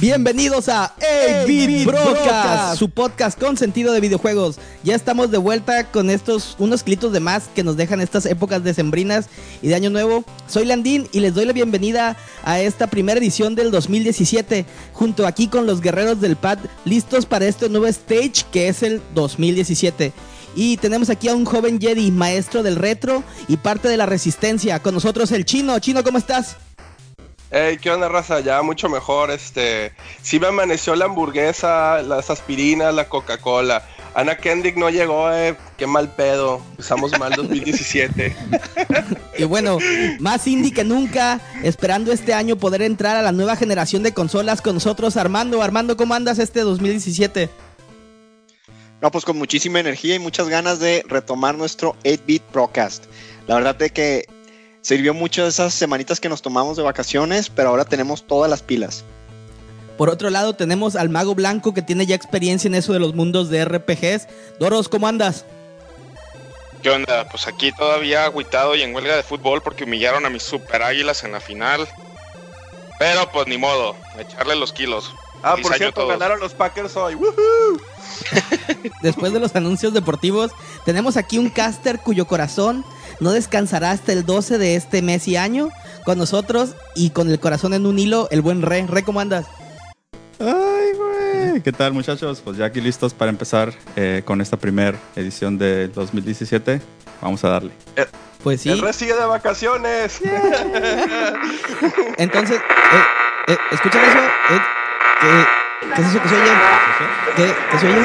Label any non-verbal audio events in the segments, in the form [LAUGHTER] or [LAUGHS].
Bienvenidos a 8-Bit Broadcast, su podcast con sentido de videojuegos. Ya estamos de vuelta con estos unos clitos de más que nos dejan estas épocas decembrinas y de año nuevo. Soy Landín y les doy la bienvenida a esta primera edición del 2017, junto aquí con los guerreros del pad, listos para este nuevo stage que es el 2017. Y tenemos aquí a un joven Jedi, maestro del retro y parte de la resistencia. Con nosotros el chino. Chino, ¿cómo estás? Hey, ¿qué onda, raza? Ya mucho mejor. Este, sí me amaneció la hamburguesa, las aspirinas, la Coca-Cola. Ana Kendrick no llegó, eh. Qué mal pedo. Usamos mal 2017. [LAUGHS] y bueno, más indie que nunca, esperando este año poder entrar a la nueva generación de consolas con nosotros, Armando. Armando, ¿cómo andas este 2017? No, pues con muchísima energía y muchas ganas de retomar nuestro 8-Bit Broadcast. La verdad es que sirvió mucho esas semanitas que nos tomamos de vacaciones, pero ahora tenemos todas las pilas. Por otro lado, tenemos al mago blanco que tiene ya experiencia en eso de los mundos de RPGs. Doros, ¿cómo andas? ¿Qué onda? Pues aquí todavía agüitado y en huelga de fútbol porque humillaron a mis super águilas en la final. Pero pues ni modo, echarle los kilos. Ah, por cierto, ganaron los Packers hoy. [LAUGHS] Después de los anuncios deportivos, tenemos aquí un caster cuyo corazón no descansará hasta el 12 de este mes y año con nosotros y con el corazón en un hilo, el buen Re. Re, ¿cómo andas? Ay, güey. ¿Qué tal, muchachos? Pues ya aquí listos para empezar eh, con esta primera edición de 2017. Vamos a darle. Eh, pues sí. El Re sigue de vacaciones. Entonces, eh, ¿escuchan eso? ¿Qué, es eso que se oye? ¿Qué, qué se oye?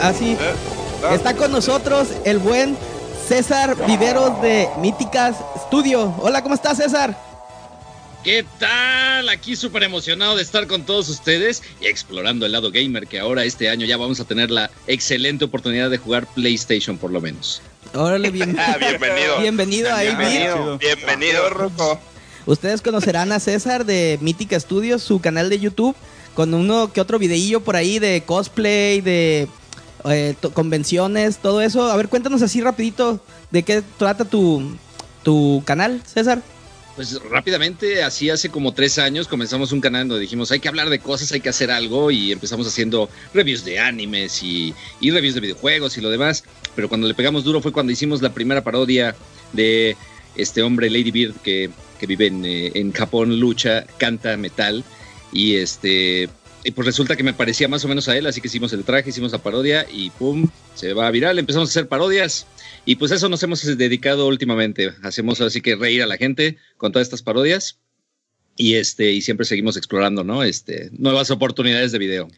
ah, sí. Está con nosotros el buen César Viveros de Míticas Studio. Hola, ¿cómo estás, César? ¿Qué tal? Aquí súper emocionado de estar con todos ustedes y explorando el lado gamer, que ahora este año ya vamos a tener la excelente oportunidad de jugar PlayStation por lo menos. Órale, bien... [LAUGHS] Ah, bienvenido. Bienvenido a Bienvenido, bienvenido Rocco. Ustedes conocerán a César de Mítica Studios, su canal de YouTube, con uno que otro videillo por ahí de cosplay, de eh, convenciones, todo eso. A ver, cuéntanos así rapidito de qué trata tu, tu canal, César. Pues rápidamente, así hace como tres años comenzamos un canal donde dijimos hay que hablar de cosas, hay que hacer algo y empezamos haciendo reviews de animes y, reviews de videojuegos y lo demás. Pero cuando le pegamos duro fue cuando hicimos la primera parodia de este hombre Lady Bird que, que vive en, eh, en Japón, lucha, canta metal y este y pues resulta que me parecía más o menos a él, así que hicimos el traje, hicimos la parodia y pum, se va a viral, empezamos a hacer parodias y pues eso nos hemos dedicado últimamente. Hacemos así que reír a la gente con todas estas parodias y este y siempre seguimos explorando, ¿no? Este nuevas oportunidades de video.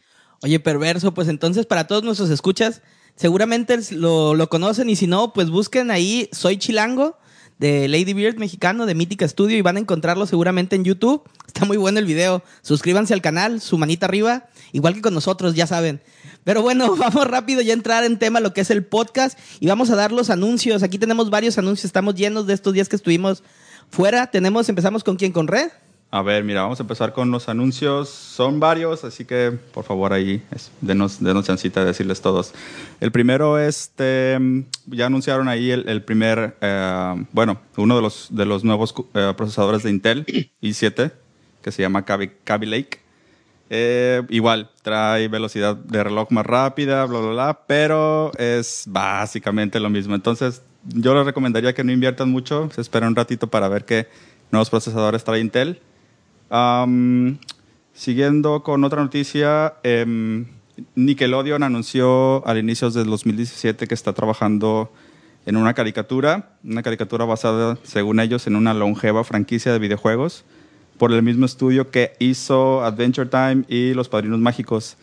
Oye, perverso, pues entonces para todos nuestros escuchas, seguramente lo, lo conocen y si no, pues busquen ahí Soy Chilango de Lady Beard mexicano de Mítica Studio y van a encontrarlo seguramente en YouTube. [LAUGHS] Está muy bueno el video. Suscríbanse al canal, su manita arriba, igual que con nosotros, ya saben. Pero bueno, [LAUGHS] vamos rápido ya a entrar en tema lo que es el podcast y vamos a dar los anuncios. Aquí tenemos varios anuncios, estamos llenos de estos días que estuvimos fuera. Tenemos, empezamos con quién, con Red. A ver, mira, vamos a empezar con los anuncios. Son varios, así que por favor ahí denos, denos chancita de decirles todos. El primero, este, ya anunciaron ahí el, primer, eh, bueno, uno de los, de los nuevos eh, procesadores de Intel [CLEARS THROAT] i7, que se llama Kaby, Lake. Eh, igual, trae velocidad de reloj más rápida, bla, bla, bla, pero es básicamente lo mismo. Entonces, yo les recomendaría que no inviertan mucho, se esperen un ratito para ver qué nuevos procesadores trae Intel siguiendo con otra noticia, em, Nickelodeon anunció al inicio del 2017 que está trabajando en una caricatura, una caricatura basada, según ellos, en una longeva franquicia de videojuegos, por el mismo estudio que hizo Adventure Time y Los Padrinos Mágicos.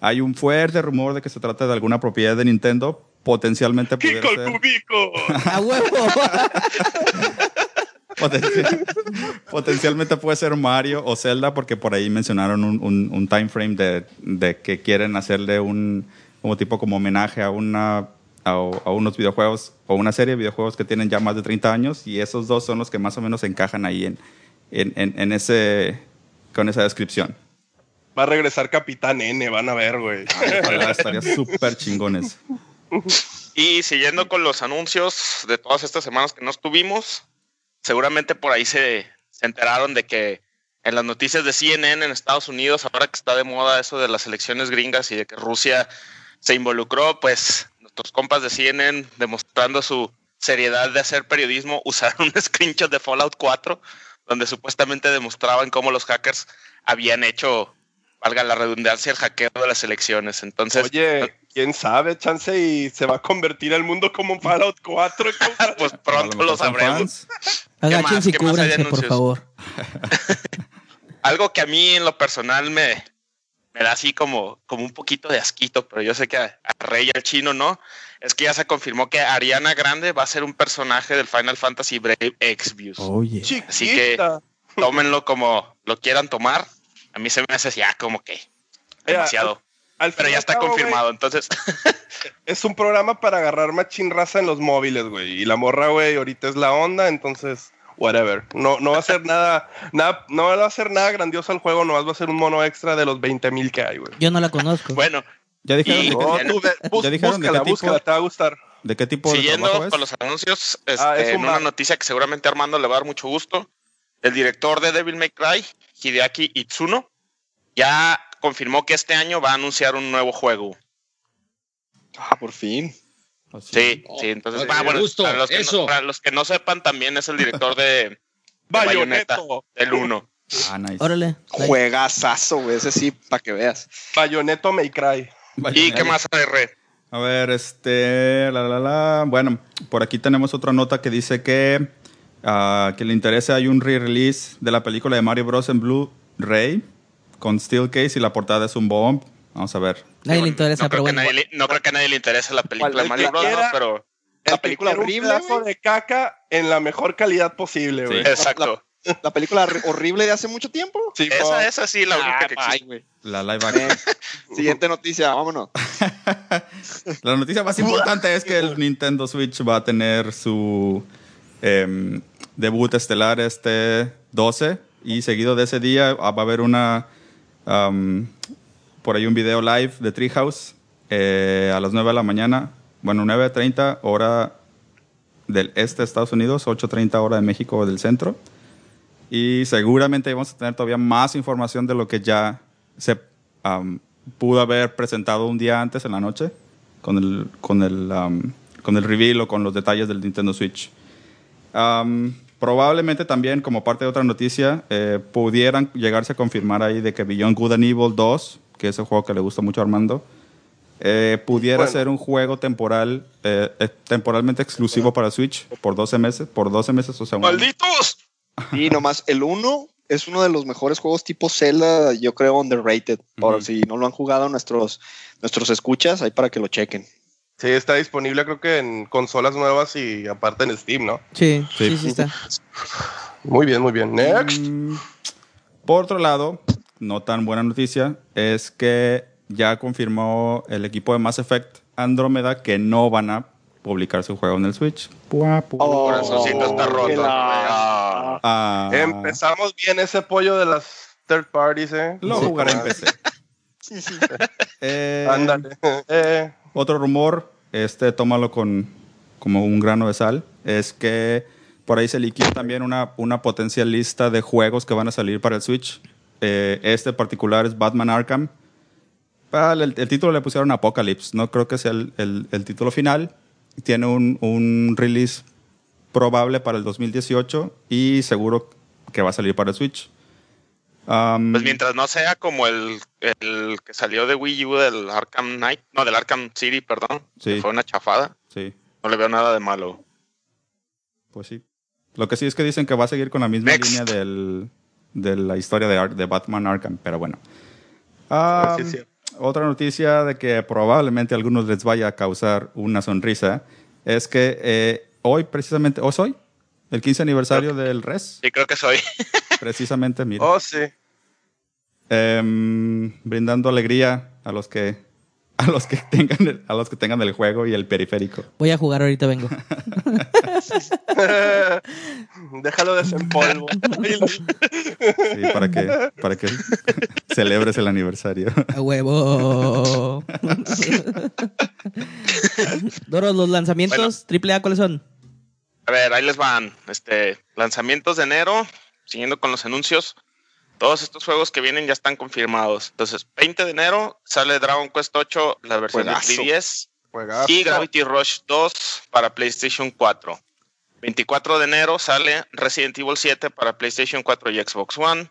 Hay un fuerte rumor de que se trata de alguna propiedad de Nintendo, potencialmente pudiera ser... [LAUGHS] ¡A huevo! [LAUGHS] potencialmente puede ser Mario o Zelda porque por ahí mencionaron un, time frame de, que quieren hacerle un como tipo como homenaje a una a, unos videojuegos o una serie de videojuegos que tienen ya más de 30 años y esos dos son los que más o menos encajan ahí en, en, ese con esa descripción. Va a regresar Capitán N, van a ver, güey. estaría súper chingones. Y siguiendo con los anuncios de todas estas semanas que no estuvimos, seguramente por ahí se, enteraron de que en las noticias de CNN en Estados Unidos, ahora que está de moda eso de las elecciones gringas y de que Rusia se involucró, pues nuestros compas de CNN demostrando su seriedad de hacer periodismo [LAUGHS] usaron un screenshot de Fallout 4 donde supuestamente demostraban cómo los hackers habían hecho, valga la redundancia, el hackeo de las elecciones. Entonces, Oye, quién sabe, chance y se va a convertir el mundo como un Fallout 4. [LAUGHS] compa. pues pronto lo sabremos. Agáchense y ¿Qué más hay de cúbranse, por anuncios? favor. [LAUGHS] Algo que a mí en lo personal me, me da así como, como un poquito de asquito, pero yo sé que a, a Rey y al chino no, es que ya se confirmó que Ariana Grande va a ser un personaje del Final Fantasy Brave Exvius. Oye. Así que-. [LAUGHS] Tómenlo como lo quieran tomar. A mí se me hace ya como que demasiado. Al Pero ya al está cabo, confirmado, entonces [LAUGHS] es un programa para agarrar machín raza en los móviles, güey. Y la morra, güey, ahorita es la onda, entonces, whatever. No, no va a ser [LAUGHS] nada, nada, no va a ser nada grandioso el juego, nomás va a ser un mono extra de los 20 mil que hay, güey. Yo no la conozco. bueno, Ya dijeron, Y- de, No, tú ve- bus- ¿Ya dijeron de búscala, qué tipo? búscala, te va a gustar. de qué tipo de siguiendo trabajo es? con los anuncios, este, Ah, es un en una noticia que seguramente Armando le va a dar mucho gusto, el director de Devil May Cry, Hideaki Itsuno, ya confirmó que este año va a anunciar un nuevo juego. Ah, por fin. Así. Sí, Oh, sí, entonces, ah, bueno, para, los que eso. No, para los que no sepan, también es el director de, de Bayonetta, del 1. Ah, nice. Órale. Juegazazo, güey. Ese sí, para que veas. Bayoneto May Cry. ¿Y qué más hay, Re? A ver, este, la, la, la. Bueno, por aquí tenemos otra nota que dice que, ah, que le interesa, hay un re-release de la película de Mario Bros. en Blu-ray con steel case y la portada es un bomb. Vamos a ver. Nadie le interesa, no pero creo, que bueno. nadie le- no creo que a nadie le interese la película ¿Cuál? de Mario El que Bros. ¿no? pero La película horrible, Un pedazo de caca en la mejor calidad posible, güey. Sí. exacto. La película horri- horrible de hace mucho tiempo. Sí, Esa, esa sí, la única Ah, que bye, existe. güey. La live action. Eh, [LAUGHS] Siguiente noticia, vámonos. [LAUGHS] La noticia más importante es que el Nintendo Switch va a tener su em, debut estelar este 12 y seguido de ese día ah, va a haber una am, por ahí un video live de Treehouse eh, a las 9 de la mañana, bueno 9.30 hora del este de Estados Unidos, 8.30 hora de México del centro. Y seguramente vamos a tener todavía más información de lo que ya se am, pudo haber presentado un día antes en la noche con el, con el, am, con el reveal o con los detalles del Nintendo Switch. Am, probablemente también, como parte de otra noticia, eh, pudieran llegarse a confirmar ahí de que Beyond Good and Evil 2, que es el juego que le gusta mucho a Armando, eh, pudiera Bueno. ser un juego temporal, eh, eh, temporalmente exclusivo para Switch por 12 meses, por 12 meses, o sea. ¡Malditos! Y nomás el 1 es uno de los mejores juegos tipo Zelda, yo creo underrated. Por si no lo han jugado nuestros, nuestros escuchas, ahí para que lo chequen. Sí, está disponible creo que en consolas nuevas y aparte en Steam, ¿no? Sí, sí, Sí. sí, está. Muy bien, muy bien. Next. Mm, Por otro lado, no tan buena noticia, es que ya confirmó el equipo de Mass Effect Andromeda que no van a publicar su juego en el Switch. Pua, pua. corazoncito está roto. qué la- Ah. Empezamos bien ese pollo de las third parties, ¿eh? Lo Sí. jugaré en PC. [LAUGHS] Eh, Ándale. [LAUGHS] Eh, Otro rumor, este tómalo con como un grano de sal, es que por ahí se liquida también una, una potencial lista de juegos que van a salir para el Switch. Eh, este particular es Batman Arkham. Ah, el, título le pusieron Apocalypse, no creo que sea el, el- el título final. Tiene un, un release probable para el 2018 y seguro que va a salir para el Switch. Um, Pues mientras no sea como el, el que salió de Wii U del Arkham Knight, no, del Arkham City, perdón, Sí. que fue una chafada, sí, no le veo nada de malo. pues sí. Lo que sí es que dicen que va a seguir con la misma Next. línea del, de la historia de, de Batman Arkham, pero bueno. Sí, sí. Otra noticia de que probablemente a algunos les vaya a causar una sonrisa es que eh, hoy, precisamente, ¿o hoy? El 15 aniversario del RES. Sí, creo que soy. [LAUGHS] Precisamente, mira. oh, sí. Em, brindando alegría a los que a los que tengan el, a los que tengan el juego y el periférico. Voy a jugar, ahorita vengo. [LAUGHS] Déjalo desempolvo. Sí, para que para que [LAUGHS] celebres el aniversario. A huevo. Doros, los lanzamientos triple A, ¿cuáles son? A ver, ahí les van. Este, lanzamientos de enero, siguiendo con los anuncios. Todos estos juegos que vienen ya están confirmados. Entonces, 20 de enero sale Dragon Quest 8, la versión Juegazo. de 3DS, Juegazo. y Gravity Rush 2 para PlayStation 4. 24 de enero sale Resident Evil 7 para PlayStation 4 y Xbox One.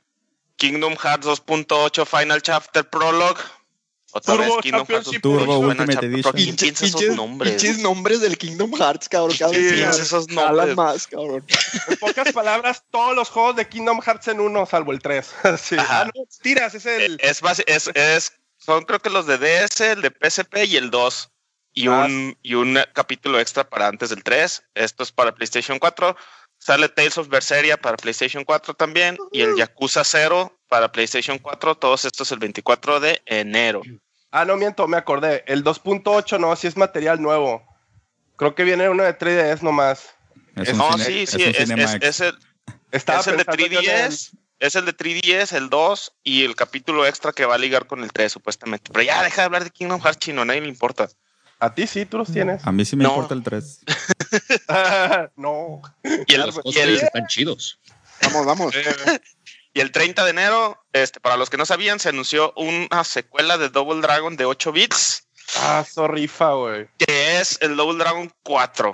Kingdom Hearts 2.8 Final Chapter Prologue. Otra Turbo vez Kingdom Hearts Championship 2.8 Turbo Ultimate Edition. Prologue. ¿Quién piensa esos nombres? pinches nombres del Kingdom Hearts, cabrón. Cada Sí, vez pinches más, esos nombres. más, cabrón. En pocas palabras, todos los juegos de Kingdom Hearts en uno, salvo el 3. [LAUGHS] sí. Ajá. Ah, no, tiras, es el. Es, basi- es, es- son creo que los de DS, el de PSP y el 2. Y Ah. un, y un capítulo extra para antes del 3. Esto es para PlayStation 4. Sale Tales of Berseria para PlayStation 4 también. Y el Yakuza 0 para PlayStation 4. Todos estos el 24 de enero. Ah, no miento, me acordé. El 2.8 no, sí es material nuevo. Creo que viene uno de 3DS nomás. Es no, cine- sí, es sí, es, es- el, Estaba es el de pensando yo en él. 3DS. Es el de 3DS, el 2 y el capítulo extra que va a ligar con el 3, supuestamente. Pero ya deja de hablar de Kingdom Hearts chino, a nadie le importa. A ti sí, tú los tienes. A mí sí me No. importa el 3. [LAUGHS] no. Y el, Los y el, están chidos. Vamos, vamos. Y el 30 de enero, este, para los que no sabían, se anunció una secuela de Double Dragon de 8 bits, Ah, zorrifa, güey. que es el Double Dragon 4.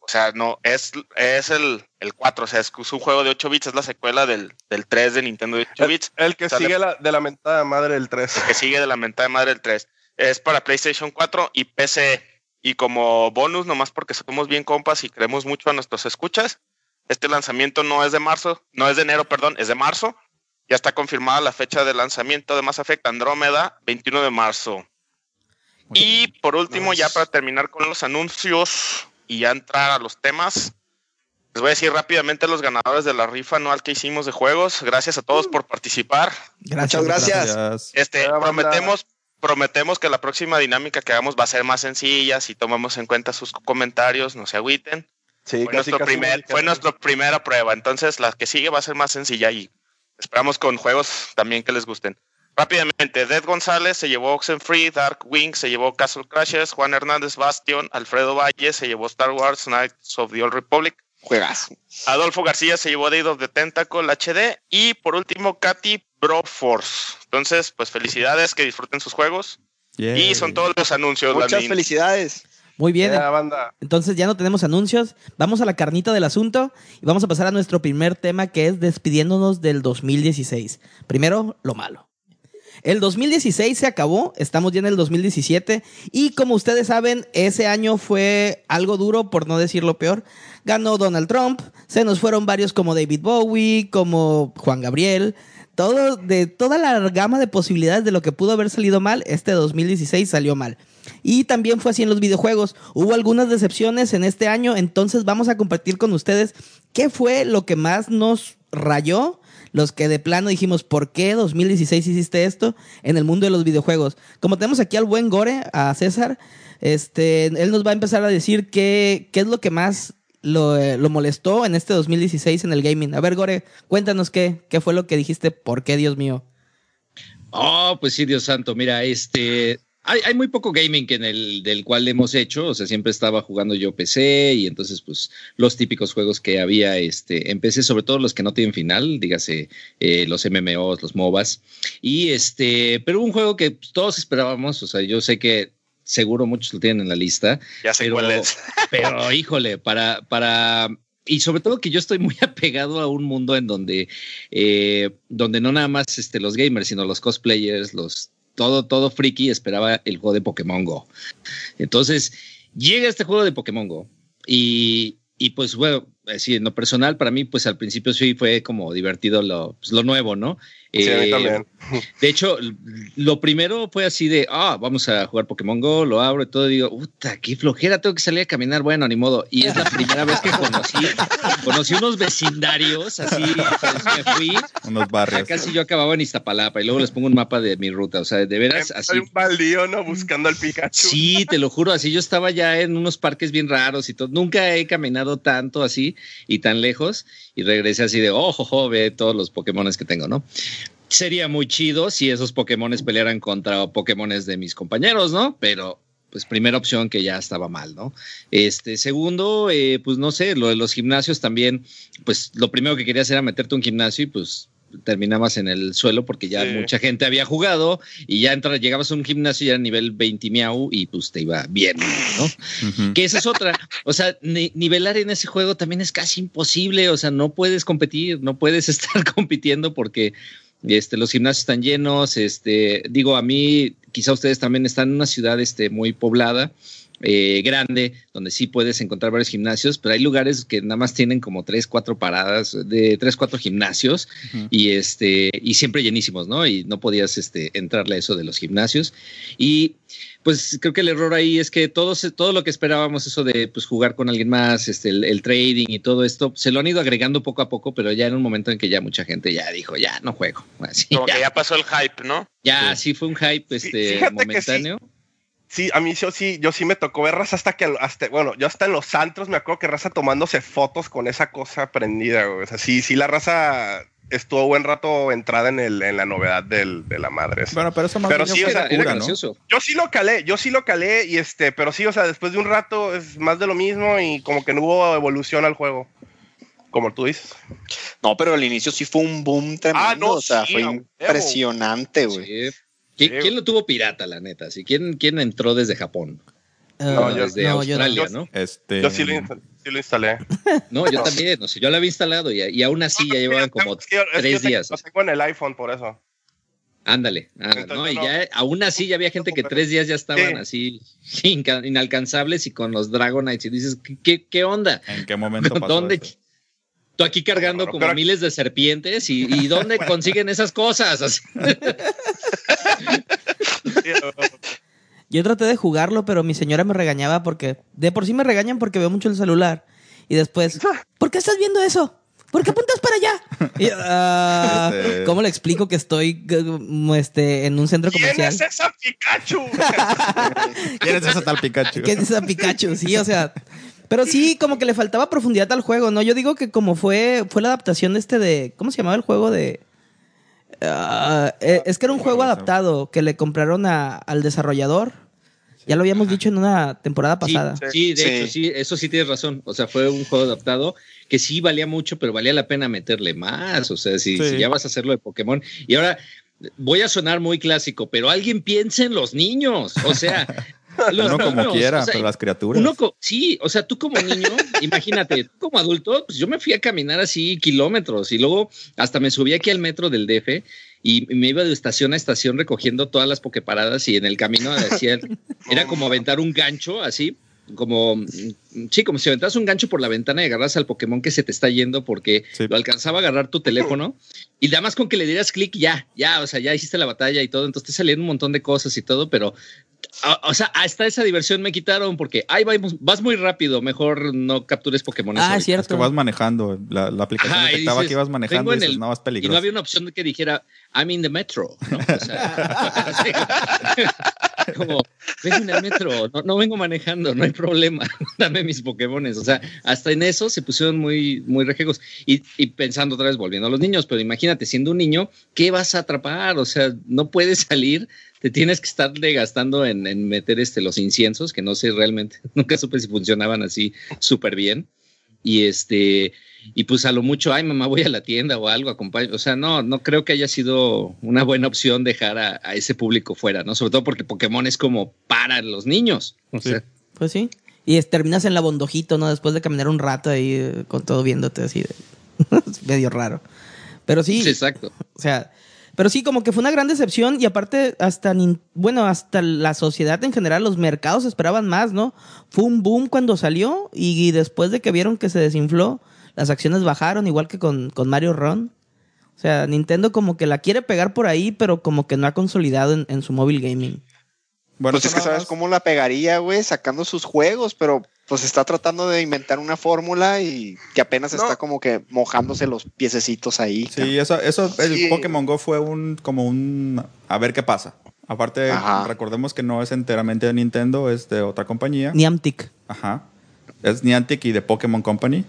O sea, no, es, es el, el 4, o sea, es, un juego de 8 bits, es la secuela del, del 3 de Nintendo de 8 El, bits, el que sigue la, de la mentada madre del 3. que sigue de la mentada de madre del 3. Es para PlayStation 4 y PC. Y como bonus, nomás porque somos bien compas y creemos mucho a nuestros escuchas, este lanzamiento no es de marzo, no es de enero, perdón, es de marzo. Ya está confirmada la fecha de lanzamiento de Mass Effect Andrómeda, 21 de marzo. Y por último, ya para terminar con los anuncios y ya entrar a los temas, les voy a decir rápidamente los ganadores de la rifa anual que hicimos de juegos. Gracias a todos por participar. Gracias. Muchas gracias. Este, prometemos, prometemos que la próxima dinámica que hagamos va a ser más sencilla si tomamos en cuenta sus comentarios, no se agüiten. Sí, Fue, nuestro primer, fue nuestra primera prueba, entonces la que sigue va a ser más sencilla y esperamos con juegos también que les gusten. Rápidamente, Dead González se llevó Oxenfree, Dark Wing se llevó Castle Crashers, Juan Hernández Bastion, Alfredo Valle se llevó Star Wars Knights of the Old Republic, Juegazo. Adolfo García se llevó Day of the Tentacle HD y por último Katy Broforce. Entonces, pues felicidades, que disfruten sus juegos. Y son todos los anuncios. Muchas Landín. felicidades. Muy bien. Banda. Entonces ya no tenemos anuncios. Vamos a la carnita del asunto y vamos a pasar a nuestro primer tema que es despidiéndonos del 2016. Primero, lo malo. El 2016 se acabó, estamos ya en el 2017 y como ustedes saben, ese año fue algo duro, por no decir lo peor. Ganó Donald Trump, se nos fueron varios como David Bowie, como Juan Gabriel, todo de toda la gama de posibilidades de lo que pudo haber salido mal, este 2016 salió mal. Y también fue así en los videojuegos. Hubo algunas decepciones en este año, entonces vamos a compartir con ustedes qué fue lo que más nos rayó, los que de plano dijimos, ¿por qué 2016 hiciste esto en el mundo de los videojuegos? Como tenemos aquí al buen Gore, a César, este, él nos va a empezar a decir qué, qué es lo que más lo, eh, lo molestó en este 2016 en el gaming. A ver, Gore, cuéntanos qué, qué fue lo que dijiste, ¿por qué, Dios mío? Oh, pues sí, Dios santo. Mira, este. Hay, hay muy poco gaming que en el del cual hemos hecho. O sea, siempre estaba jugando yo PC y entonces, pues, los típicos juegos que había este, en PC, sobre todo los que no tienen final, dígase eh, los MMOs, los MOBAs. Y este, pero un juego que todos esperábamos. O sea, yo sé que seguro muchos lo tienen en la lista. Ya sé Pero, cuál es. [LAUGHS] pero híjole, para, para, y sobre todo que yo estoy muy [LAUGHS] apegado a un mundo en donde, eh, donde no nada más este, los gamers, sino los cosplayers, los, todo, todo friki esperaba el juego de Pokémon Go. Entonces, llega este juego de Pokémon Go y, y pues bueno, así en lo personal, para mí, pues al principio sí fue como divertido lo, pues, lo nuevo, ¿no? Sí, a mí Eh, también. de hecho, lo primero fue así de, ah, vamos a jugar Pokémon Go, lo abro y todo, y digo, puta, qué flojera, tengo que salir a caminar, bueno, ni modo. Y es la primera vez que conocí, conocí unos vecindarios, así, pues, me fui, Unos barrios. casi yo acababa en Iztapalapa, y luego les pongo un mapa de mi ruta, o sea, de veras, así. Hay un baldío, ¿no? Buscando al Pikachu. Sí, te lo juro, así yo estaba ya en unos parques bien raros y todo. Nunca he caminado tanto así y tan lejos y regresé así de, ojo, oh, ve todos los Pokémones que tengo, ¿no? Sería muy chido si esos Pokémones pelearan contra Pokémones de mis compañeros, ¿no? Pero pues primera opción que ya estaba mal, ¿no? Este, segundo, eh, pues no sé, lo de los gimnasios también, pues lo primero que quería hacer era meterte un gimnasio y pues terminabas en el suelo porque ya Sí. mucha gente había jugado y ya entra, llegabas a un gimnasio y era nivel 20 miau y pues te iba bien, ¿no? Que esa es otra. O sea, ni- nivelar en ese juego también es casi imposible. O sea, no puedes competir, no puedes [LAUGHS] estar compitiendo porque este, los gimnasios están llenos. Este, digo, a mí, quizá ustedes también están en una ciudad este, muy poblada. Eh, grande, donde sí puedes encontrar varios gimnasios, pero hay lugares que nada más tienen como tres, cuatro paradas de tres, cuatro gimnasios y este y siempre llenísimos, ¿no? Y no podías este, entrarle a eso de los gimnasios. Y pues creo que el error ahí es que todo, se- todo lo que esperábamos, eso de pues, jugar con alguien más, este, el, el trading y todo esto, se lo han ido agregando poco a poco, pero ya en un momento en que ya mucha gente ya dijo, ya no juego. [LAUGHS] Así, Como ya, que ya pasó el hype, ¿no? ya, sí fue un hype este, fíjate que sí. Sí, a mí yo sí, yo sí me tocó ver raza hasta que, hasta, bueno, yo hasta en los antros me acuerdo que raza tomándose fotos con esa cosa prendida, güey. O sea, sí, sí, la raza estuvo buen rato entrada en, el, en la novedad del, de la madre. esa. Bueno, pero eso más Pero sí, fue o sea, Era. Yo sí lo calé, yo sí lo calé y este, pero sí, o sea, después de un rato es más de lo mismo y como que no hubo evolución al juego. Como tú dices. No, pero al inicio sí fue un boom tremendo. Ah, no, o sea, sí, fue impresionante, güey. Sí. ¿Qui- Sí, ¿Quién lo tuvo pirata, la neta? ¿Sí? ¿Quién, ¿Quién entró desde Japón? No, yo- desde no. Australia, yo- ¿no? Este, Yo sí lo, insta- sí lo instalé. [LAUGHS] No, yo también. O sea, yo lo había instalado y, y aún así ya llevaban como Es que yo- es que yo tres días. Lo tengo en el iPhone por eso. Ándale, Entonces, ¿no? Y no, ya, aún así ya había gente que tres días ya estaban así inalcanzables y con los Dragonites y dices, ¿qué, qué, onda? ¿En qué momento [LAUGHS] pasó ¿Dónde? eso? Tú aquí cargando Pero- como pero- miles de serpientes y, y ¿dónde [LAUGHS] consiguen esas cosas? Yo traté de jugarlo, pero mi señora me regañaba porque de por sí me regañan porque veo mucho el celular. Y después, [LAUGHS] ¿por qué estás viendo eso? ¿Por qué apuntas para allá? Y, ah, [LAUGHS] ¿Cómo le explico que estoy este, en un centro ¿Quién comercial? es esa Pikachu? [LAUGHS] ¿Quién es ese tal Pikachu? ¿Qué es esa Pikachu? Sí, o sea. Pero sí, como que le faltaba profundidad al juego, ¿no? Yo digo que como fue, fue la adaptación este de. ¿Cómo se llamaba el juego de.? Ah, eh, es que era un juego adaptado que le compraron a- al desarrollador. Ya lo habíamos dicho en una temporada Sí, pasada. sí, de Sí. hecho, sí, eso sí tienes razón. O sea, fue un juego adaptado que sí valía mucho, pero valía la pena meterle más. O sea, si, Sí. si ya vas a hacerlo de Pokémon. Y ahora voy a sonar muy clásico, pero alguien piensa en los niños. O sea, [LAUGHS] los Uno [LAUGHS] como niños, quiera, o sea, pero las criaturas. Uno co- sí, o sea, tú como niño, [LAUGHS] imagínate, tú como adulto, pues yo me fui a caminar así kilómetros y luego hasta me subí aquí al metro del DF y me iba de estación a estación recogiendo todas las pokeparadas y en el camino era [LAUGHS] como aventar un gancho así, como, sí, como si aventas un gancho por la ventana y agarras al Pokémon que se te está yendo porque Sí. lo alcanzaba a agarrar tu teléfono y nada más con que le dieras clic ya, ya, o sea, ya hiciste la batalla y todo, entonces te salían un montón de cosas y todo, pero o sea, hasta esa diversión me quitaron porque ahí vamos, vas muy rápido, mejor no captures Pokémon. Ah, es Es cierto. que vas manejando. La, la aplicación Ajá, detectaba dices, que ibas manejando y dices, el- no, es Y no peligroso. había una opción que dijera, I'm in the metro, ¿no? O sea, [LAUGHS] [LAUGHS] así, como, vengo en el metro, no, no vengo manejando, no hay problema, [LAUGHS] dame mis Pokémones. O sea, hasta en eso se pusieron muy, muy rejegos. Y, y pensando otra vez, volviendo a los niños, pero imagínate, siendo un niño, ¿qué vas a atrapar? O sea, no puedes salir, te tienes que estarle gastando en, en meter este, los inciensos, que no sé realmente, [LAUGHS] nunca supe si funcionaban así súper bien. Y este, y pues a lo mucho, ay mamá, voy a la tienda o algo, acompaño. O sea, no, no creo que haya sido una buena opción dejar a, a ese público fuera, ¿no? Sobre todo porque Pokémon es como para los niños. O Sí. sea, Pues sí. Y es- terminas en la bondojito, ¿no? Después de caminar un rato ahí eh, con todo viéndote así. de- es [LAUGHS] medio raro. Pero sí, sí, exacto. o sea, pero sí, como que fue una gran decepción y aparte hasta, bueno, hasta la sociedad en general, los mercados esperaban más, ¿no? Fue un boom cuando salió y, después de que vieron que se desinfló, las acciones bajaron, igual que con, con Mario Run. O sea, Nintendo como que la quiere pegar por ahí, pero como que no ha consolidado en, en su móvil gaming. Bueno, pues es que sabes cómo la pegaría, güey, sacando sus juegos, pero pues está tratando de inventar una fórmula y que apenas No. está como que mojándose los piececitos ahí. Sí, eso, eso el Sí. Pokémon Go fue un como un a ver qué pasa. Aparte, Ajá. recordemos que no es enteramente de Nintendo, es de otra compañía. Niantic. Ajá. Es Niantic y de Pokémon Company,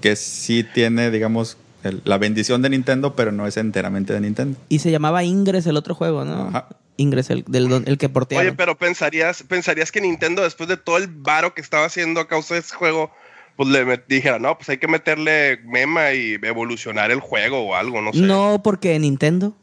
que sí tiene, digamos, el- la bendición de Nintendo, pero no es enteramente de Nintendo. Y se llamaba Ingress el otro juego, ¿no? Ajá. Ingress, el, del, don- el que portearon. Oye, pero pensarías, pensarías que Nintendo, después de todo el varo que estaba haciendo a causa de ese juego, pues le dijera, no, pues hay que meterle mema y evolucionar el juego o algo, no sé. No, porque Nintendo.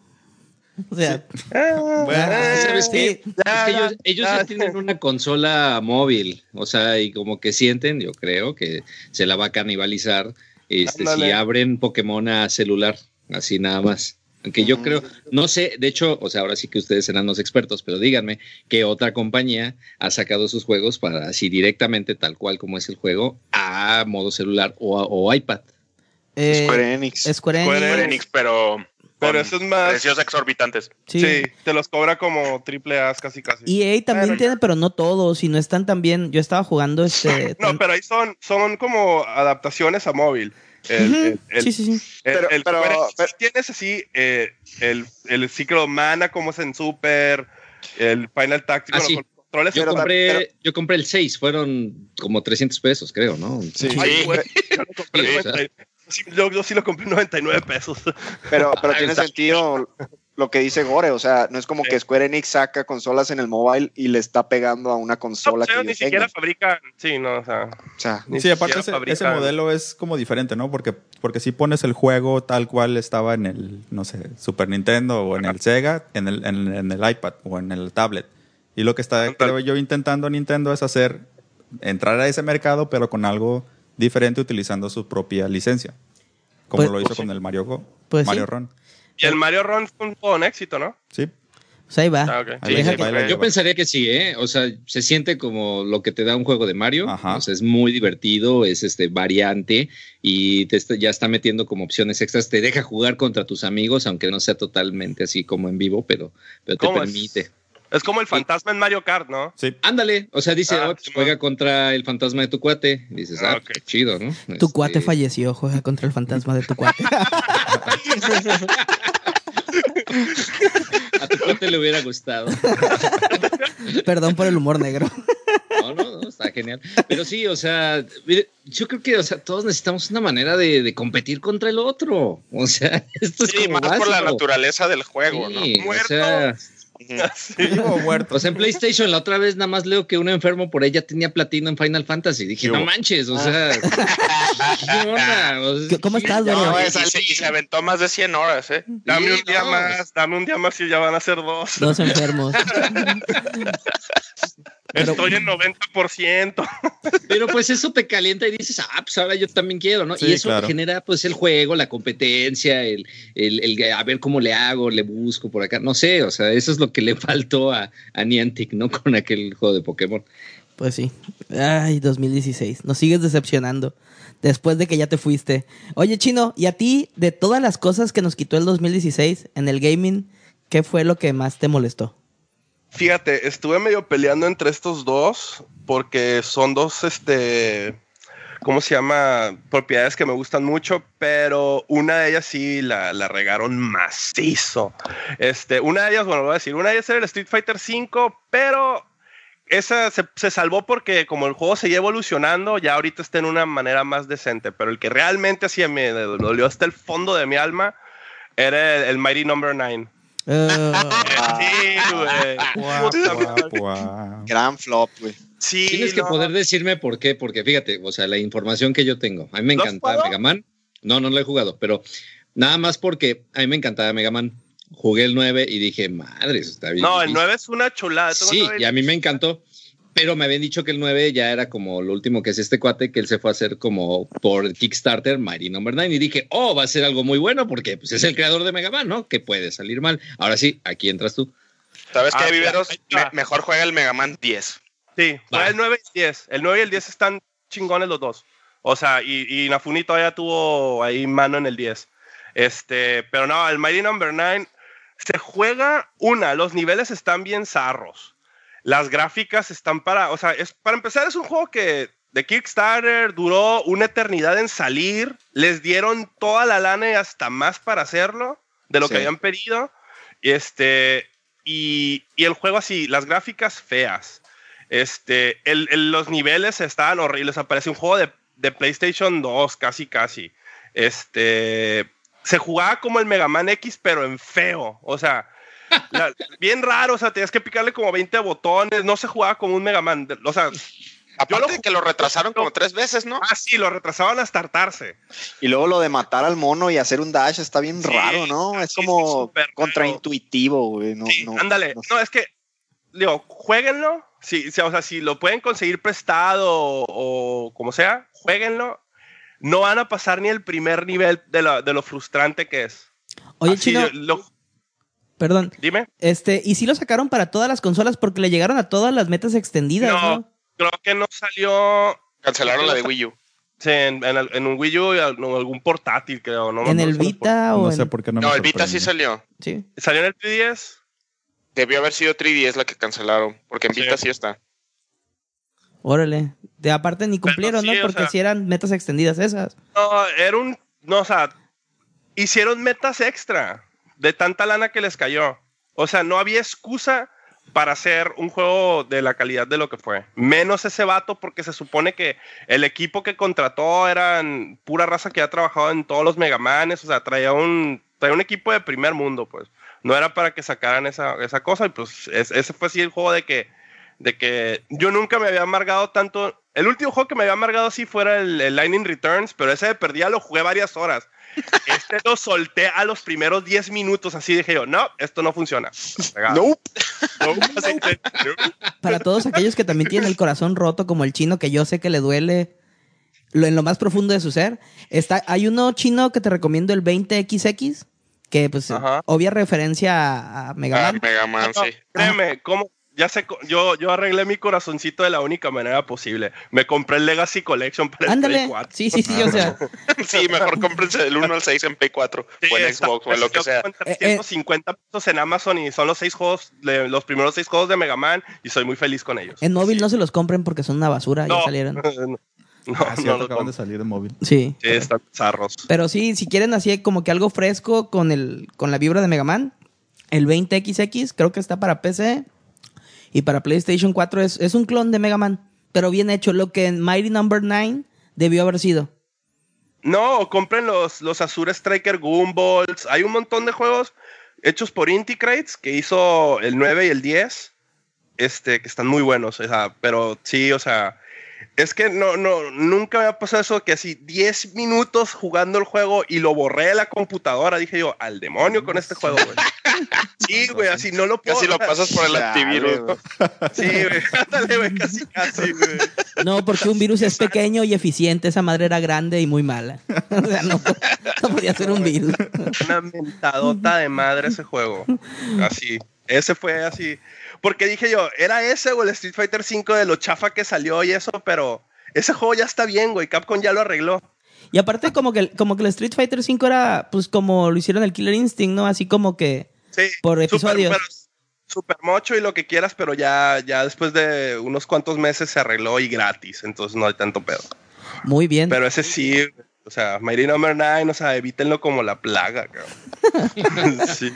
O sea, Bueno, ¿Sabes qué? sí. ya, Es que ellos, ya, ellos ya. tienen una consola móvil, o sea, y como que sienten, yo creo, que se la va a canibalizar este, si abren Pokémon a celular, así nada más. Aunque yo creo, no sé, de hecho, o sea, ahora sí que ustedes serán los expertos, pero díganme que otra compañía ha sacado sus juegos para así directamente, tal cual como es el juego, a modo celular o, iPad. eh, Square Enix. Square Enix. Square Enix, pero. Pero eso es más- Precios exorbitantes. Sí. Sí. te los cobra como triple A casi casi. EA también Pero- tiene, pero no todos, y no están tan bien. Yo estaba jugando este. [LAUGHS] No, pero ahí son, son como adaptaciones a móvil. El, el- sí, sí, sí. Pero- el pero- pero- tienes así eh, el, el Secret Mana como es en Super, el Final Tactics, Ah, bueno, controles. Yo Pero- compré, pero- yo compré el 6, fueron como 300 pesos, creo, ¿no? Sí. Ay, Sí. güey, yo lo compré o sea. 90 sí, yo, yo sí lo compré en 99 pesos. Pero, pero Ahí tiene está. sentido lo que dice Gore, o sea, no es como Sí. que Square Enix saca consolas en el mobile y le está pegando a una No, consola pues, que ellos ni ellos siquiera tengan. fabrican. Sí, no, o sea. O sea, ni Sí, aparte siquiera ese, modelo es como diferente, ¿no? Porque, porque si pones el juego tal cual estaba en el, no sé, Super Nintendo o en el Sega, en el, en, en el iPad o en el tablet. Y lo que está, creo yo, intentando Nintendo es hacer, entrar a ese mercado, pero con algo diferente utilizando su propia licencia. Como Pues- lo hizo pues con el Mario Go, Pues Mario sí. Run. Y el Mario Run fue un éxito, ¿no? Sí. Pues ahí va. Ah. Ahí Yo va. pensaría que sí, ¿eh? O sea, se siente como lo que te da un juego de Mario. Ajá. O sea, es muy divertido, es este variante y te está- ya está metiendo como opciones extras. Te deja jugar contra tus amigos, aunque no sea totalmente así como en vivo, pero, pero te ¿Cómo es? Es como el fantasma en Mario Kart, ¿no? Sí. Ándale, o sea, dice, Ah, oh, juega contra el fantasma de tu cuate. Y dices, ah, qué chido, ¿no? Tu Este, cuate falleció, juega contra el fantasma de tu cuate. [LAUGHS] A tu cuate le hubiera gustado. [LAUGHS] Perdón por el humor negro. No, no, no, está genial. Pero sí, o sea, mire, yo creo que, o sea, todos necesitamos una manera de, de competir contra el otro. O sea, [LAUGHS] esto es Sí, como más por la naturaleza del juego, ¿no? Sí, o Muerto. sea, Vivo [LAUGHS] o muerto. sea, en PlayStation la otra vez nada más leo que un enfermo por ella tenía platino en Final Fantasy. Dije, ¿Qué no manches, o sea, [LAUGHS] ¿qué onda? O sea, ¿Qué- ¿Cómo estás, Doña? No, es y, se, y se aventó más de 100 horas, ¿eh? Dame Sí, un día no, más, dame un día más y ya van a ser dos. Dos enfermos. [LAUGHS] pero- Estoy en 90%. [LAUGHS] Pero pues eso te calienta y dices, ah, pues ahora yo también quiero, ¿no? Sí, y eso claro. genera pues el juego, la competencia, el, el, el a ver cómo le hago, le busco por acá, no sé, o sea, eso es lo que le [LAUGHS] faltó a, a Niantic, ¿no? [LAUGHS] Con aquel juego de Pokémon. Pues sí. Ay, 2016. Nos sigues decepcionando. Después de que ya te fuiste. Oye, Chino, ¿y a ti, de todas las cosas que nos quitó el 2016 en el gaming, qué fue lo que más te molestó? Fíjate, estuve medio peleando entre estos dos porque son dos, este, ¿cómo se llama? Propiedades que me gustan mucho, pero una de ellas sí la, la regaron macizo. Este, una de ellas, bueno, lo voy a decir, una de ellas era el Street Fighter V, pero esa se, se salvó porque como el juego seguía evolucionando, ya ahorita está en una manera más decente, pero el que realmente así me dolió hasta el fondo de mi alma era el, el Mighty Number 9. Ah, gran flop, güey. Sí, Tienes que no. poder decirme por qué, porque fíjate, o sea, la información que yo tengo, a mí me ¿Lo has encantaba? Mega Man. No, no lo he jugado, pero nada más porque a mí me encantaba Mega Man. Jugué el 9 y dije, madre, eso está bien. No, el difícil". 9 es una chulada. Sí, y a mí me encantó. Pero me habían dicho que el 9 ya era como lo último que es este cuate, que él se fue a hacer como por Kickstarter Mighty Number 9. Y dije, oh, va a ser algo muy bueno porque pues, es el creador de Mega Man, ¿no? Que puede salir mal. Ahora sí, aquí entras tú. ¿Sabes Ah, qué, Viveros? Me- mejor juega el Mega Man 10. Sí, fue Va. el 9 y el 10. El 9 y el 10 están chingones los dos. O sea, y, y Nafuni todavía tuvo ahí mano en el 10. Este, pero no, el Mighty Number 9 se juega una, los niveles están bien zarros. Las gráficas están para, o sea, es, para empezar es un juego que de Kickstarter duró una eternidad en salir, les dieron toda la lana y hasta más para hacerlo de lo Sí. que habían pedido. Este y, y el juego así, las gráficas feas. Este, el- el- los niveles estaban horribles. Aparece un juego de, de PlayStation 2, casi, casi. Este, se jugaba como el Mega Man X, pero en feo. O sea, la- bien raro. O sea, tenías que picarle como 20 botones. No se jugaba como un Mega Man. O sea, Aparte lo de que lo retrasaron como tres veces, ¿no? Ah, sí, lo retrasaban hasta hartarse. Y luego lo de matar al mono y hacer un dash está bien Sí, raro, ¿no? Es como raro. contraintuitivo, güey. No, Sí, no, ándale. no No, es que, digo, jueguenlo. Sí, sí, o sea, si lo pueden conseguir prestado o, o como sea, jueguenlo. No van a pasar ni el primer nivel de, lo- de lo frustrante que es. Oye, Así, Chino, lo- perdón. dime. Este, y sí lo sacaron para todas las consolas porque le llegaron a todas las metas extendidas, ¿no? No. Creo que no salió Cancelaron la de Wii U. sí, en, en el- en un Wii U y al- en algún portátil, creo. No, En no el por- Vita o No en... sé por qué no, No, me el Vita sí salió. Sí. ¿Salió en el 3DS? Debió haber sido 3DS la que cancelaron, porque en Sí. Vita sí está. Órale. De aparte ni cumplieron, sí, ¿no? o Porque sea- si eran metas extendidas esas. No, era un. No, o sea, hicieron metas extra de tanta lana que les cayó. O sea, no había excusa para hacer un juego de la calidad de lo que fue. Menos ese vato, porque se supone que el equipo que contrató eran pura raza que ha trabajado en todos los Megamanes. O sea, traía un, traía un equipo de primer mundo, pues. No era para que sacaran esa, esa cosa. Y pues es- ese fue así el juego de que, de que yo nunca me había amargado tanto. El último juego que me había amargado sí fuera el, el Lightning Returns, pero ese de perdida lo jugué varias horas. Este lo solté a los primeros 10 minutos, así dije yo, no, esto no funciona. [LAUGHS] Nope. Así. Para todos aquellos que también tienen el corazón roto, como el chino, que yo sé que le duele lo, en lo más profundo de su ser. Está, hay uno chino que te recomiendo, el 20XX, que pues Ajá. obvia referencia a, a Mega Ah, Man. Mega Man, No, sí. créeme, ¿cómo? Ya sé, yo, yo arreglé mi corazoncito de la única manera posible. Me compré el Legacy Collection para el Ándale. Play 4. Sí, sí, sí, o sea. [LAUGHS] Sí, mejor cómprense del 1 al 6 en Play 4 Sí, o en está- Xbox o en lo que yo sea. como en 350 pesos en Amazon y son los seis juegos, de- los primeros seis juegos de Mega Man y soy muy feliz con ellos. En móvil no se los compren porque son una basura, ya No, salieron. [LAUGHS] no, no, Ah, no cierto, lo acaban de salir de móvil. Sí. Sí, están zarros. Pero sí, si quieren así como que algo fresco con el con la vibra de Mega Man, el 20XX creo que está para PC y para PlayStation 4 es, es un clon de Mega Man, pero bien hecho, lo que en Mighty Number 9 debió haber sido. No, compren los, los Azure Striker Goomballs. Hay un montón de juegos hechos por Inti Crates que hizo el 9 y el 10. Este, que están muy buenos. O sea, pero sí, o sea. Es que no, no, nunca me ha pasado eso que así 10 minutos jugando el juego y lo borré de la computadora. Dije yo, al demonio con este juego, güey. [LAUGHS] Sí, güey, así no lo puedo. Casi lo pasas por el antivirus. Sí, güey. [LAUGHS] Ándale, güey, casi, casi, güey. No, porque un virus es pequeño y eficiente, esa madre era grande y muy mala. [LAUGHS] O sea, no, no podía ser un virus. Una mentadota de madre ese juego. Así. Ese fue así. Porque dije yo, era ese o el Street Fighter V de lo chafa que salió y eso, pero ese juego ya está bien, güey. Capcom ya lo arregló. Y aparte como que, como que el Street Fighter V era pues como lo hicieron el Killer Instinct, ¿no? Así como que Sí. Por episodios. Super mocho y lo que quieras, pero ya, ya después de unos cuantos meses se arregló y gratis, entonces no hay tanto pedo. muy bien. Pero ese sí, o sea, Mighty Number 9, o sea, evítenlo como la plaga, cabrón. [LAUGHS] sí.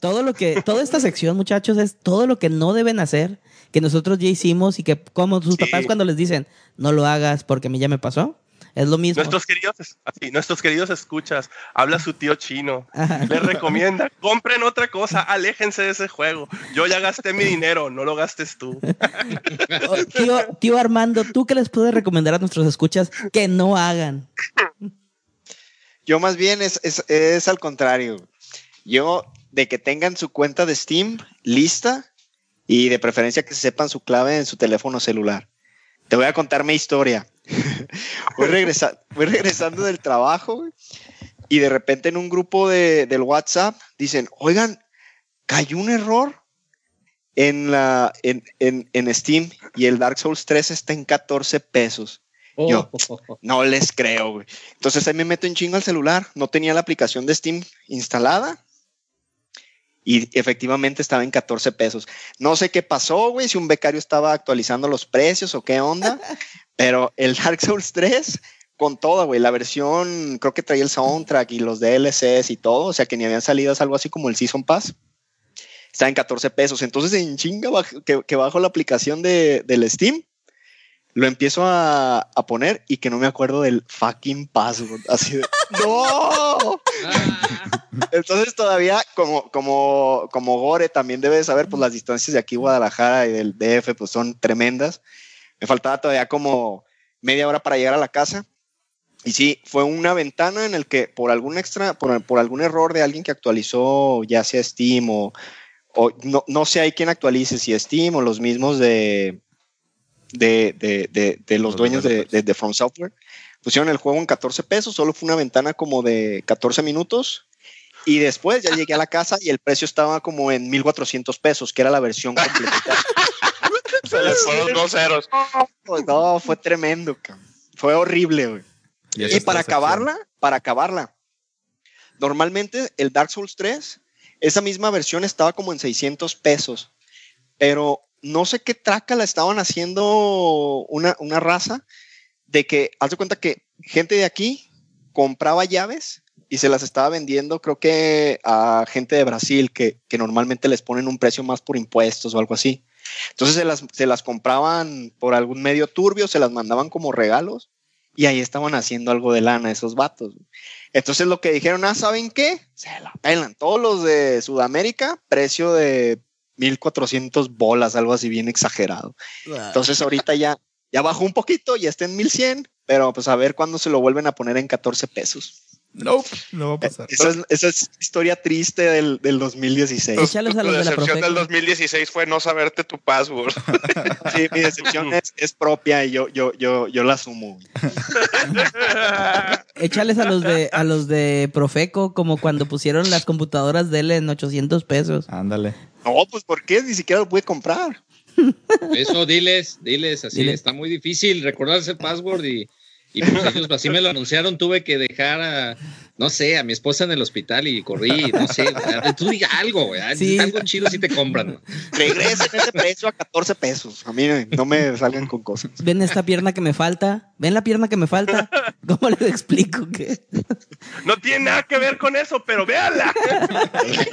Todo lo que, toda esta sección, muchachos, es todo lo que no deben hacer, que nosotros ya hicimos y que como sus Sí. papás cuando les dicen, no lo hagas porque a mí ya me pasó, es lo mismo. Nuestros queridos, así, nuestros queridos escuchas, habla su tío chino, Ajá. les recomienda, compren otra cosa, aléjense de ese juego. Yo ya gasté mi dinero, no lo gastes tú. Oh, [LAUGHS] tío, tío Armando, ¿tú qué les puedes recomendar a nuestros escuchas que no hagan? Yo más bien es, es, es al contrario. Yo, de que tengan su cuenta de Steam lista y de preferencia que sepan su clave en su teléfono celular. Te voy a contar mi historia. [LAUGHS] voy, regresa- voy regresando del trabajo güey, y de repente en un grupo de, del WhatsApp dicen, oigan, cayó un error en, la, en, en, en Steam y el Dark Souls 3 está en 14 pesos. Yo. No les creo, güey. Entonces ahí me meto en chingo al celular. No tenía la aplicación de Steam instalada. Y efectivamente estaba en 14 pesos. No sé qué pasó, güey, si un becario estaba actualizando los precios o qué onda. [LAUGHS] pero el Dark Souls 3, con todo, güey, la versión, creo que traía el soundtrack y los DLCs y todo. O sea que ni habían salido, es algo así como el Season Pass. Está en 14 pesos. Entonces en chinga que, que bajo la aplicación de, del Steam lo empiezo a, a poner y que no me acuerdo del fucking password. Así de, [LAUGHS] ¡No! [LAUGHS] Entonces todavía, como, como, como Gore también debe saber, pues las distancias de aquí Guadalajara y del DF pues son tremendas. Me faltaba todavía como media hora para llegar a la casa. Y sí, fue una ventana en el que por algún extra, por, por algún error de alguien que actualizó, ya sea Steam o, o no, no sé hay quién actualice, si Steam o los mismos de, de, de, de, de los, Los dueños de, developers. de, de From Software, pusieron el juego en 14 pesos, solo fue una ventana como de 14 minutos. Y después ya llegué a la casa y el precio estaba como en 1400 pesos, que era la versión completa. [LAUGHS] Se les fueron dos ceros. No, fue tremendo, cabrón. Fue horrible, güey. Y para acabarla, para acabarla, normalmente el Dark Souls 3, esa misma versión estaba como en 600 pesos, pero no sé qué traca la estaban haciendo una, una raza de que, haz de cuenta que gente de aquí compraba llaves y se las estaba vendiendo, creo que a gente de Brasil que, que normalmente les ponen un precio más por impuestos o algo así. Entonces se las, se las compraban por algún medio turbio, se las mandaban como regalos y ahí estaban haciendo algo de lana esos vatos. Entonces lo que dijeron, ah, ¿saben qué? Se la pelan. Todos los de Sudamérica, precio de 1400 bolas, algo así bien exagerado. Entonces ahorita ya, ya bajó un poquito, ya está en 1100, pero pues a ver cuándo se lo vuelven a poner en 14 pesos. Nope, no va a pasar. Esa es, esa es historia triste del, del 2016. Échales a Tu los de la decepción Profeco. del 2016 fue no saberte tu password. [LAUGHS] Sí, mi decepción es, es propia y yo, yo, yo, yo la asumo. [LAUGHS] Échales a los de a los de Profeco como cuando pusieron las computadoras de él en 800 pesos. Ándale. No, pues ¿por qué? Ni siquiera lo pude comprar. Eso, diles, diles, así Dile. está muy difícil recordarse el password y, y pues ellos así me lo anunciaron, tuve que dejar a, no sé, a mi esposa en el hospital y corrí, no sé, tú diga algo, güey, Sí. algo chido si te compran. ¿no? Regresen ese precio a 14 pesos. A mí no me salgan con cosas. Ven esta pierna que me falta. Ven la pierna que me falta. ¿Cómo les explico que? No tiene nada que ver con eso, pero véala.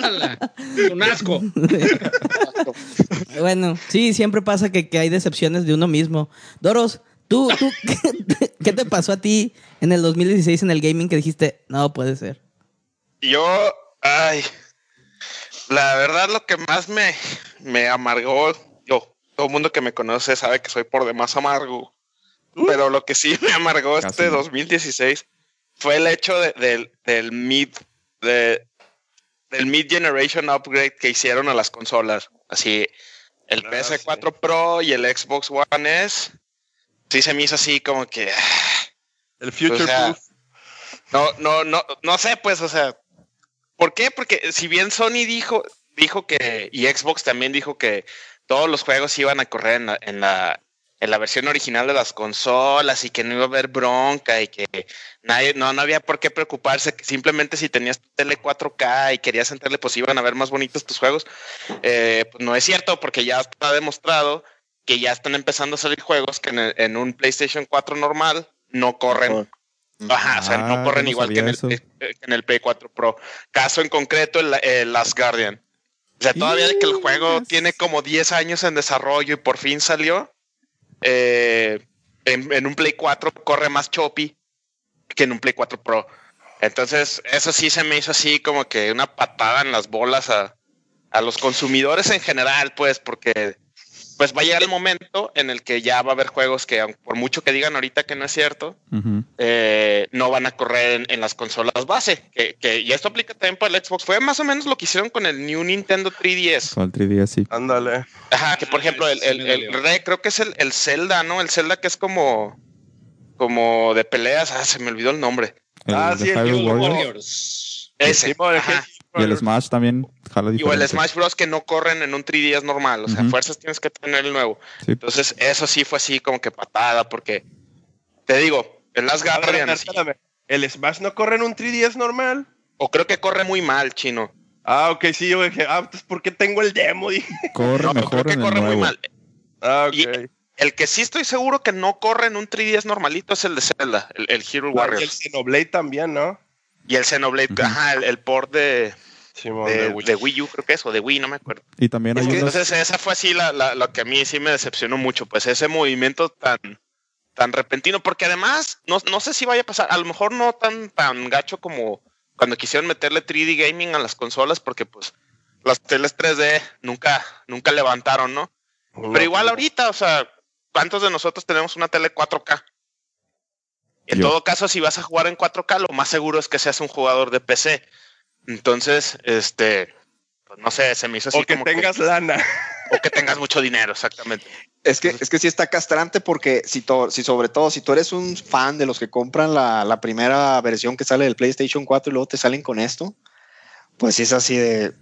Ala, Un asco. Bueno, sí, siempre pasa que, que hay decepciones de uno mismo. Doros, tú, tú, [LAUGHS] ¿qué, qué te pasó a ti en el 2016 en el gaming que dijiste, no puede ser? Yo, ay, la verdad lo que más me, me amargó, yo, todo el mundo que me conoce sabe que soy por demás amargo, pero lo que sí [LAUGHS] me amargó Casi este no. 2016 fue el hecho de- del, del mid, de, del mid generation upgrade que hicieron a las consolas, así el Ah, PS4 Pro y el Xbox One S, sí se me hizo así como que... El Future O sea, Proof. No, no, no, no sé, pues, o sea, ¿por qué? Porque si bien Sony dijo, dijo que, y Xbox también dijo que todos los juegos iban a correr en la, en la, en la versión original de las consolas y que no iba a haber bronca y que nadie, no, no había por qué preocuparse, que simplemente si tenías tu tele 4K y querías entrarle, pues iban a ver más bonitos tus juegos. Eh, pues no es cierto, porque ya está demostrado que ya están empezando a salir juegos que en, el- en un PlayStation 4 normal no corren Ajá, o sea, Ah, no corren yo no igual que en, sabía el, eh, que en el Play 4 Pro. Caso en concreto, el, el Last Guardian. O sea, todavía que el juego Yes. tiene como 10 años en desarrollo y por fin salió, eh, en, en un Play 4 corre más choppy que en un Play 4 Pro. Entonces, eso sí se me hizo así como que una patada en las bolas a, a los consumidores en general, pues, porque pues va a llegar el momento en el que ya va a haber juegos que, aunque por mucho que digan ahorita que no es cierto, eh, no van a correr en, en las consolas base. Que, que- y esto aplica también para el Xbox. Fue más o menos lo que hicieron con el New Nintendo 3DS. Con el 3DS, sí. Ándale. Ajá, que por ejemplo, el, sí el, creo que es el, el Zelda, ¿no? El Zelda que es como, como de peleas. Ah, se me olvidó el nombre. El Ah, sí, el Warriors. Warriors. Ese. Halo. Y el Smash también jala Y o el diferente. Smash Bros. que no corren en un 3DS normal. O sea, fuerzas tienes que tener el nuevo. Sí. Entonces, eso sí fue así como que patada, porque te digo, el Last Guardian, ¿El Smash no corre en un 3DS normal? o creo que corre muy mal, chino. Ah, ok, sí, yo dije, ah, entonces ¿por qué tengo el demo? [LAUGHS] Dije, Corre No, creo mejor que en el corre muy nuevo. mal. ah, ok. Y- El que sí estoy seguro que no corre en un 3DS normalito es el de Zelda, el, el Hero Ah, y el Warriors. Xenoblade también, ¿no? Y el Xenoblade, ajá, el, el port de, Simón, de, de Wii. de Wii U, creo que es, o de Wii, no me acuerdo. Y también hay unos... Entonces, esa fue así la, la- lo que a mí sí me decepcionó mucho, pues ese movimiento tan, tan repentino, porque además, no, no sé si vaya a pasar, a lo mejor no tan, tan gacho como cuando quisieron meterle 3D gaming a las consolas, porque pues las teles 3D nunca, nunca levantaron, ¿no? Pero igual ahorita, o sea, ¿cuántos de nosotros tenemos una tele 4K? En Yo. todo caso, si vas a jugar en 4K, lo más seguro es que seas un jugador de PC. Entonces, este, pues no sé, se me hizo así O que como tengas lana. o que tengas mucho dinero, exactamente. Es que, es que sí está castrante porque si, to- si sobre todo, si tú eres un fan de los que compran la, la primera versión que sale del PlayStation 4 y luego te salen con esto, pues sí es así de,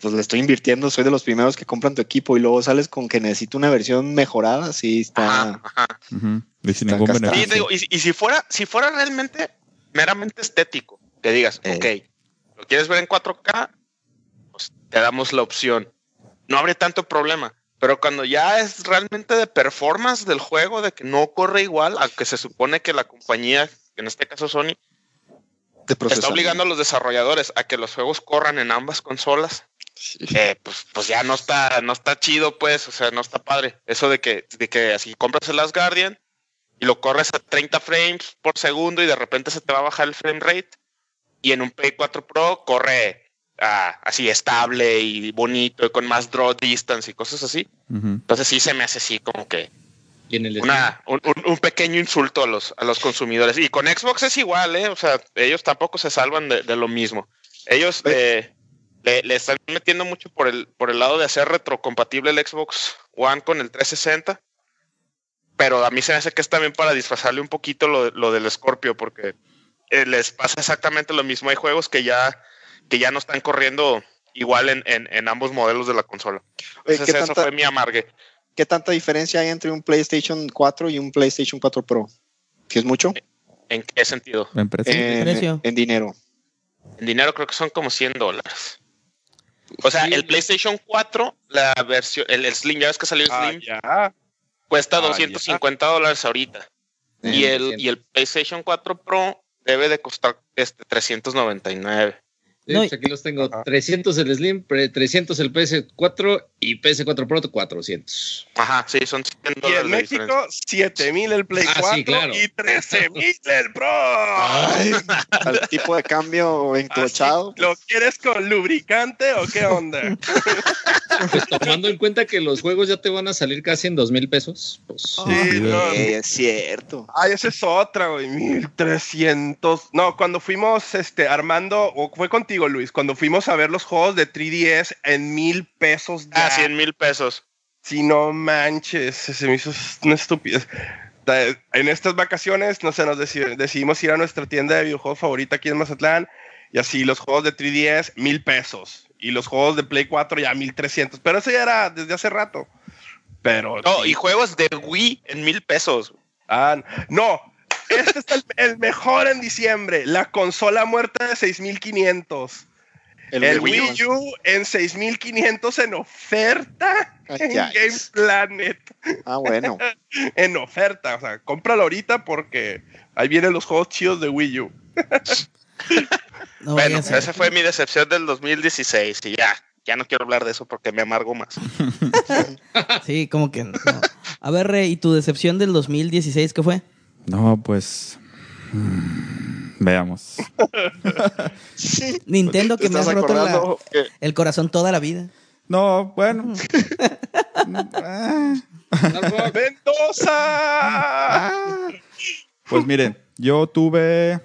pues le estoy invirtiendo, soy de los primeros que compran tu equipo y luego sales con que necesito una versión mejorada, sí está... Ajá, ajá. Ujú. Y sin Está ningún castrado. Sí, beneficio. te digo, y, y si fuera, si fuera realmente meramente estético, que digas, Eh. ok, lo quieres ver en 4K, pues te damos la opción. No habría tanto problema. Pero cuando ya es realmente de performance del juego, de que no corre igual, aunque se supone que la compañía, en este caso Sony, está obligando a los desarrolladores a que los juegos corran en ambas consolas, eh, pues, pues ya no está, no está chido, pues, o sea, no está padre. Eso de que, de que así compras el Last Guardian y lo corres a 30 frames por segundo y de repente se te va a bajar el frame rate y en un Play 4 Pro corre ah, así estable y bonito y con más draw distance y cosas así. Entonces sí se me hace así como que Y en el una, un, un- un pequeño insulto a los, a los consumidores. Y con Xbox es igual, ¿eh? O sea, ellos tampoco se salvan de, de lo mismo. Ellos eh, le, le están metiendo mucho por el, por el lado de hacer retrocompatible el Xbox One con el 360. Pero a mí se me hace que es también para disfrazarle un poquito lo, lo del Scorpio, porque eh, les pasa exactamente lo mismo. Hay juegos que ya, que ya no están corriendo igual en, en, en ambos modelos de la consola. Oye, Entonces ¿qué, eso tanta, fue mi amargue. qué tanta diferencia hay entre un PlayStation 4 y un PlayStation 4 Pro? ¿Que es mucho? ¿En qué sentido? En precio. En, precio. en dinero. En dinero creo que son como 100 dólares. O sea, Sí. el PlayStation 4, la versión, el, el Slim, ya ves que salió el Ah, Slim, ya. cuesta Ah, 250 dólares ahorita. y, Eh, el, y el PlayStation 4 Pro debe de costar este 399. Sí, No, pues aquí los tengo. Ajá. 300 el Slim, pre- 300 el PS4 y PS4 Pro 400. Ajá, sí, son 100 Y en. México, 7000 el Play Ah, sí, 4 claro. y 13000 el Pro. al tipo de cambio enclochado. Así, ¿Lo quieres con lubricante o qué onda? Pues tomando en cuenta que los juegos ya te van a salir casi en dos mil pesos, pues Sí, no. Es cierto. Ay, esa es otra, güey. 1300. No, cuando fuimos este, armando, o fue contigo, Luis, cuando fuimos a ver los juegos de 3DS en mil pesos. Ah, ya. 100 mil pesos. Si no manches, se me hizo una estupidez. En estas vacaciones, no sé, nos deci- decidimos ir a nuestra tienda de videojuegos favorita aquí en Mazatlán. Y así los juegos de 3DS, mil pesos. Y los juegos de Play 4 ya 1300. Pero eso ya era desde hace rato. Pero. No, sí. y juegos de Wii en mil pesos. Ah, no. Este es el, el mejor en diciembre. La consola muerta de 6500. El, Wii U. Wii U en 6500 en oferta Ay, en. Game Planet. Ah, bueno. [LAUGHS] En oferta. O sea, cómpralo ahorita porque ahí vienen los juegos chidos de Wii U. No bueno, esa fue mi decepción del 2016 y ya, ya no quiero hablar de eso porque me amargo más. [LAUGHS] Sí, como que no. A ver, Rey, ¿y tu decepción del 2016 qué fue? No, pues. mm, Veamos. [LAUGHS] Nintendo que ¿Te me ha roto la- acordando que- el corazón toda la vida. No, bueno. [LAUGHS] Ah, ¡Mendoza! ah. Pues miren, yo tuve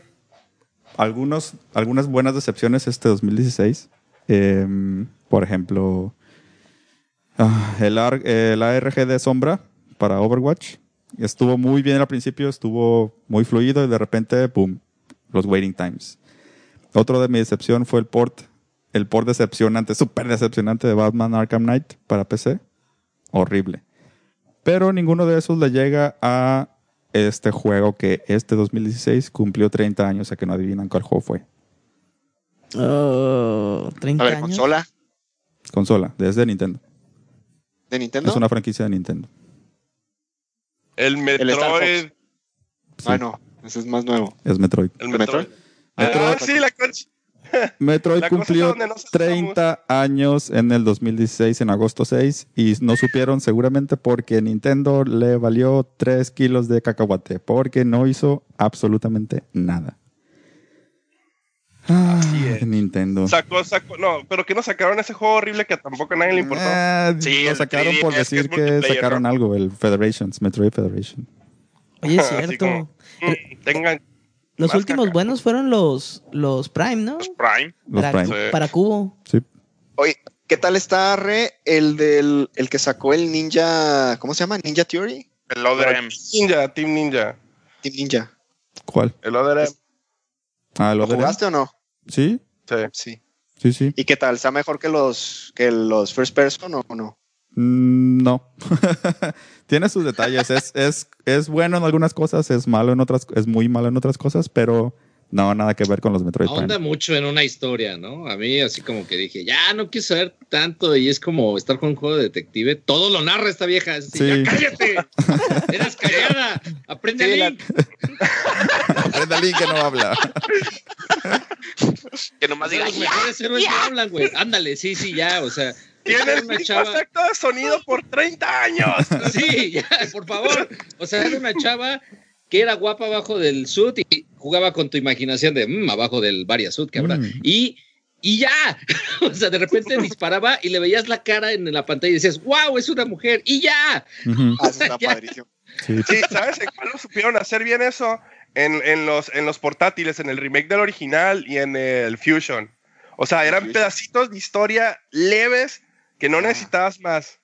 algunos, algunas buenas decepciones este 2016. Em, por ejemplo, ah, el, el ARG de Sombra para Overwatch. Estuvo muy bien al principio, estuvo muy fluido y de repente, ¡pum! Los waiting times. Otro de mi decepción fue el port. El port decepcionante, [LAUGHS] súper decepcionante de Batman Arkham Knight para PC. Horrible. Pero ninguno de esos le llega a este juego que este 2016 cumplió 30 años, a que no adivinan cuál juego fue. Oh, 30 A ver, años. consola Consola, desde Nintendo. de Nintendo. Es una franquicia de Nintendo. El Metroid. Ah, no. Ese es más nuevo. Es Metroid. El ¿El Metroid. Metroid? Ah, sí, la concha. [LAUGHS] Metroid La cumplió no sabemos. 30 años en el 2016, en agosto 6, y no supieron seguramente porque Nintendo le valió 3 kilos de cacahuate, porque no hizo absolutamente nada. Ah, Así. Nintendo. Sacó, sacó, no, pero que no sacaron ese juego horrible que tampoco a nadie le importó. Ah, Sí, lo sacaron 3DS por que es decir que sacaron ¿no? algo, el Federations, Metroid Federation. Oye, es [LAUGHS] cierto. como, mm, tengan Los últimos caca. buenos fueron los, los Prime, ¿no? Los Prime. Los para, Prime. Sí. para Cubo. Sí. Oye, ¿qué tal está Re el del el que sacó el Ninja, ¿cómo se llama? Ninja Theory, El Other M. Ninja, Team Ninja. Team Ninja. ¿Cuál? El Other M. Ah, ¿Lo jugaste o no? Sí, Sí. Sí. sí, sí. ¿Y qué tal? ¿Está mejor que los que los first person o no? Mm, no. [LAUGHS] Tiene sus detalles. Es, es, es bueno en algunas cosas, es malo en otras, es muy malo en otras cosas, pero no, nada que ver con los Metroid Ahonda Prime. mucho en una historia, ¿no? A mí así como que dije, ya no quiero saber tanto y es como estar con un juego de detective. Todo lo narra esta vieja. Así, Sí. ya cállate. Eres callada. Aprende Sí, a la- Link. [LAUGHS] Aprenda Link que no habla. Que nomás diga, los mejores héroes no hablan, güey. Ándale, sí, sí, ya. O sea, Tiene era el una mismo chava. efecto de sonido por 30 años. Sí, ya, por favor. O sea, era una chava que era guapa abajo del suit y jugaba con tu imaginación de "Mm, abajo del varia suit que habrá. Mm. Y, y ya. [LAUGHS] O sea, de repente [LAUGHS] disparaba y le veías la cara en la pantalla y decías, wow, es una mujer. Y ya. Ujú, Ah, eso está Ya. sí. Sí, ¿sabes en cuál lo supieron hacer bien eso? En, en los, en los portátiles, en el remake del original y en el Fusion. O sea, eran Fusion. pedacitos de historia leves que no Ah. necesitabas más.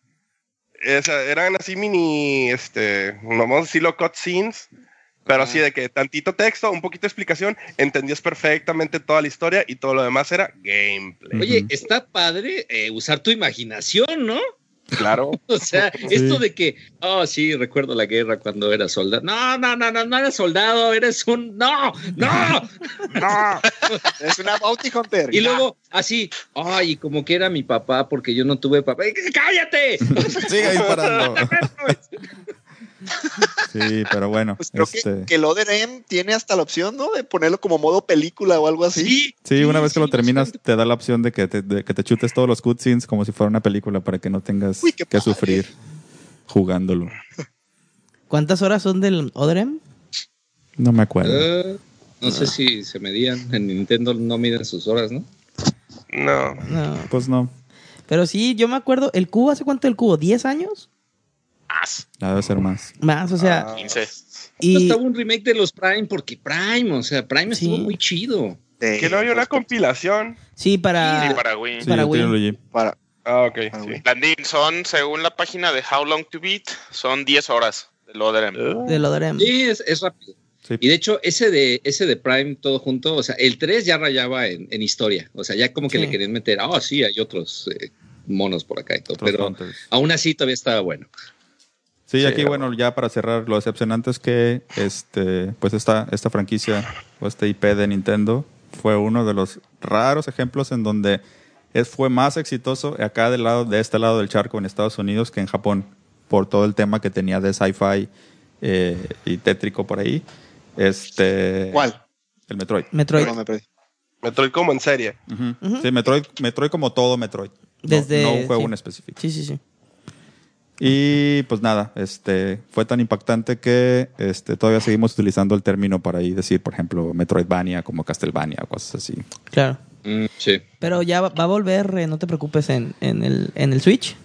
O sea, eran así mini, este, vamos a decirlo, cutscenes, pero así de que tantito texto, un poquito de explicación, entendías perfectamente toda la historia y todo lo demás era gameplay. Oye, está padre eh, usar tu imaginación, ¿no? Claro. [LAUGHS] O sea, esto de que, oh, sí, recuerdo la guerra cuando era soldado. No, no, no, no, no eres soldado, eres un. ¡No! ¡No! [LAUGHS] No. [LAUGHS] Es una bounty hunter. Y luego, así, ay, como que era mi papá porque yo no tuve papá. ¡Cállate! Sigue disparando. Sí, pero bueno. Pues creo este, que, que el Other M tiene hasta la opción, ¿no? De ponerlo como modo película o algo así. Sí, una vez que lo sí, terminas, te da la opción de que te, de que te chutes todos los cutscenes como si fuera una película para que no tengas Uy, que padre. sufrir jugándolo. ¿Cuántas horas son del Odrem? No me acuerdo. Eh, no sé si se medían. En Nintendo no miden sus horas, ¿no? No. No. Pues no, Pero sí, yo me acuerdo, ¿el cubo hace cuánto el cubo? ¿10 años? Más. debe ser más. Más, o sea, Ah. 15. y Estaba un remake de los Prime porque Prime, o sea, Prime Sí. estuvo muy chido. De- Que no había una compilación. sí, para... Sí, para Wii. Sí, Para Wii. para- Ah, ok. Ah, sí. Landín, son, según la página de How Long to Beat, son 10 horas del Other M. del Odrem. Sí, es, es rápido. Sí. Y de hecho, ese de, ese de Prime todo junto, o sea, el 3 ya rayaba en, en historia. O sea, ya como que Sí. le querían meter, ah, sí, hay otros eh, monos por acá y todo. Otros pero Hunters. aún así todavía estaba bueno. Sí, Sí, aquí, bueno. bueno, ya para cerrar, lo decepcionante es que este, pues esta, esta franquicia o este IP de Nintendo fue uno de los raros ejemplos en donde es, fue más exitoso acá del lado, de este lado del charco en Estados Unidos que en Japón, por todo el tema que tenía de sci-fi eh, y tétrico por ahí. Este, ¿Cuál? El Metroid. Metroid. Metroid como en serie. Sí, Metroid, Metroid como todo Metroid. No- no, un juego sí. en específico. Sí, sí, sí. Y pues nada, este fue tan impactante que este, todavía seguimos utilizando el término para ahí decir, por ejemplo, Metroidvania como Castlevania o cosas así. Claro. Mm, sí. Pero ya va, va a volver, eh, no te preocupes, en, en, el, en el Switch.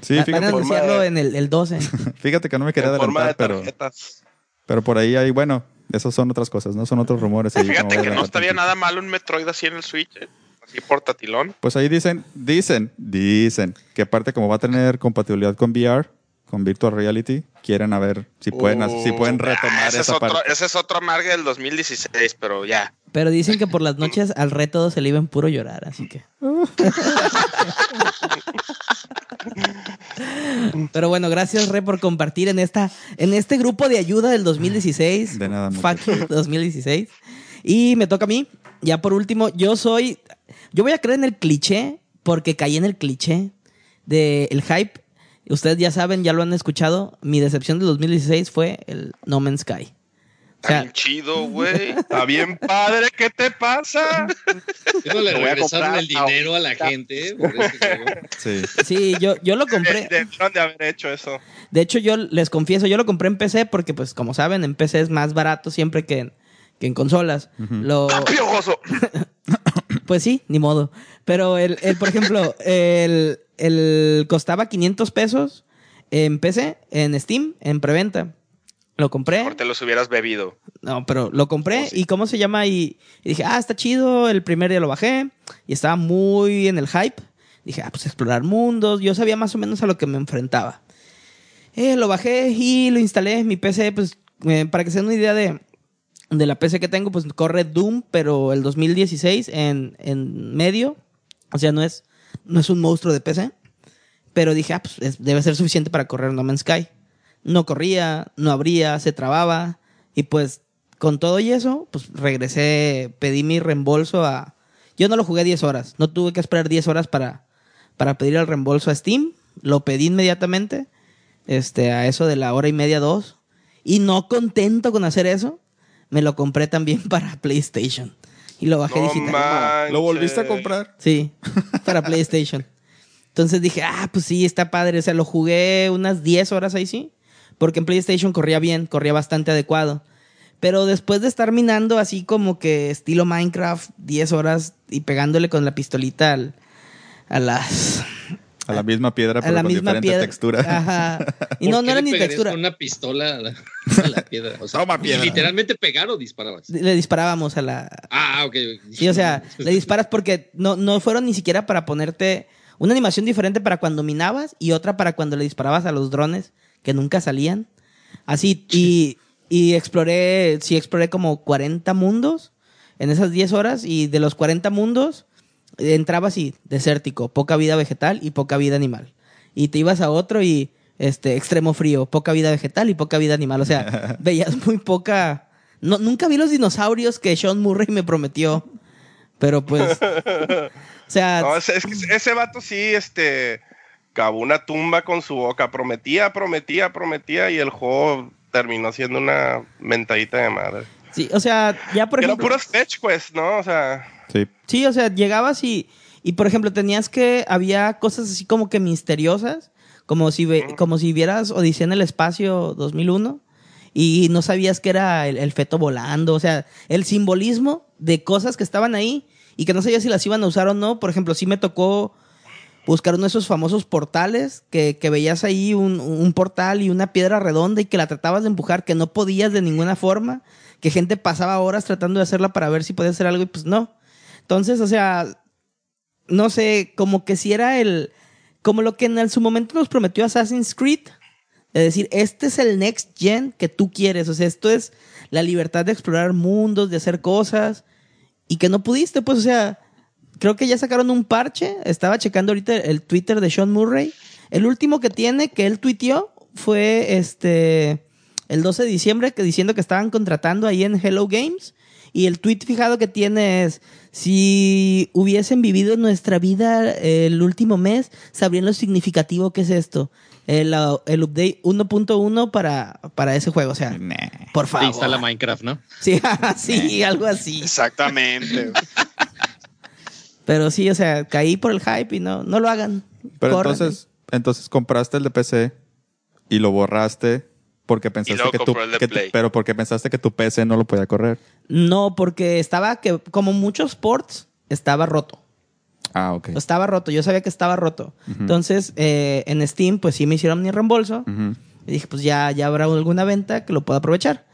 Sí, Va- Van a fíjate, anunciarlo de- en el, el 12. [LAUGHS] fíjate que no me quería en forma de adelantar, pero, tarjetas. pero por ahí hay, bueno, esos son otras cosas, ¿no? Son otros rumores. ahí Fíjate que no adelantar estaría nada malo un Metroid así en el Switch, ¿eh? Así portatilón. Pues ahí dicen, dicen, dicen que aparte como va a tener compatibilidad con VR, con Virtual Reality, quieren a ver si pueden, Uh, si pueden retomar Ah, ese, es esa otro, parte. ese es otro amargue del 2016, pero ya. Pero dicen que por las noches al re todo se le iba en puro llorar, así que. Pero bueno, gracias Re por compartir en esta en este grupo de ayuda del 2016. De nada, mucho. Fuck you, 2016. Y me toca a mí. Ya por último, yo soy yo voy a creer en el cliché porque caí en el cliché del el hype. Ustedes ya saben, ya lo han escuchado, mi decepción del 2016 fue el No Man's Sky. O Está sea, bien chido, güey. Está bien padre, ¿qué te pasa? No le Lo voy a regresaron el dinero a la gente. por juego. Sí. sí, yo, yo lo compré. Debieron de haber hecho eso. De hecho, yo les confieso, yo lo compré en PC porque, pues, como saben, en PC es más barato siempre que en, que en consolas. Lo, ¡Piojoso! [LAUGHS] Pues sí, ni modo. Pero el, el por ejemplo, [LAUGHS] el, el costaba 500 pesos en PC, en Steam, en preventa. Lo compré. Mejor te los hubieras bebido. No, pero lo compré Oh, sí. y cómo se llama y, y dije, ah, está chido, el primer día lo bajé y estaba muy en el hype. Dije, ah, pues explorar mundos, yo sabía más o menos a lo que me enfrentaba. Eh, lo bajé y lo instalé en mi PC, pues eh, para que se den una idea de, de la PC que tengo, pues corre Doom, pero el 2016 en, en medio, o sea, no es, no es un monstruo de PC. Pero dije, ah, pues es- debe ser suficiente para correr No Man's Sky. No corría, no abría, se trababa. Y pues con todo y eso, pues regresé, pedí mi reembolso a... Yo no lo jugué 10 horas, no tuve que esperar 10 horas para, para pedir el reembolso a Steam. Lo pedí inmediatamente, este, a eso de la hora y media, dos. Y no contento con hacer eso, me lo compré también [LAUGHS] para PlayStation. Y lo bajé No digital. manches. ¿Lo volviste a comprar? Sí, para PlayStation. Entonces dije, ah, pues sí, está padre. O sea, lo jugué unas 10 horas ahí sí. Porque en PlayStation corría bien, corría bastante adecuado. Pero después de estar minando así como que estilo Minecraft, 10 horas y pegándole con la pistolita al- a las... A la misma piedra, A pero la con misma diferente piedra. textura. Ajá. [LAUGHS] Y ¿Por no, no era ni textura. Con una pistola a la, [LAUGHS] a la piedra. O sea, Toma piedra. Literalmente pegar o disparabas. Le disparábamos a la, Ah, ok. Sí, o sea, [LAUGHS] le disparas porque no, no fueron ni siquiera para ponerte una animación diferente para cuando minabas y otra para cuando le disparabas a los drones que nunca salían. Así, y, y exploré, sí, exploré como 40 mundos en esas 10 horas y de los 40 mundos entraba así, desértico, poca vida vegetal y poca vida animal. Y te ibas a otro y este extremo frío, poca vida vegetal y poca vida animal. O sea, [LAUGHS] veías muy poca. No, nunca vi los dinosaurios que Sean Murray me prometió. Pero pues. o sea, [LAUGHS] No, es, es que ese vato sí, este, cavó una tumba con su boca. Prometía, prometía, prometía y el juego terminó siendo una mentadita de madre. sí, o sea, ya por ejemplo. puros fetch quest, ¿no? O sea, Sí. Sí, o sea, llegabas y, y por ejemplo, tenías que, había cosas así como que misteriosas, como si, ve- como si vieras Odisea en el espacio 2001 y no sabías que era el, el feto volando, o sea, el simbolismo de cosas que estaban ahí y que no sabías si las iban a usar o no. Por ejemplo, sí me tocó buscar uno de esos famosos portales que, que veías ahí un, un portal y una piedra redonda y que la tratabas de empujar, que no podías de ninguna forma, que gente pasaba horas tratando de hacerla para ver si podía hacer algo y pues no. Entonces, o sea, no sé, como que si era el, como lo que en su momento nos prometió Assassin's Creed, es decir, este es el next gen que tú quieres, o sea, esto es la libertad de explorar mundos, de hacer cosas, y que no pudiste, pues, o sea, creo que ya sacaron un parche, estaba checando ahorita el Twitter de Sean Murray, el último que tiene, que él tuiteó, fue este, el 12 de diciembre, que diciendo que estaban contratando ahí en Hello Games, y el tweet fijado que tiene es, si hubiesen vivido nuestra vida el último mes, sabrían lo significativo que es esto. El, uh, el update 1.1 para, para ese juego. O sea, Nah. por Te favor. instala Minecraft, ¿no? Sí, [LAUGHS] sí, algo así. Exactamente. Pero sí, o sea, caí por el hype y no, no lo hagan. Pero entonces, entonces compraste el de PC y lo borraste porque pensaste que tu, compró el de que tu- Play. pero porque pensaste que tu PC no lo podía correr. No, porque estaba que, como muchos ports, estaba roto. Ah, ok. Estaba roto. Yo sabía que estaba roto. Entonces, eh, en Steam, pues sí me hicieron mi reembolso. Y dije, pues ya, ya habrá alguna venta que lo pueda aprovechar.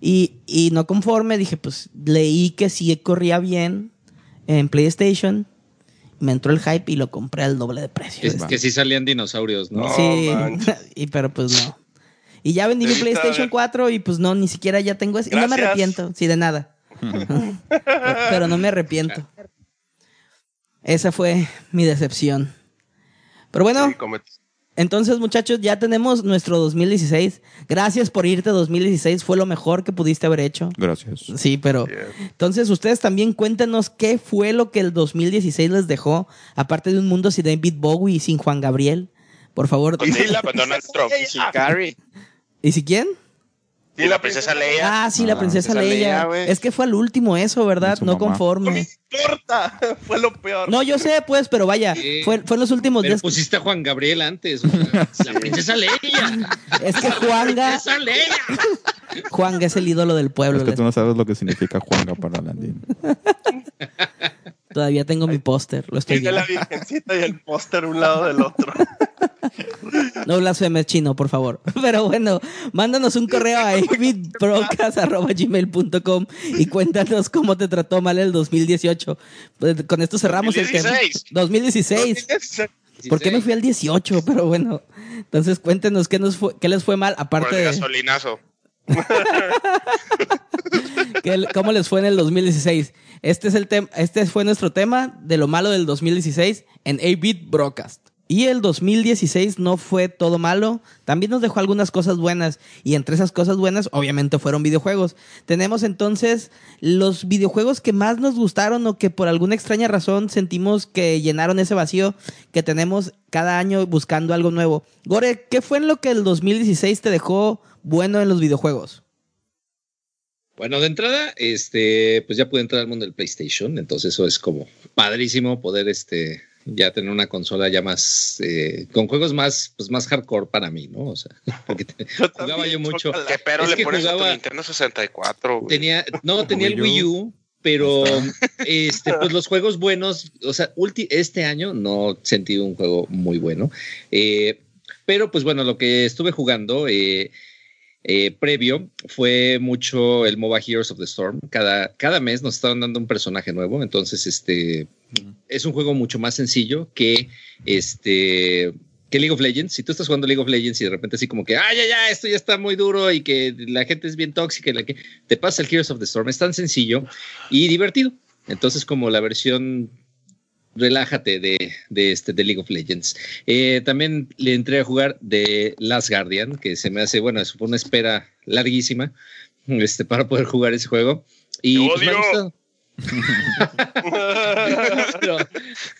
Y, y no conforme, dije, pues leí que sí corría bien en PlayStation. Me entró el hype y lo compré al doble de precio. Es que sí salían dinosaurios, ¿no? Sí, [LAUGHS] y, pero pues no. Y ya vendí mi PlayStation haber- 4 y pues no, ni siquiera ya tengo eso. Y no me arrepiento, sí, de nada. [LAUGHS] pero, no me arrepiento. Esa fue mi decepción. Pero bueno, entonces, muchachos, ya tenemos nuestro 2016. Gracias por irte 2016. Fue lo mejor que pudiste haber hecho. Gracias. Sí, pero entonces ustedes también cuéntenos qué fue lo que el 2016 les dejó, aparte de un mundo sin David Bowie y sin Juan Gabriel. Por favor. Con Donald Trump. Y sin Carrie. ¿Y si quién? Y la princesa Leia. Ah, sí, la Ah, princesa princesa Leia. Es que fue al último eso, ¿verdad? No mamá. No me conforme. importa, [LAUGHS] fue lo peor. No, yo sé, pues, pero vaya, Sí. fue, fue en los últimos Pero días. pusiste a Juan Gabriel antes. [LAUGHS] La princesa Leia. [LAUGHS] Es que Juanga, Princesa Leia. Juanga es el ídolo del pueblo. Es que tú no sabes lo que significa Juanga para Landín. Todavía tengo mi póster, lo estoy viendo. la virgencita y el póster un lado del otro. [LAUGHS] No blasfemes chino, por favor. [LAUGHS] Pero bueno, mándanos un correo a gmail.com y cuéntanos cómo te trató mal el 2018. Pues, con esto cerramos el tema. 2016. 2016. ¿Por qué me fui al 18? Pero bueno, entonces cuéntenos qué, nos fue, qué les fue mal, Por aparte el de gasolinazo. [LAUGHS] cómo les fue en el 2016. Este, es el tema, este fue nuestro tema de lo malo del 2016 en 8-Bit Broadcast. Y el 2016 no fue todo malo, también nos dejó algunas cosas buenas y entre esas cosas buenas obviamente fueron videojuegos. Tenemos entonces los videojuegos que más nos gustaron o que por alguna extraña razón sentimos que llenaron ese vacío que tenemos cada año buscando algo nuevo. Gore, ¿qué fue en lo que el 2016 te dejó bueno en los videojuegos? Bueno, de entrada, este, pues ya pude entrar al mundo del PlayStation, entonces eso es como padrísimo poder, este, ya tener una consola ya más, eh, con juegos más, pues más hardcore para mí, ¿no? O sea, [LAUGHS] porque te- jugaba yo mucho. ¿Qué pero Es le que pones a tu jugaba- Nintendo 64, güey? Tenía, no, [LAUGHS] tenía el Wii U, pero este, pues los juegos buenos, o sea, ulti- este año no he sentido un juego muy bueno. Eh, pero pues bueno, lo que estuve jugando eh, eh, previo fue mucho el MOBA Heroes of the Storm. Cada, cada mes nos estaban dando un personaje nuevo, entonces este es un juego mucho más sencillo que este que League of Legends. Si tú estás jugando League of Legends y de repente así como que, ah, ya, ya, esto ya está muy duro y que la gente es bien tóxica y la que te pasa el Heroes of the Storm. Es tan sencillo y divertido. Entonces, como la versión relájate de, de este de League of Legends. Eh, también le entré a jugar de Last Guardian, que se me hace, bueno, es una espera larguísima este, para poder jugar ese juego. Y ¡Te pues, me ha odio! gustado. [LAUGHS] Pero,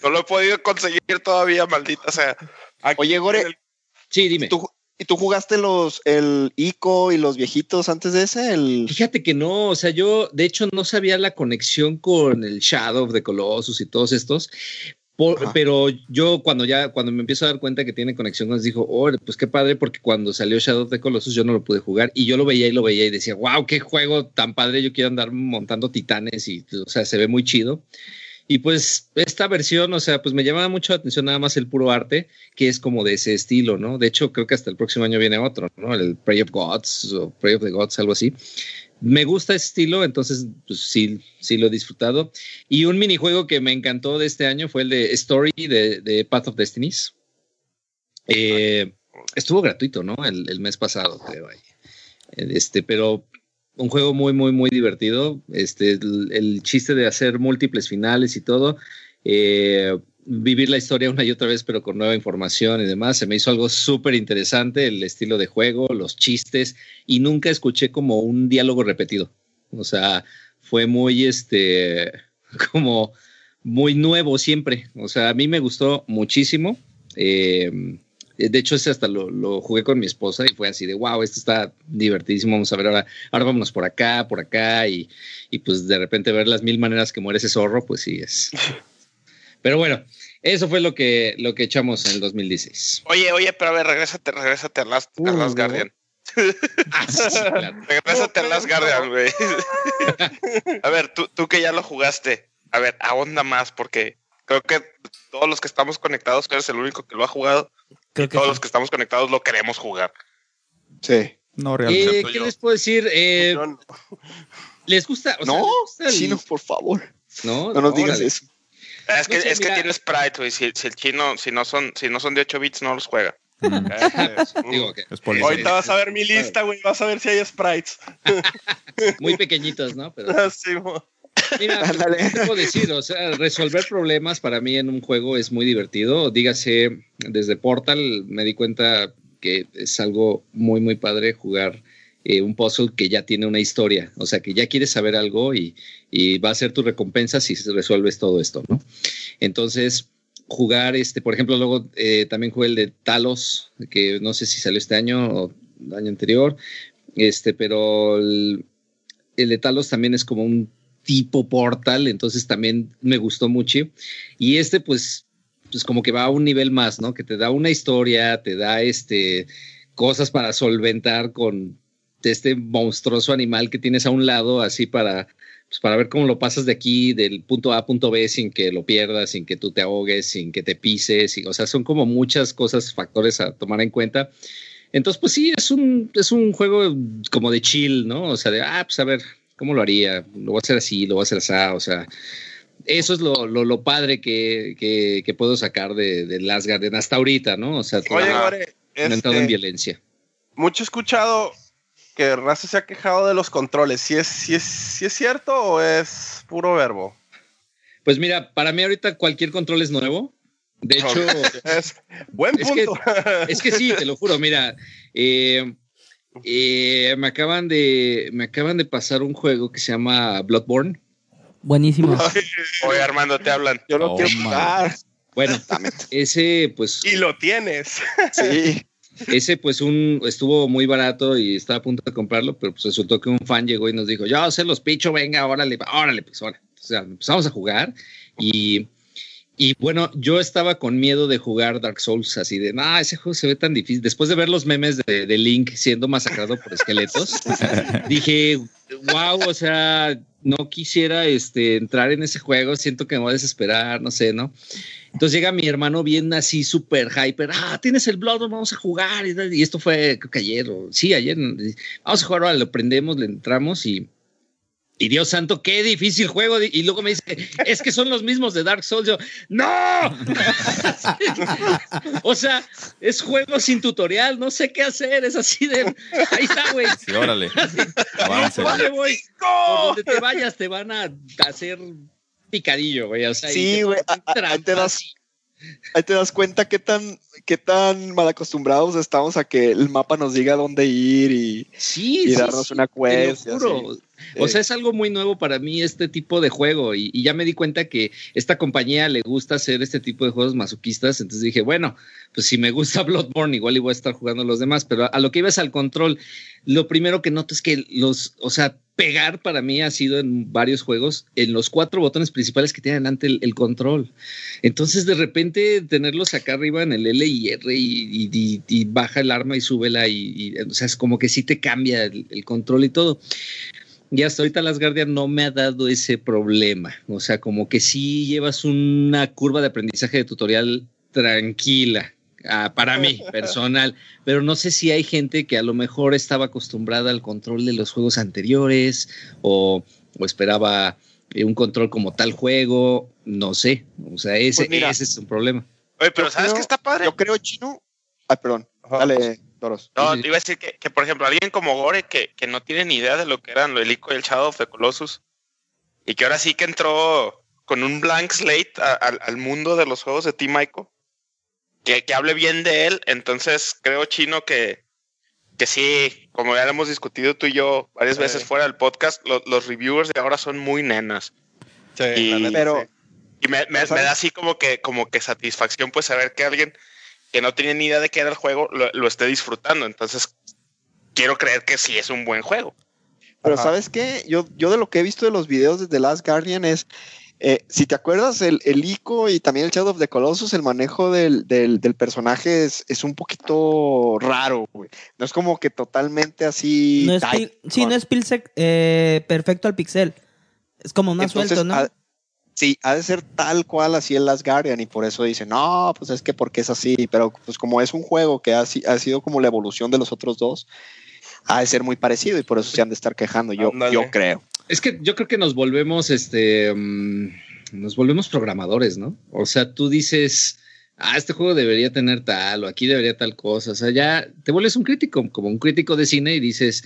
No lo he podido conseguir todavía, maldita sea. Aquí Oye, Gore, el- sí, dime. ¿tú, ¿y tú jugaste los el ICO y los viejitos antes de ese? El... Fíjate que no, o sea, yo de hecho no sabía la conexión con el Shadow of the Colossus y todos estos, por- pero yo cuando ya, cuando me empiezo a dar cuenta que tiene conexión, nos dijo, oh, pues qué padre, porque cuando salió Shadow of the Colossus yo no lo pude jugar y yo lo veía y lo veía y decía, wow, qué juego tan padre, yo quiero andar montando titanes y, o sea, se ve muy chido. Y pues esta versión, o sea, pues me llamaba mucho la atención nada más el puro arte, que es como de ese estilo, ¿no? De hecho, creo que hasta el próximo año viene otro, ¿no? El Prey of Gods o Prey of the Gods, algo así. Me gusta ese estilo, entonces pues sí, sí lo he disfrutado. Y un minijuego que me encantó de este año fue el de Story de, Path of Destinies. Eh, estuvo gratuito, ¿no? El, el mes pasado, creo. Este, pero un juego muy, muy, muy divertido. Este, el, chiste de hacer múltiples finales y todo. eh, vivir la historia una y otra vez, pero con nueva información y demás. Se me hizo algo súper interesante, el estilo de juego, los chistes, y nunca escuché como un diálogo repetido. O sea, fue muy, este, [LAUGHS] como muy nuevo siempre. O sea, a mí me gustó muchísimo. Eh, de hecho, ese hasta lo, lo, jugué con mi esposa y fue así de, wow, esto está divertidísimo, vamos a ver ahora, ahora vámonos por acá, por acá, y, y pues de repente ver las mil maneras que muere ese zorro, pues sí es. [LAUGHS] Pero bueno, eso fue lo que, lo que echamos en el 2016. Oye, oye, pero a ver, regrésate, regrésate a Last, a Last Guardian. [LAUGHS] Ah, sí, sí, claro. [LAUGHS] Regrésate a Last Guardian, güey. a ver, tú, tú que ya lo jugaste, a ver, ahonda más, porque creo que todos los que estamos conectados, tú eres el único que lo ha jugado. Creo que todos sí. los que estamos conectados lo queremos jugar. Sí. No, realmente. Eh, ¿Qué les puedo decir? Eh, Yo no. ¿Les gusta? O sea, no, ¿les gusta el- chino, por favor. no, No nos digas eso. Es que, No sé, es que tiene sprite, güey. Si, si el chino, si no son, si no son de 8 bits, no los juega. Mm, [LAUGHS] Digo que Es por- Ahorita vas a ver mi lista, güey. Vas a ver si hay sprites. muy pequeñitos, ¿no? Pero [LAUGHS] Así, mo- Mira, [LAUGHS] Ándale. ¿qué te puedo decir? O sea, resolver problemas para mí en un juego es muy divertido. Dígase, desde Portal me di cuenta que es algo muy, muy padre jugar eh, un puzzle que ya tiene una historia. O sea, que ya quieres saber algo y, y va a ser tu recompensa si resuelves todo esto, ¿no? Entonces, jugar, este, por ejemplo, luego eh, también jugué el de Talos, que no sé si salió este año o el año anterior, este, pero el, el de Talos también es como un tipo portal, entonces también me gustó mucho. Y este, pues, pues como que va a un nivel más, ¿no? Que te da una historia, te da este cosas para solventar con este monstruoso animal que tienes a un lado, así para, pues, para ver cómo lo pasas de aquí, del punto A a punto B, sin que lo pierdas, sin que tú te ahogues, sin que te pises. o sea, son como muchas cosas, factores a tomar en cuenta. Entonces, pues sí, es un, es un juego como de chill, ¿no? O sea, de, ah, pues a ver, ¿cómo lo haría? Lo voy a hacer así, lo voy a hacer así, o sea, eso es lo, lo, lo padre que, que, que, puedo sacar de, de Last Guardian hasta ahorita, ¿no? O sea, Oye, Gore, este, en violencia. Mucho he escuchado que Raza se ha quejado de los controles. ¿Si es, si es, si es cierto o es puro verbo? Pues mira, para mí ahorita cualquier control es nuevo. De hecho, [LAUGHS] es buen punto. Es que, es que, sí, te lo juro. Mira, eh, eh, me acaban de me acaban de pasar un juego que se llama Bloodborne. Buenísimo. Oye, Armando, te hablan. Yo lo oh, quiero jugar. Bueno, ese pues. Y lo tienes. Sí. Ese pues un estuvo muy barato y estaba a punto de comprarlo, pero pues resultó que un fan llegó y nos dijo, yo se los picho, venga, órale, órale, pues órale. O sea, empezamos a jugar y y bueno, yo estaba con miedo de jugar Dark Souls, así de, no, ese juego se ve tan difícil. Después de ver los memes de, de Link siendo masacrado por esqueletos, [LAUGHS] dije, wow, o sea, no quisiera este, entrar en ese juego, siento que me voy a desesperar, no sé, ¿no? Entonces llega mi hermano bien así, súper hyper, ah, tienes el Blood, vamos a jugar. Y, esto fue, creo que ayer, o sí, ayer, vamos a jugar, ahora lo prendemos, le entramos y y Dios santo, qué difícil juego. Y luego me dice, es que son los mismos de Dark Souls. Yo, ¡No! [LAUGHS] o sea, es juego sin tutorial, no sé qué hacer. Es así de. Ahí está, güey. Sí, órale. [LAUGHS] Avance, voy? Por donde te vayas, te van a hacer picadillo, güey. O sea, sí, güey. Ahí te das, ahí te das cuenta qué tan, qué tan mal acostumbrados estamos a que el mapa nos diga dónde ir y, sí, darnos una quest. O sea, es algo muy nuevo para mí este tipo de juego y, ya me di cuenta que esta compañía le gusta hacer este tipo de juegos masoquistas, entonces dije, bueno, pues si me gusta [LAUGHS] Bloodborne igual y voy a estar jugando los demás, pero a lo que ibas al control, lo primero que noto es que los, o sea, pegar para mí ha sido en varios juegos en los cuatro botones principales que tienen ante el, control. Entonces, de repente, tenerlos acá arriba en el L y R y, baja el arma y súbela y, o sea, es como que sí te cambia el control y todo. Y hasta ahorita Las Guardian no me ha dado ese problema. O sea, como que sí llevas una curva de aprendizaje de tutorial tranquila. Ah, para mí, [LAUGHS] personal, pero no sé si hay gente que a lo mejor estaba acostumbrada al control de los juegos anteriores o, esperaba eh, un control como tal juego, no sé, o sea, ese, pues ese es un problema. Oye, pero ¿sabes qué está padre? Yo creo, Chino, ay, perdón, dale, no, te iba a decir que, por ejemplo, alguien como Gore, que, que, no tiene ni idea de lo que eran lo Ico y el Shadow of the Colossus, y que ahora sí que entró con un blank slate al mundo de los juegos de Team Ico, que, que, hable bien de él, entonces creo, Chino, que, que sí, como ya lo hemos discutido tú y yo varias veces fuera del podcast, los reviewers de ahora son muy nenas. Sí, y, pero... Y me, me, me, da así como que, como que satisfacción pues saber que alguien que no tiene ni idea de qué era el juego lo, esté disfrutando. Entonces, quiero creer que sí es un buen juego. Pero ¿sabes qué? Yo, yo de lo que he visto de los videos de The Last Guardian es, eh, si te acuerdas, el, el ICO y también el Shadow of the Colossus, el manejo del, del, del personaje es, es, un poquito raro, güey. No es como que totalmente así... No es sí, no es eh, perfecto al pixel. Es como más suelto, ¿no? Sí, ha de ser tal cual así el Last Guardian y por eso dicen, no, pues es que porque es así, pero pues como es un juego que ha, ha sido como la evolución de los otros dos, ha de ser muy parecido y por eso se han de estar quejando, yo, yo creo. Es que yo creo que nos volvemos, este, mm, nos volvemos programadores, ¿no? O sea, tú dices, ah, este juego debería tener tal o aquí debería tal cosa, o sea, ya te vuelves un crítico, como un crítico de cine y dices,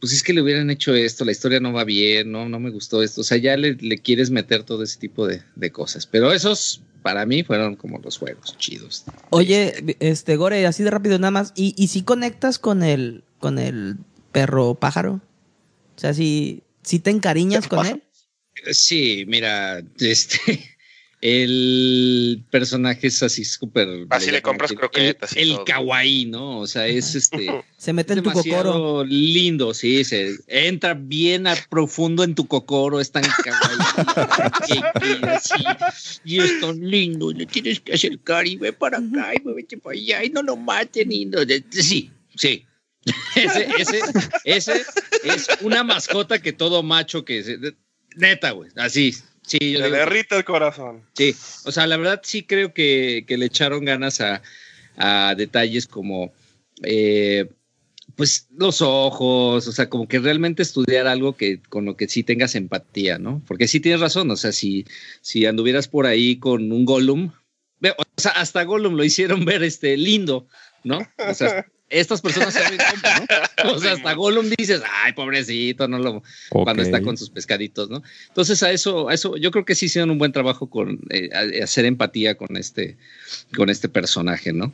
pues es que le hubieran hecho esto, la historia no va bien, no, no me gustó esto. O sea, ya le, quieres meter todo ese tipo de, cosas. Pero esos, para mí, fueron como los juegos chidos. Oye, este, Gore, así de rápido nada más. ¿Y, y si conectas con el, con el perro pájaro? O sea, si, si te encariñas con él. Sí, mira, este. El personaje es así súper. Así le compras croquetas. El, el kawaii, ¿no? O sea, es este. [LAUGHS] se mete en tu cocoro. lindo, sí. Se entra bien a profundo en tu cocoro. Es tan kawaii. [LAUGHS] y es tan lindo. Le tienes que acercar y ve para acá y vete para allá y no lo maten. Y no, sí, sí. [LAUGHS] ese, ese, ese es una mascota que todo macho que Neta, güey. Así. Sí, yo Te derrite el corazón. Sí, o sea, la verdad sí creo que, que le echaron ganas a, a detalles como, eh, pues, los ojos, o sea, como que realmente estudiar algo que con lo que sí tengas empatía, ¿no? Porque sí tienes razón, o sea, si, si anduvieras por ahí con un Gollum, o sea, hasta Gollum lo hicieron ver este lindo, ¿no? O sea, [LAUGHS] estas personas son bien compa, ¿no? [LAUGHS] O sea, hasta Gollum dices, ay, pobrecito, no lo, cuando está con sus pescaditos, ¿no? Entonces a eso, a eso, yo creo que sí hicieron un buen trabajo con eh, hacer empatía con este, con este personaje, ¿no?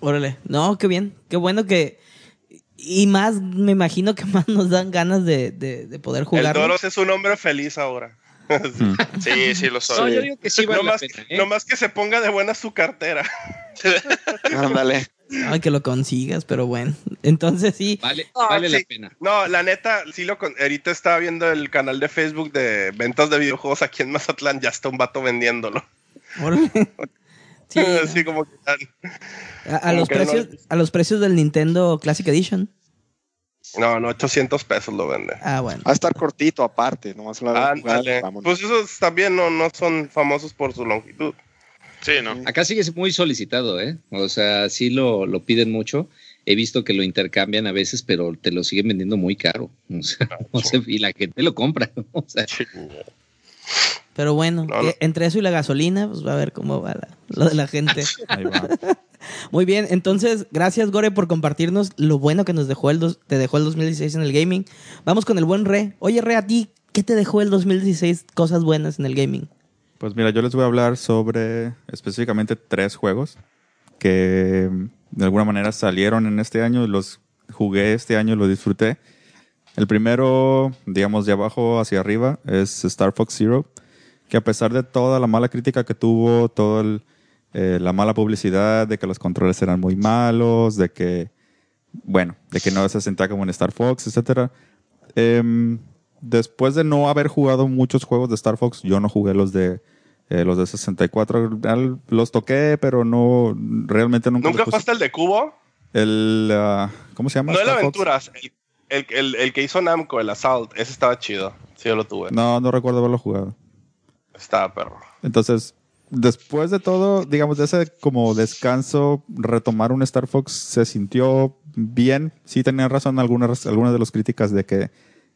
Órale. No, qué bien. Qué bueno que. Y más, me imagino que más nos dan ganas de, de, de poder El jugar. Doros es un hombre feliz ahora. [LAUGHS] Sí, sí lo No, soy. yo digo que sí vale no, más, pena, ¿eh? no más que se ponga de buena su cartera. [LAUGHS] Ándale. Ay, que lo consigas, pero bueno. [LAUGHS] Entonces sí. Vale, Ah, vale la pena. No, la neta, sí lo con... ahorita estaba viendo el canal de Facebook de ventas de videojuegos aquí en Mazatlán, ya está un vato vendiéndolo. [LAUGHS] [LAUGHS] Sí, Así como que tal. a, a como los que no- precios, a los precios del Nintendo Classic Edition. No, no, 800 pesos lo vende. Ah, bueno. Va a estar cortito aparte, nomás la vámonos. Pues esos también no, no son famosos por su longitud. Sí, ¿no? Acá sigue muy solicitado, ¿eh? O sea, sí lo, lo piden mucho. He visto que lo intercambian a veces, pero te lo siguen vendiendo muy caro. O sea, [LAUGHS] o sea, y la gente lo compra. O sea, Pero bueno, No, no. eh, entre eso y la gasolina, pues va a ver cómo va la- lo de la gente. [LAUGHS] Ahí va. [LAUGHS] Muy bien, entonces, gracias Gore por compartirnos lo bueno que nos dejó el dos- te dejó el 2016 en el gaming. Vamos con el buen Re. Oye, Re, a ti, ¿qué te dejó el 2016 cosas buenas en el gaming? Pues mira, yo les voy a hablar sobre específicamente tres juegos que de alguna manera salieron en este año, los jugué este año, los disfruté. El primero, digamos, de abajo hacia arriba, es Star Fox Zero, que a pesar de toda la mala crítica que tuvo, toda la mala publicidad, de que los controles eran muy malos, de que, bueno, de que no se sentía como en Star Fox. Em, después de no haber jugado muchos juegos de Star Fox, yo no jugué los de eh, los de 64. Al- Los toqué, pero no realmente nunca. ¿Nunca jugaste el de Cubo? el ah, ¿Cómo se llama? No el Star? Aventuras, el, el, el- el que hizo Namco, el Assault, ese estaba chido. Sí, yo lo tuve. No, no recuerdo haberlo jugado. Estaba perro. Entonces, después de todo, digamos, de ese como descanso, retomar un Star Fox se sintió bien. Sí tenían razón algunas, algunas de las críticas de que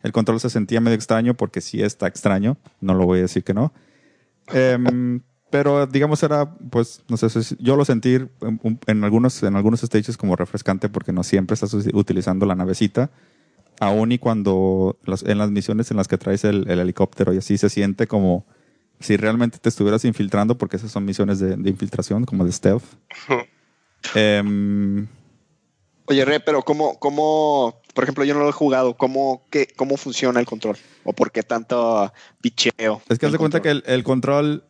el control se sentía medio extraño, porque sí está extraño. No lo voy a decir que no. Em, [LAUGHS] pero digamos era, pues, no sé, yo lo sentí en, un- en algunos, en algunos stages como refrescante porque no siempre estás utilizando la navecita. Aún y cuando las- en las misiones en las que traes el, el helicóptero y así se siente como si realmente te estuvieras infiltrando, porque esas son misiones de, de infiltración, como de stealth. [LAUGHS] Em, Oye, Re, pero ¿cómo, cómo, por ejemplo, yo no lo he jugado, ¿cómo, qué, cómo funciona el control? ¿O por qué tanto picheo? es que haz de cuenta que el, el control,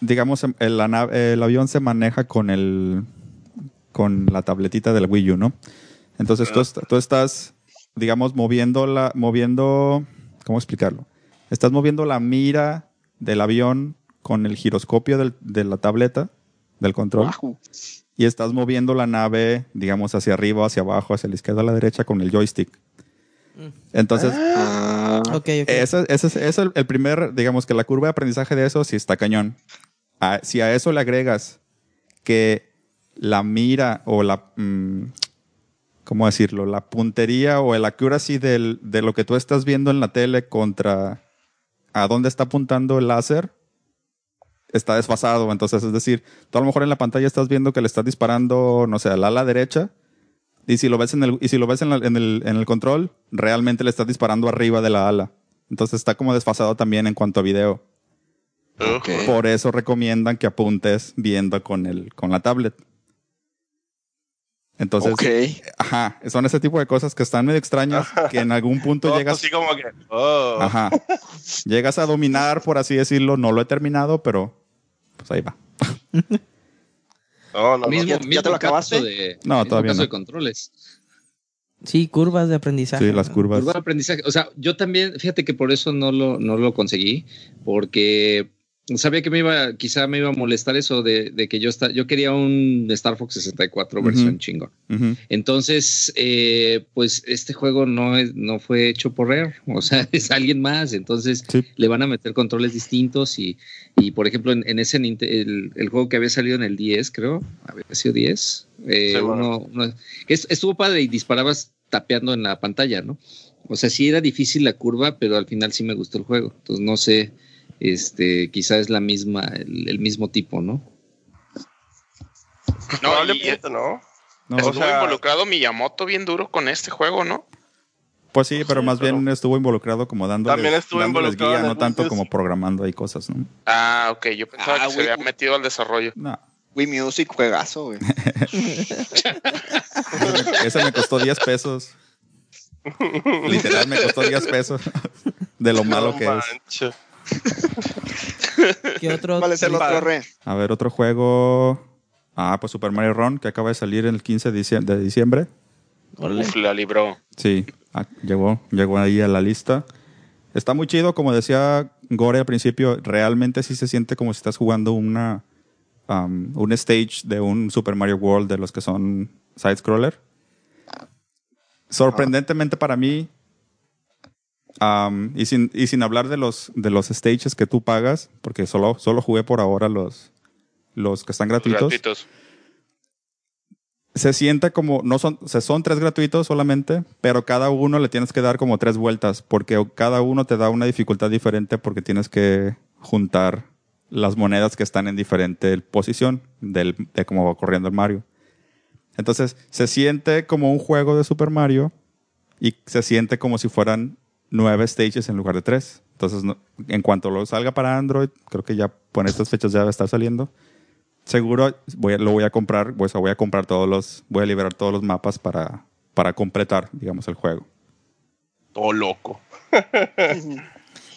digamos, em- el, el avión se maneja con el con la tabletita del Wii U, ¿no? Entonces tú, est- tú estás, digamos, moviendo la, moviendo, ¿cómo explicarlo? Estás moviendo la mira del avión con el giroscopio del- de la tableta del control. Y estás moviendo la nave, digamos, hacia arriba, hacia abajo, hacia la izquierda, a la derecha con el joystick. Entonces, Ah, Ok, ok. ese, ese es, es el, el primer, digamos que la curva de aprendizaje de eso sí está cañón. A- si a eso le agregas que la mira o la, mm, ¿cómo decirlo? La puntería o el accuracy del, de lo que tú estás viendo en la tele contra a dónde está apuntando el láser, está desfasado. Entonces, es decir, tú a lo mejor en la pantalla estás viendo que le estás disparando, no sé, al ala derecha. Y si lo ves en el, y si lo ves en, la- en el, en el control, realmente le estás disparando arriba de la ala. Entonces está como desfasado también en cuanto a video. Por eso recomiendan que apuntes viendo con, el, con la tablet. Entonces, ok. ajá, son ese tipo de cosas que están medio extrañas, que en algún punto Todo llegas, así como que. Oh. ajá, llegas a dominar, por así decirlo. No lo he terminado, pero pues ahí va. No, [LAUGHS] no, no. mismo, ¿Ya- ya te lo acabaste? caso de, No, todavía caso no. de controles. Sí, curvas de aprendizaje. Sí, las curvas. Curva de aprendizaje. O sea, yo también, fíjate que por eso no lo, no lo conseguí, porque sabía que me iba, quizá me iba a molestar eso de, de que yo está, yo quería un Star Fox 64 versión Ujú. chingón. Ujú. Entonces, eh, pues este juego no es, no fue hecho por Rare, o sea, [LAUGHS] es alguien más. Entonces Sí. le van a meter controles distintos y, y por ejemplo, en, en ese el, el juego que había salido en el 10, creo, había sido 10, eh, Sí, bueno. uno- uno- estuvo padre y disparabas tapeando en la pantalla, ¿no? O sea, sí era difícil la curva, pero al final sí me gustó el juego. Entonces no sé, este, quizá es la misma, el, el mismo tipo, ¿no? No, y Probablemente, ¿no? No, O estuvo sea- involucrado Miyamoto bien duro con este juego, ¿no? pues sí, pero Sí, más pero- bien estuvo involucrado como dándoles, También estuvo dándoles involucrado guía, no tanto como programando ahí cosas, ¿no? Ah, ok, yo pensaba Ah, que se había metido al desarrollo. No, Wii Music, juegazo, güey. [LAUGHS] ese me costó 10 pesos. Literal me costó 10 pesos de lo malo No que es. [LAUGHS] ¿Qué otro? ¿Cuál es el otro, Re? A ver, otro juego. Ah, pues Super Mario Run, que acaba de salir el 15 de dicie- de diciembre. Uf, la libró. Sí, ah, llegó, llegó ahí a la lista. Está muy chido, como decía Gore al principio, realmente sí se siente como si estás jugando una um, un stage de un Super Mario World de los que son side scroller. Sorprendentemente para mí, um, y, sin, y sin hablar de los, de los stages que tú pagas, porque solo, solo jugué por ahora los, los que están gratuitos Gratuitos. se siente como, no son, o sea, son tres gratuitos solamente, pero cada uno le tienes que dar como tres vueltas, porque cada uno te da una dificultad diferente porque tienes que juntar las monedas que están en diferente posición del, de cómo va corriendo el Mario. Entonces, se siente como un juego de Super Mario y se siente como si fueran nueve stages en lugar de tres. Entonces, no- en cuanto lo salga para Android, creo que ya por estas fechas ya va a estar saliendo seguro voy a- lo voy a comprar, pues voy a comprar todos los, voy a liberar todos los mapas para, para completar, digamos, el juego. Todo loco. [LAUGHS]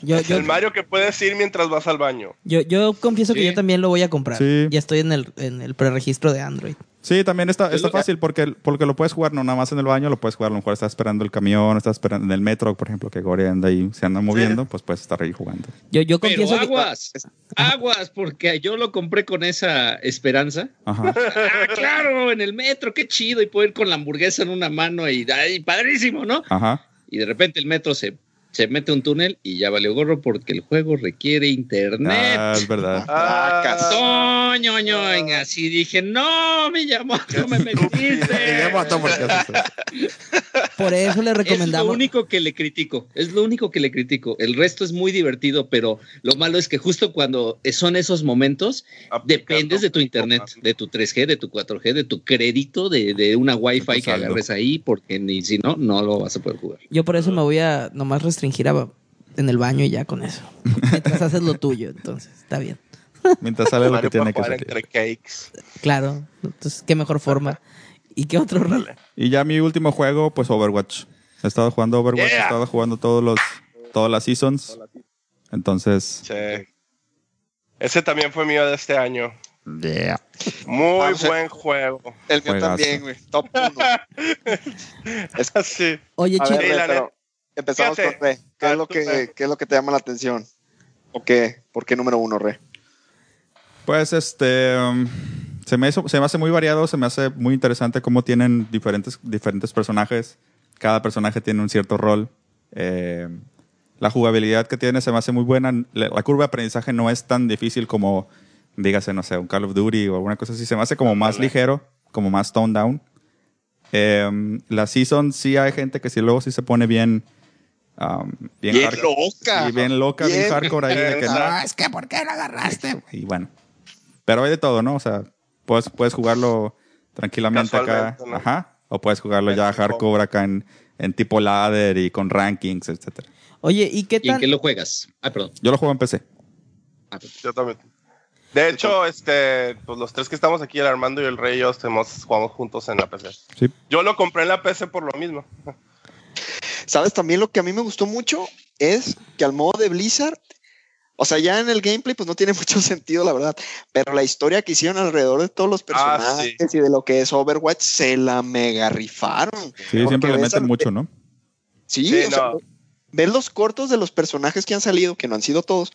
Yo, yo, El Mario que puedes ir mientras vas al baño. yo, yo confieso que yo también lo voy a comprar. Sí. Ya estoy en el, en el preregistro de Android. Sí, también está, está fácil porque, porque lo puedes jugar no nada más en el baño, lo puedes jugar, a lo mejor estás esperando el camión, estás esperando en el metro, por ejemplo, que Gore anda ahí, se anda moviendo, pues puedes estar ahí jugando. Yo, yo Pero confieso que... aguas, aguas, porque yo lo compré con esa esperanza. Ajá. [LAUGHS] Ah, claro, en el metro, qué chido, y puedo ir con la hamburguesa en una mano y ay, padrísimo, ¿no? Ajá. Y de repente el metro se, se mete un túnel y ya valió gorro porque el juego requiere internet. Ah, es verdad. [LAUGHS] Toño, ñoño, así dije, no, me llamó, no me metiste. ¿por eso? Por eso le Es lo recomendamos... único que le critico, es lo único que le critico. El resto es muy divertido, pero lo malo es que justo cuando son esos momentos, dependes de tu internet, de tu 3G, de tu 4G, de tu crédito, de, de una Wi-Fi que agarres ahí, porque ni si no, no lo vas a poder jugar. Yo por eso me voy a nomás restringir a, en el baño y ya con eso. [LAUGHS] Mientras haces lo tuyo, entonces está bien. Mientras sale lo que tiene que salir. entre cakes. Claro. Entonces, qué mejor forma. ¿Y qué otro rey? Y ya mi último juego, pues Overwatch. He estado jugando Overwatch, he Yeah. estado jugando todos los, todas las seasons. Entonces, Sí. Ese también fue mío de este año. yeah. Muy Vamos a- buen juego. El mío también, güey. Top 1. [LAUGHS] Sí. Oye, A chico, Sí, la. Empezamos Fíjate. con Re. ¿Qué es, lo tú, que, ¿Qué es lo que te llama la atención? ¿O qué? ¿Por qué número uno, Re? Pues este um, se, me hizo- se me hace muy variado, se me hace muy interesante cómo tienen diferentes, diferentes personajes. Cada personaje tiene un cierto rol. Eh, la jugabilidad que tiene se me hace muy buena. La, la curva de aprendizaje no es tan difícil como, dígase, no sé, un Call of Duty o alguna cosa así. Se me hace como más ligero, como más toned down. Eh, la season sí hay gente que sí luego sí se pone bien. Um, bien, loca. Sí, bien loca, bien, Bien. hardcore ahí de que no, es que ¿por qué lo agarraste? Y bueno, pero hay de todo, ¿no? O sea, puedes, puedes jugarlo tranquilamente acá. ¿no? Ajá. O puedes jugarlo ya hardcore acá en, en tipo ladder y con rankings, etcétera. oye, ¿y qué ¿Y en tal? qué lo juegas? Ah, perdón. Yo lo juego en PC. Ah, Yo también. De hecho, este, pues los tres que estamos aquí, el Armando y el Rey, y yo estemos, jugamos juntos en la PC. Sí. Yo lo compré en la PC por lo mismo. ¿Sabes? También lo que a mí me gustó mucho es que al modo de Blizzard, o sea, ya en el gameplay pues no tiene [LAUGHS] mucho sentido, la verdad, pero la historia que hicieron alrededor de todos los Ah, personajes y de lo que es Overwatch se la mega rifaron. Sí, siempre le meten al- mucho, ¿no? Sí, Sí, o sea, no. ves los cortos de los personajes que han salido, que no han sido todos,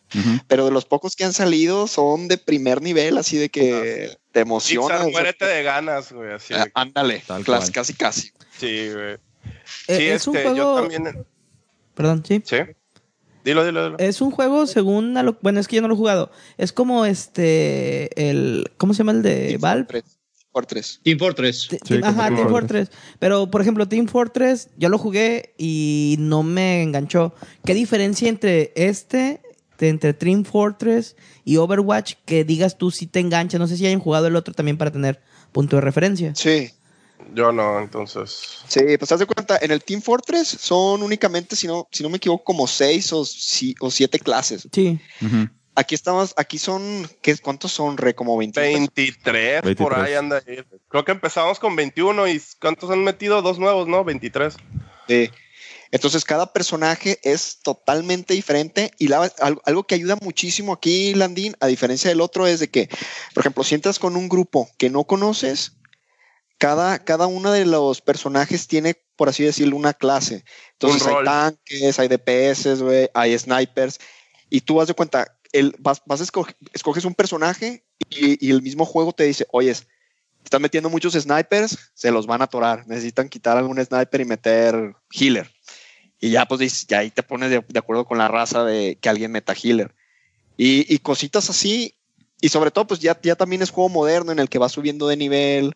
pero de los pocos que han salido son de primer nivel, así de que te emociona. Pixar, muérete de ganas, güey. Así ah, de- ándale, Tal casi casi. sí, güey. Eh, Sí, es un este, yo juego. también. Perdón, sí. Sí. Dilo, dilo, dilo. Es un juego según. a lo- Bueno, es que yo no lo he jugado. Es como este. el ¿Cómo se llama el de Team Valve? Fortress, Fortress. Team Fortress. Sí, Ajá, Team Team Fortress. Fortress. Pero, por ejemplo, Team Fortress, yo lo jugué y no me enganchó. ¿Qué diferencia entre este, de- entre Team Fortress y Overwatch, que digas tú si te engancha? No sé si hayan jugado el otro también para tener punto de referencia. Sí, Yo no, entonces. sí, pues haz de cuenta, en el Team Fortress son únicamente, si no, si no me equivoco, como seis o, si- o siete clases. Sí. Aquí estamos, aquí son, ¿qué, ¿cuántos son, Re? Como 20. 23, por 23. ahí anda. ahí. Creo que empezamos con 21 y ¿cuántos han metido? Dos nuevos, ¿no? 23. Sí. Entonces cada personaje es totalmente diferente y la- algo, algo que ayuda muchísimo aquí, Landín, a diferencia del otro, es de que, por ejemplo, si entras con un grupo que no conoces, cada, cada uno de los personajes tiene, por así decirlo, una clase. Entonces Un hay tanques, hay DPS, güey, hay snipers y tú vas de cuenta, el, vas, vas a escoger- escoges un personaje y, y el mismo juego te dice, oyes, están metiendo muchos snipers, se los van a atorar. Necesitan quitar algún sniper y meter healer. Y ya, pues, ya ahí te pones de, de acuerdo con la raza de que alguien meta healer. Y, y cositas así. Y sobre todo, pues ya, ya también es juego moderno en el que va subiendo de nivel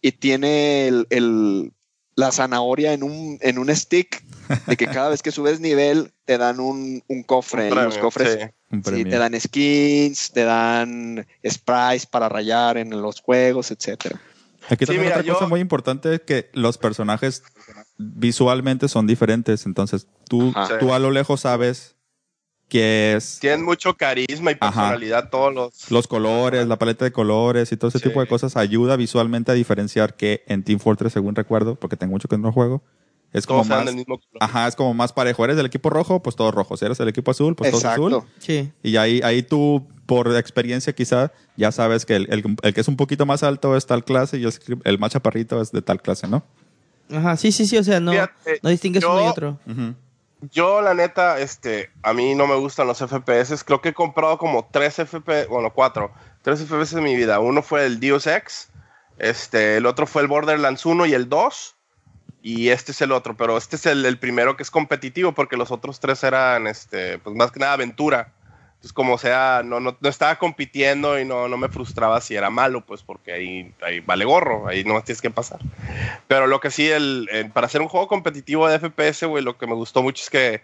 y tiene el, el- la zanahoria en un, en un stick de que cada vez que subes nivel te dan un, un cofre. los cofres sí. Un Sí, te dan skins, te dan sprites para rayar en los juegos, etcétera. Aquí Sí, también mira, otra yo- cosa muy importante es que los personajes visualmente son diferentes. Entonces, tú, Ajá. tú a lo lejos sabes que es Tienen mucho carisma y Ajá. personalidad todos los. los colores, la paleta de colores y todo ese Sí. tipo de cosas ayuda visualmente a diferenciar que en Team Fortress, según recuerdo, porque tengo mucho que no juego, es como todos más, del mismo color. ajá, es como más parejo. Eres del equipo rojo, pues todos rojos. Eres del equipo azul, pues todos azul. Exacto. Sí. Y ahí, ahí tú, por experiencia quizá, ya sabes que el, el- el que es un poquito más alto es tal clase y el, el más chaparrito es de tal clase, ¿no? Ajá, sí, sí, sí. O sea, no, Fíjate, no distingues yo- uno y otro. Ujú. Yo, la neta, este, a mí no me gustan los FPS. Creo que he comprado como tres FPS, bueno, cuatro, tres FPS en mi vida. Uno fue el Deus Ex, este, el otro fue el Borderlands 1 y el 2, y este es el otro, pero este es el, el primero que es competitivo porque los otros tres eran, este, pues más que nada aventura. Entonces, como sea, no, no, no estaba compitiendo y no, no me frustraba si era malo, pues porque ahí, ahí vale gorro, ahí no tienes que pasar. Pero lo que sí, el, el- para hacer un juego competitivo de FPS, güey, lo que me gustó mucho es que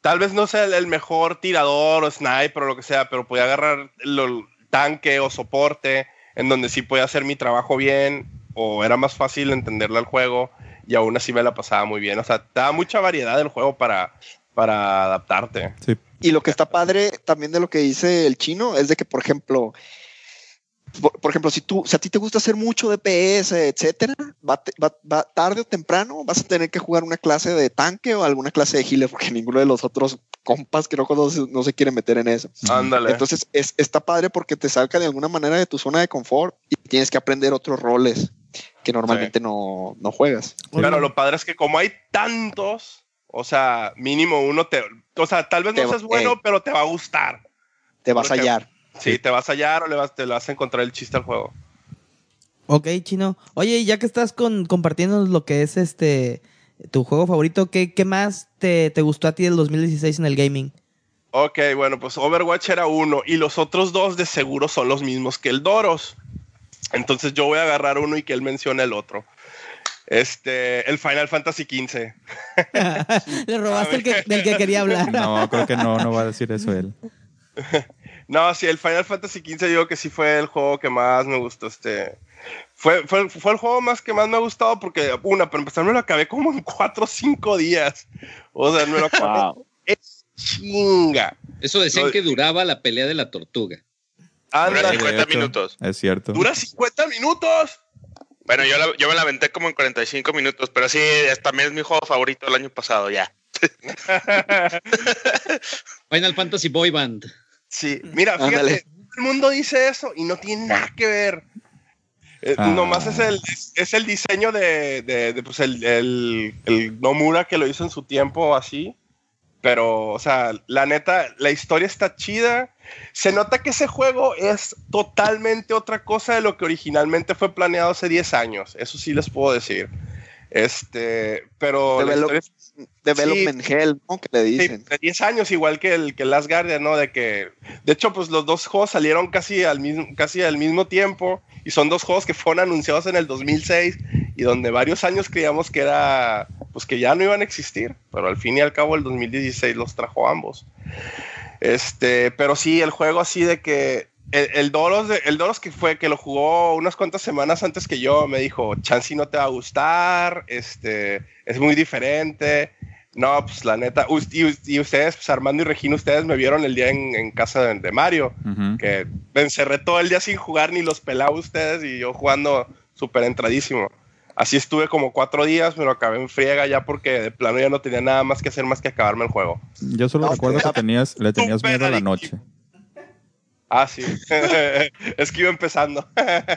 tal vez no sea el, el mejor tirador o sniper o lo que sea, pero podía agarrar el, tanque o soporte en donde sí podía hacer mi trabajo bien o era más fácil entenderle al juego y aún así me la pasaba muy bien. O sea, da mucha variedad del juego para, para adaptarte. Sí. Y lo que está padre también de lo que dice el chino es de que, por ejemplo, por, por ejemplo, si tú, si a ti te gusta hacer mucho DPS, etcétera, va, va- va- tarde o temprano vas a tener que jugar una clase de tanque o alguna clase de healer, porque [LAUGHS] ninguno de los otros compas que no conoces no se quiere meter en eso. Ándale. Entonces es, está padre porque te saca de alguna manera de tu zona de confort y tienes que aprender otros roles que normalmente no, no juegas. Pero lo padre es que como hay tantos, o sea, mínimo uno te... O sea, tal vez Te no seas bueno, ey. pero te va a gustar. Te vas a hallar. Sí, te vas a hallar o le vas, te le vas a encontrar el chiste al juego. Ok, chino. Oye, ya que estás con, compartiendo lo que es este tu juego favorito, ¿qué, qué más te, te gustó a ti del 2016 en el gaming? Ok, bueno, pues Overwatch era uno y los otros dos de seguro son los mismos que el Doros. Entonces yo voy a agarrar uno y que él mencione el otro. Este, el Final Fantasy XV. [LAUGHS] Le robaste el que, [LAUGHS] del que quería hablar. No, creo que no, no va a decir eso él. [LAUGHS] No, sí, el Final Fantasy XV digo que sí fue el juego que más me gustó. Este, fue, fue, fue el juego más que más me ha gustado porque, una, para empezar, me lo acabé como en 4 o 5 días. O sea, me lo acabé. Es chinga. Eso decían Lo- que duraba la pelea de la tortuga. Dura Anda, de 50 hecho. minutos. Es cierto. dura 50 minutos. Bueno, yo, la- yo me la aventé como en 45 minutos, pero sí, es- también es mi juego favorito del año pasado, ya. [LAUGHS] Final Fantasy Boy Band. Sí, mira, fíjate, Ándale. todo el mundo dice eso y no tiene nada que ver. Eh, Ah. Nomás es el, es, es el diseño de, de- de, pues el, el, el Nomura que lo hizo en su tiempo así. Pero, o sea, la neta, la historia está chida. Se nota que ese juego es totalmente otra cosa de lo que originalmente fue planeado hace 10 años. Eso sí les puedo decir. Este, pero. development Hell, ¿no? Que le dicen. de 10 años, igual que el que Last Guardian, ¿no? De que. De hecho, pues los dos juegos salieron casi al mismo, casi al mismo tiempo. Y son dos juegos que fueron anunciados en el 2006. Y donde varios años creíamos que era. Pues que ya no iban a existir. Pero al fin y al cabo, el 2016 los trajo ambos. Este, pero sí, el juego así de que el, Doros, el Doros que fue, que lo jugó unas cuantas semanas antes que yo, me dijo, Chansey no te va a gustar, este, es muy diferente. No, pues la neta, y, ustedes, pues Armando y Regina, ustedes me vieron el día en, casa de, Mario, que me encerré todo el día sin jugar, ni los pelaba ustedes, y yo jugando súper entradísimo. Así estuve como cuatro días, me lo acabé en friega ya porque de plano ya no tenía nada más que hacer más que acabarme el juego. Yo solo recuerdo que tenías, le tenías miedo a la noche. Ah, sí. [LAUGHS] es que iba empezando.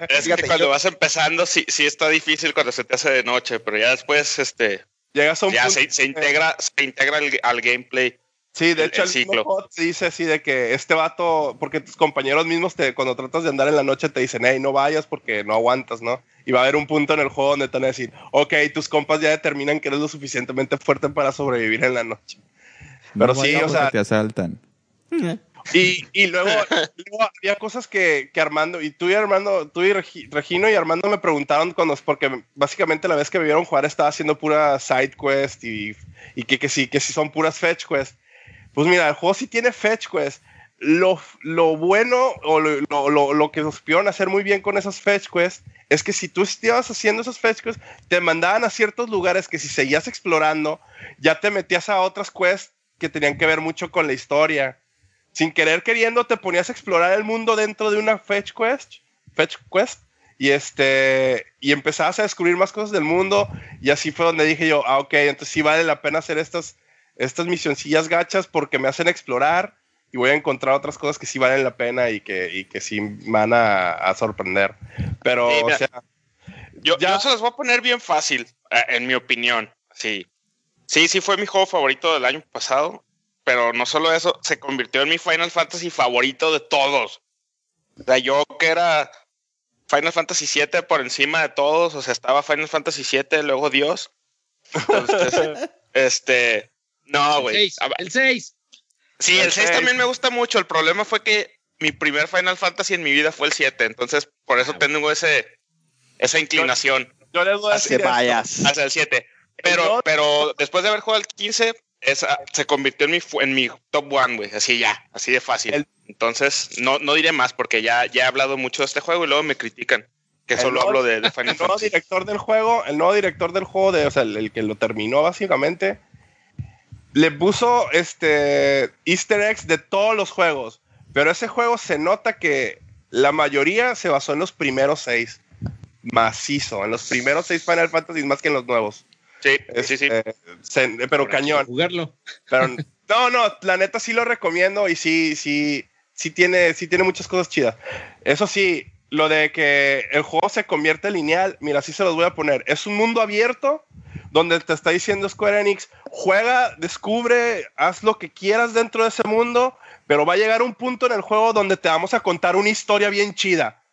es que cuando vas empezando, sí, sí está difícil cuando se te hace de noche, pero ya después, este. Llegas a un ya se, integra, se integra al, gameplay. Sí, de hecho, el, mismo dice así de que este vato, porque tus compañeros mismos te, cuando tratas de andar en la noche te dicen, hey, no vayas porque no aguantas, ¿no? Y va a haber un punto en el juego donde te van a decir, ok, tus compas ya determinan que eres lo suficientemente fuerte para sobrevivir en la noche. Pero sí, o sea. Te asaltan. Y, y luego, había cosas que, que, Armando, y tú y Armando, tú y Regino y Armando me preguntaron cuando, porque básicamente la vez que me vieron jugar estaba haciendo pura side quest y, y que, que, sí, que sí son puras fetch quest. Pues mira, el juego sí tiene fetch quest. Lo, lo bueno o lo, lo, lo, que nos pidieron hacer muy bien con esas fetch quests es que si tú estabas haciendo esos fetch quests, te mandaban a ciertos lugares que si seguías explorando, ya te metías a otras quests que tenían que ver mucho con la historia sin querer queriendo te ponías a explorar el mundo dentro de una fetch quest, fetch quest y este y empezabas a descubrir más cosas del mundo y así fue donde dije yo, ah ok, entonces sí vale la pena hacer estas estas misioncillas gachas porque me hacen explorar y voy a encontrar otras cosas que sí valen la pena y que, y que sí van a, sorprender. Pero, o sea, yo, ya... yo se los voy a poner bien fácil, eh, en mi opinión. Sí, sí, sí fue mi juego favorito del año pasado pero no solo eso, se convirtió en mi Final Fantasy favorito de todos. O sea, yo que era Final Fantasy VII por encima de todos, o sea, estaba Final Fantasy VII, luego Dios. [LAUGHS] este, no, güey. El 6. Sí, el 6 también me gusta mucho. El problema fue que mi primer Final Fantasy en mi vida fue el 7, entonces por eso tengo ese, esa inclinación. Yo, les voy a decir hacia el 7. Pero, pero después de haber jugado el 15, esa se convirtió en mi, en mi top one, güey. Así ya, así de fácil. Entonces, no, no diré más porque ya, ya he hablado mucho de este juego y luego me critican que solo hablo de, Final El nuevo director del juego, el nuevo director del juego, de, o sea, el, que lo terminó básicamente, le puso este easter eggs de todos los juegos. Pero ese juego se nota que la mayoría se basó en los primeros seis. Macizo, en los primeros seis Final Fantasy más que en los nuevos. Sí, sí, sí. Este, pero cañón. Jugarlo. Pero, [LAUGHS] no, no, la neta sí lo recomiendo y sí, sí, sí tiene, sí tiene muchas cosas chidas. Eso sí, lo de que el juego se convierte lineal, mira, sí se los voy a poner. Es un mundo abierto donde te está diciendo Square Enix, juega, descubre, haz lo que quieras dentro de ese mundo, pero va a llegar un punto en el juego donde te vamos a contar una historia bien chida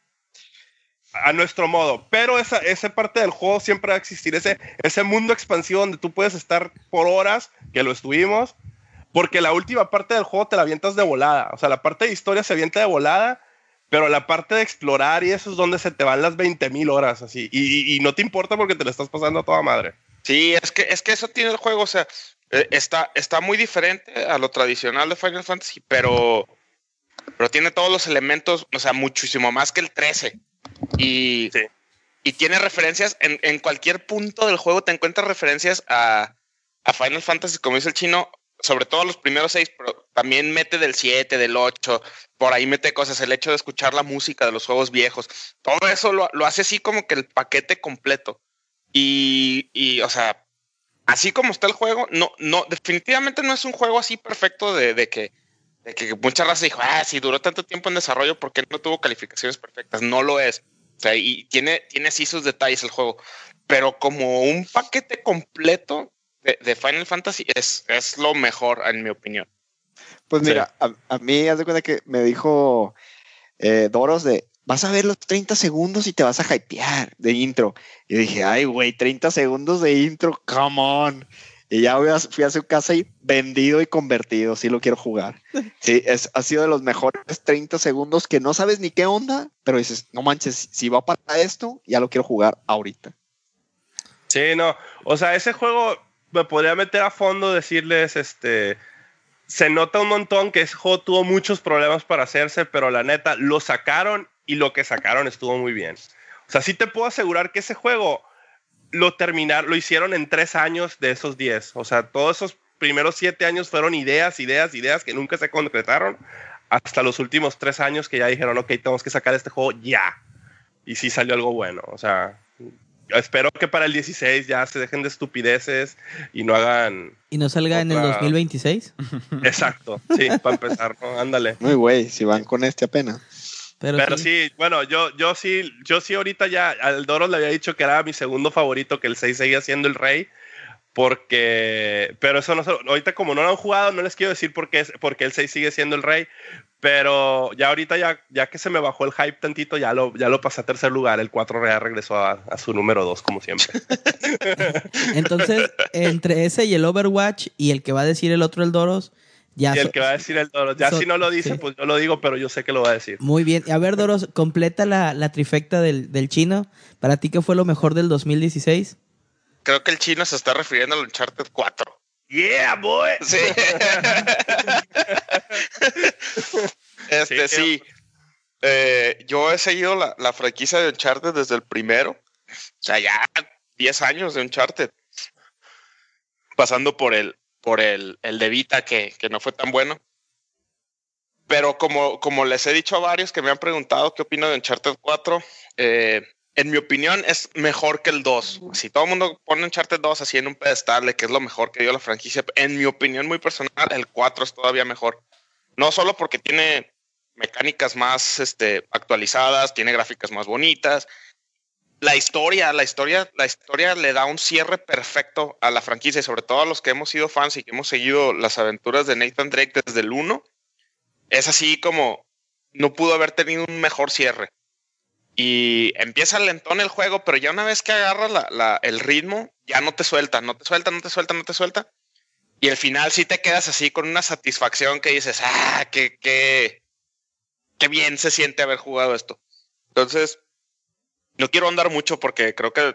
a nuestro modo. Pero esa, esa parte del juego siempre va a existir, ese, ese mundo expansivo donde tú puedes estar por horas, que lo estuvimos, porque la última parte del juego te la avientas de volada. O sea, la parte de historia se avienta de volada, pero la parte de explorar y eso es donde se te van las 20.000 horas, así. Y, no te importa porque te lo estás pasando a toda madre. Sí, es que, es que eso tiene el juego, o sea, eh, está, está muy diferente a lo tradicional de Final Fantasy, pero, pero tiene todos los elementos, o sea, muchísimo más que el 13. Y, y tiene referencias en, en, cualquier punto del juego, te encuentras referencias a, a Final Fantasy, como dice el chino, sobre todo los primeros seis, pero también mete del 7, del 8, por ahí mete cosas, el hecho de escuchar la música de los juegos viejos, todo eso lo, lo hace así como que el paquete completo. Y, y, o sea, así como está el juego, no, no, definitivamente no es un juego así perfecto de, de que de que mucha raza dijo, ah, si duró tanto tiempo en desarrollo, ¿por qué no tuvo calificaciones perfectas? No lo es. O sea, y tiene, tiene sí sus detalles el juego. Pero como un paquete completo, de, Final Fantasy es, es lo mejor, en mi opinión. Pues mira, a, mí, haz de cuenta que me dijo eh, Doros de, vas a ver los 30 segundos y te vas a hypear de intro. Y dije, ay, güey, 30 segundos de intro, come on. Y ya fui a su casa y vendido y convertido, sí lo quiero jugar. [LAUGHS] Sí, es, ha sido de los mejores 30 segundos que no sabes ni qué onda, pero dices, no manches, si va para esto, ya lo quiero jugar ahorita. Sí, no, o sea, ese juego me podría meter a fondo, decirles, este, se nota un montón que ese juego tuvo muchos problemas para hacerse, pero la neta, lo sacaron y lo que sacaron estuvo muy bien. O sea, sí te puedo asegurar que ese juego lo terminaron, lo hicieron en tres años de esos diez. O sea, todos esos primeros siete años fueron ideas, ideas, ideas que nunca se concretaron. Hasta los últimos tres años que ya dijeron, ok, tenemos que sacar este juego ya. Y sí salió algo bueno. O sea, espero que para el 16 ya se dejen de estupideces y no hagan. ¿Y no salga en el 2026? Exacto, sí, para empezar, Ándale. Muy güey, si van con este apenas. Pero, sí. bueno, yo, yo sí, yo sí ahorita ya al Doro le había dicho que era mi segundo favorito, que el 6 seguía siendo el rey. Porque, pero eso no ahorita como no lo han jugado, no les quiero decir por qué, porque el 6 sigue siendo el rey, pero ya ahorita ya, ya que se me bajó el hype tantito, ya lo, ya lo pasé a tercer lugar, el 4 ya regresó a, a su número 2 como siempre. [LAUGHS] Entonces, entre ese y el Overwatch y el que va a decir el otro el Doros, y el que va a decir el Doros. Ya si no lo dice, pues yo lo digo, pero yo sé que lo va a decir. Muy bien. A ver, Doros, completa la, la trifecta del, del, chino. ¿Para ti qué fue lo mejor del 2016? Creo que el chino se está refiriendo al Uncharted 4. Yeah, boy. Sí. [LAUGHS] este, sí. Eh, yo he seguido la, la franquicia de Uncharted desde el primero. O sea, ya 10 años de Uncharted. Pasando por el, por el, el de Vita que, que, no fue tan bueno. Pero como, como les he dicho a varios que me han preguntado qué opino de Uncharted 4, eh, en mi opinión es mejor que el 2. Si todo el mundo pone Uncharted 2 así en un pedestal de que es lo mejor que dio la franquicia, en mi opinión muy personal, el 4 es todavía mejor. No solo porque tiene mecánicas más este, actualizadas, tiene gráficas más bonitas, la historia, la historia, la historia le da un cierre perfecto a la franquicia y sobre todo a los que hemos sido fans y que hemos seguido las aventuras de Nathan Drake desde el 1. Es así como no pudo haber tenido un mejor cierre. Y empieza lentón el juego, pero ya una vez que agarra el ritmo, ya no te suelta, no te suelta, no te suelta, no te suelta. Y al final sí te quedas así con una satisfacción que dices, ah, qué, qué, qué bien se siente haber jugado esto. Entonces, no quiero andar mucho porque creo que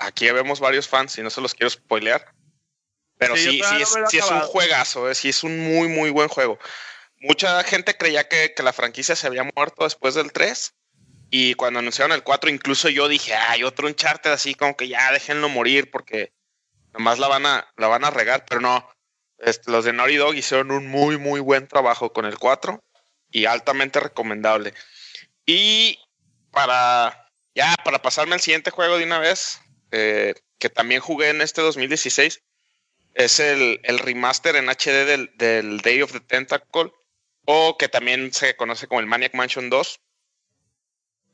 aquí vemos varios fans y no se los quiero spoilear. Pero sí, sí, es, un juegazo, eh, sí es un muy, muy buen juego. Mucha gente creía que, la franquicia se había muerto después del 3. Y cuando anunciaron el 4, incluso yo dije, hay otro Uncharted así como que ya déjenlo morir porque nomás la van a, la van a regar. Pero no, este, los de Naughty Dog hicieron un muy, muy buen trabajo con el 4 y altamente recomendable. Y para ya, para pasarme al siguiente juego de una vez, eh, que también jugué en este 2016, es el, el remaster en HD del, del, Day of the Tentacle, o que también se conoce como el Maniac Mansion 2.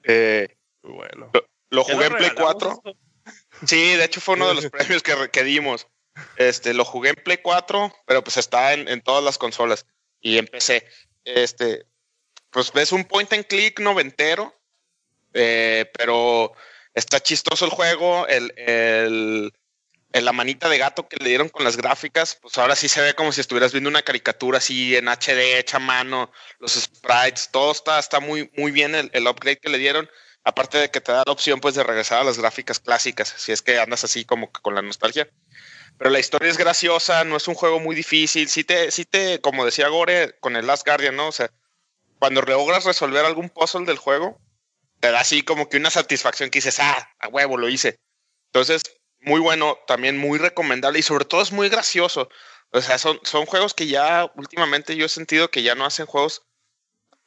Eh, bueno. Lo, jugué en Play 4. Sí, de hecho fue uno de los [LAUGHS] premios que, que, dimos. Este, lo jugué en Play 4, pero pues está en, en todas las consolas. Y empecé. Este, pues ves un point and click noventero eh, pero está chistoso el juego, el, el, la manita de gato que le dieron con las gráficas, pues ahora sí se ve como si estuvieras viendo una caricatura así en HD, hecha mano, los sprites, todo está, está muy, muy bien el, el, upgrade que le dieron. Aparte de que te da la opción pues de regresar a las gráficas clásicas, si es que andas así como con la nostalgia. Pero la historia es graciosa, no es un juego muy difícil. Sí te, sí te, como decía Gore con el Last Guardian, ¿no? O sea, cuando logras resolver algún puzzle del juego, te da así como que una satisfacción que dices, ah, a huevo, lo hice. Entonces, muy bueno, también muy recomendable y sobre todo es muy gracioso. O sea, son, son juegos que ya últimamente yo he sentido que ya no hacen juegos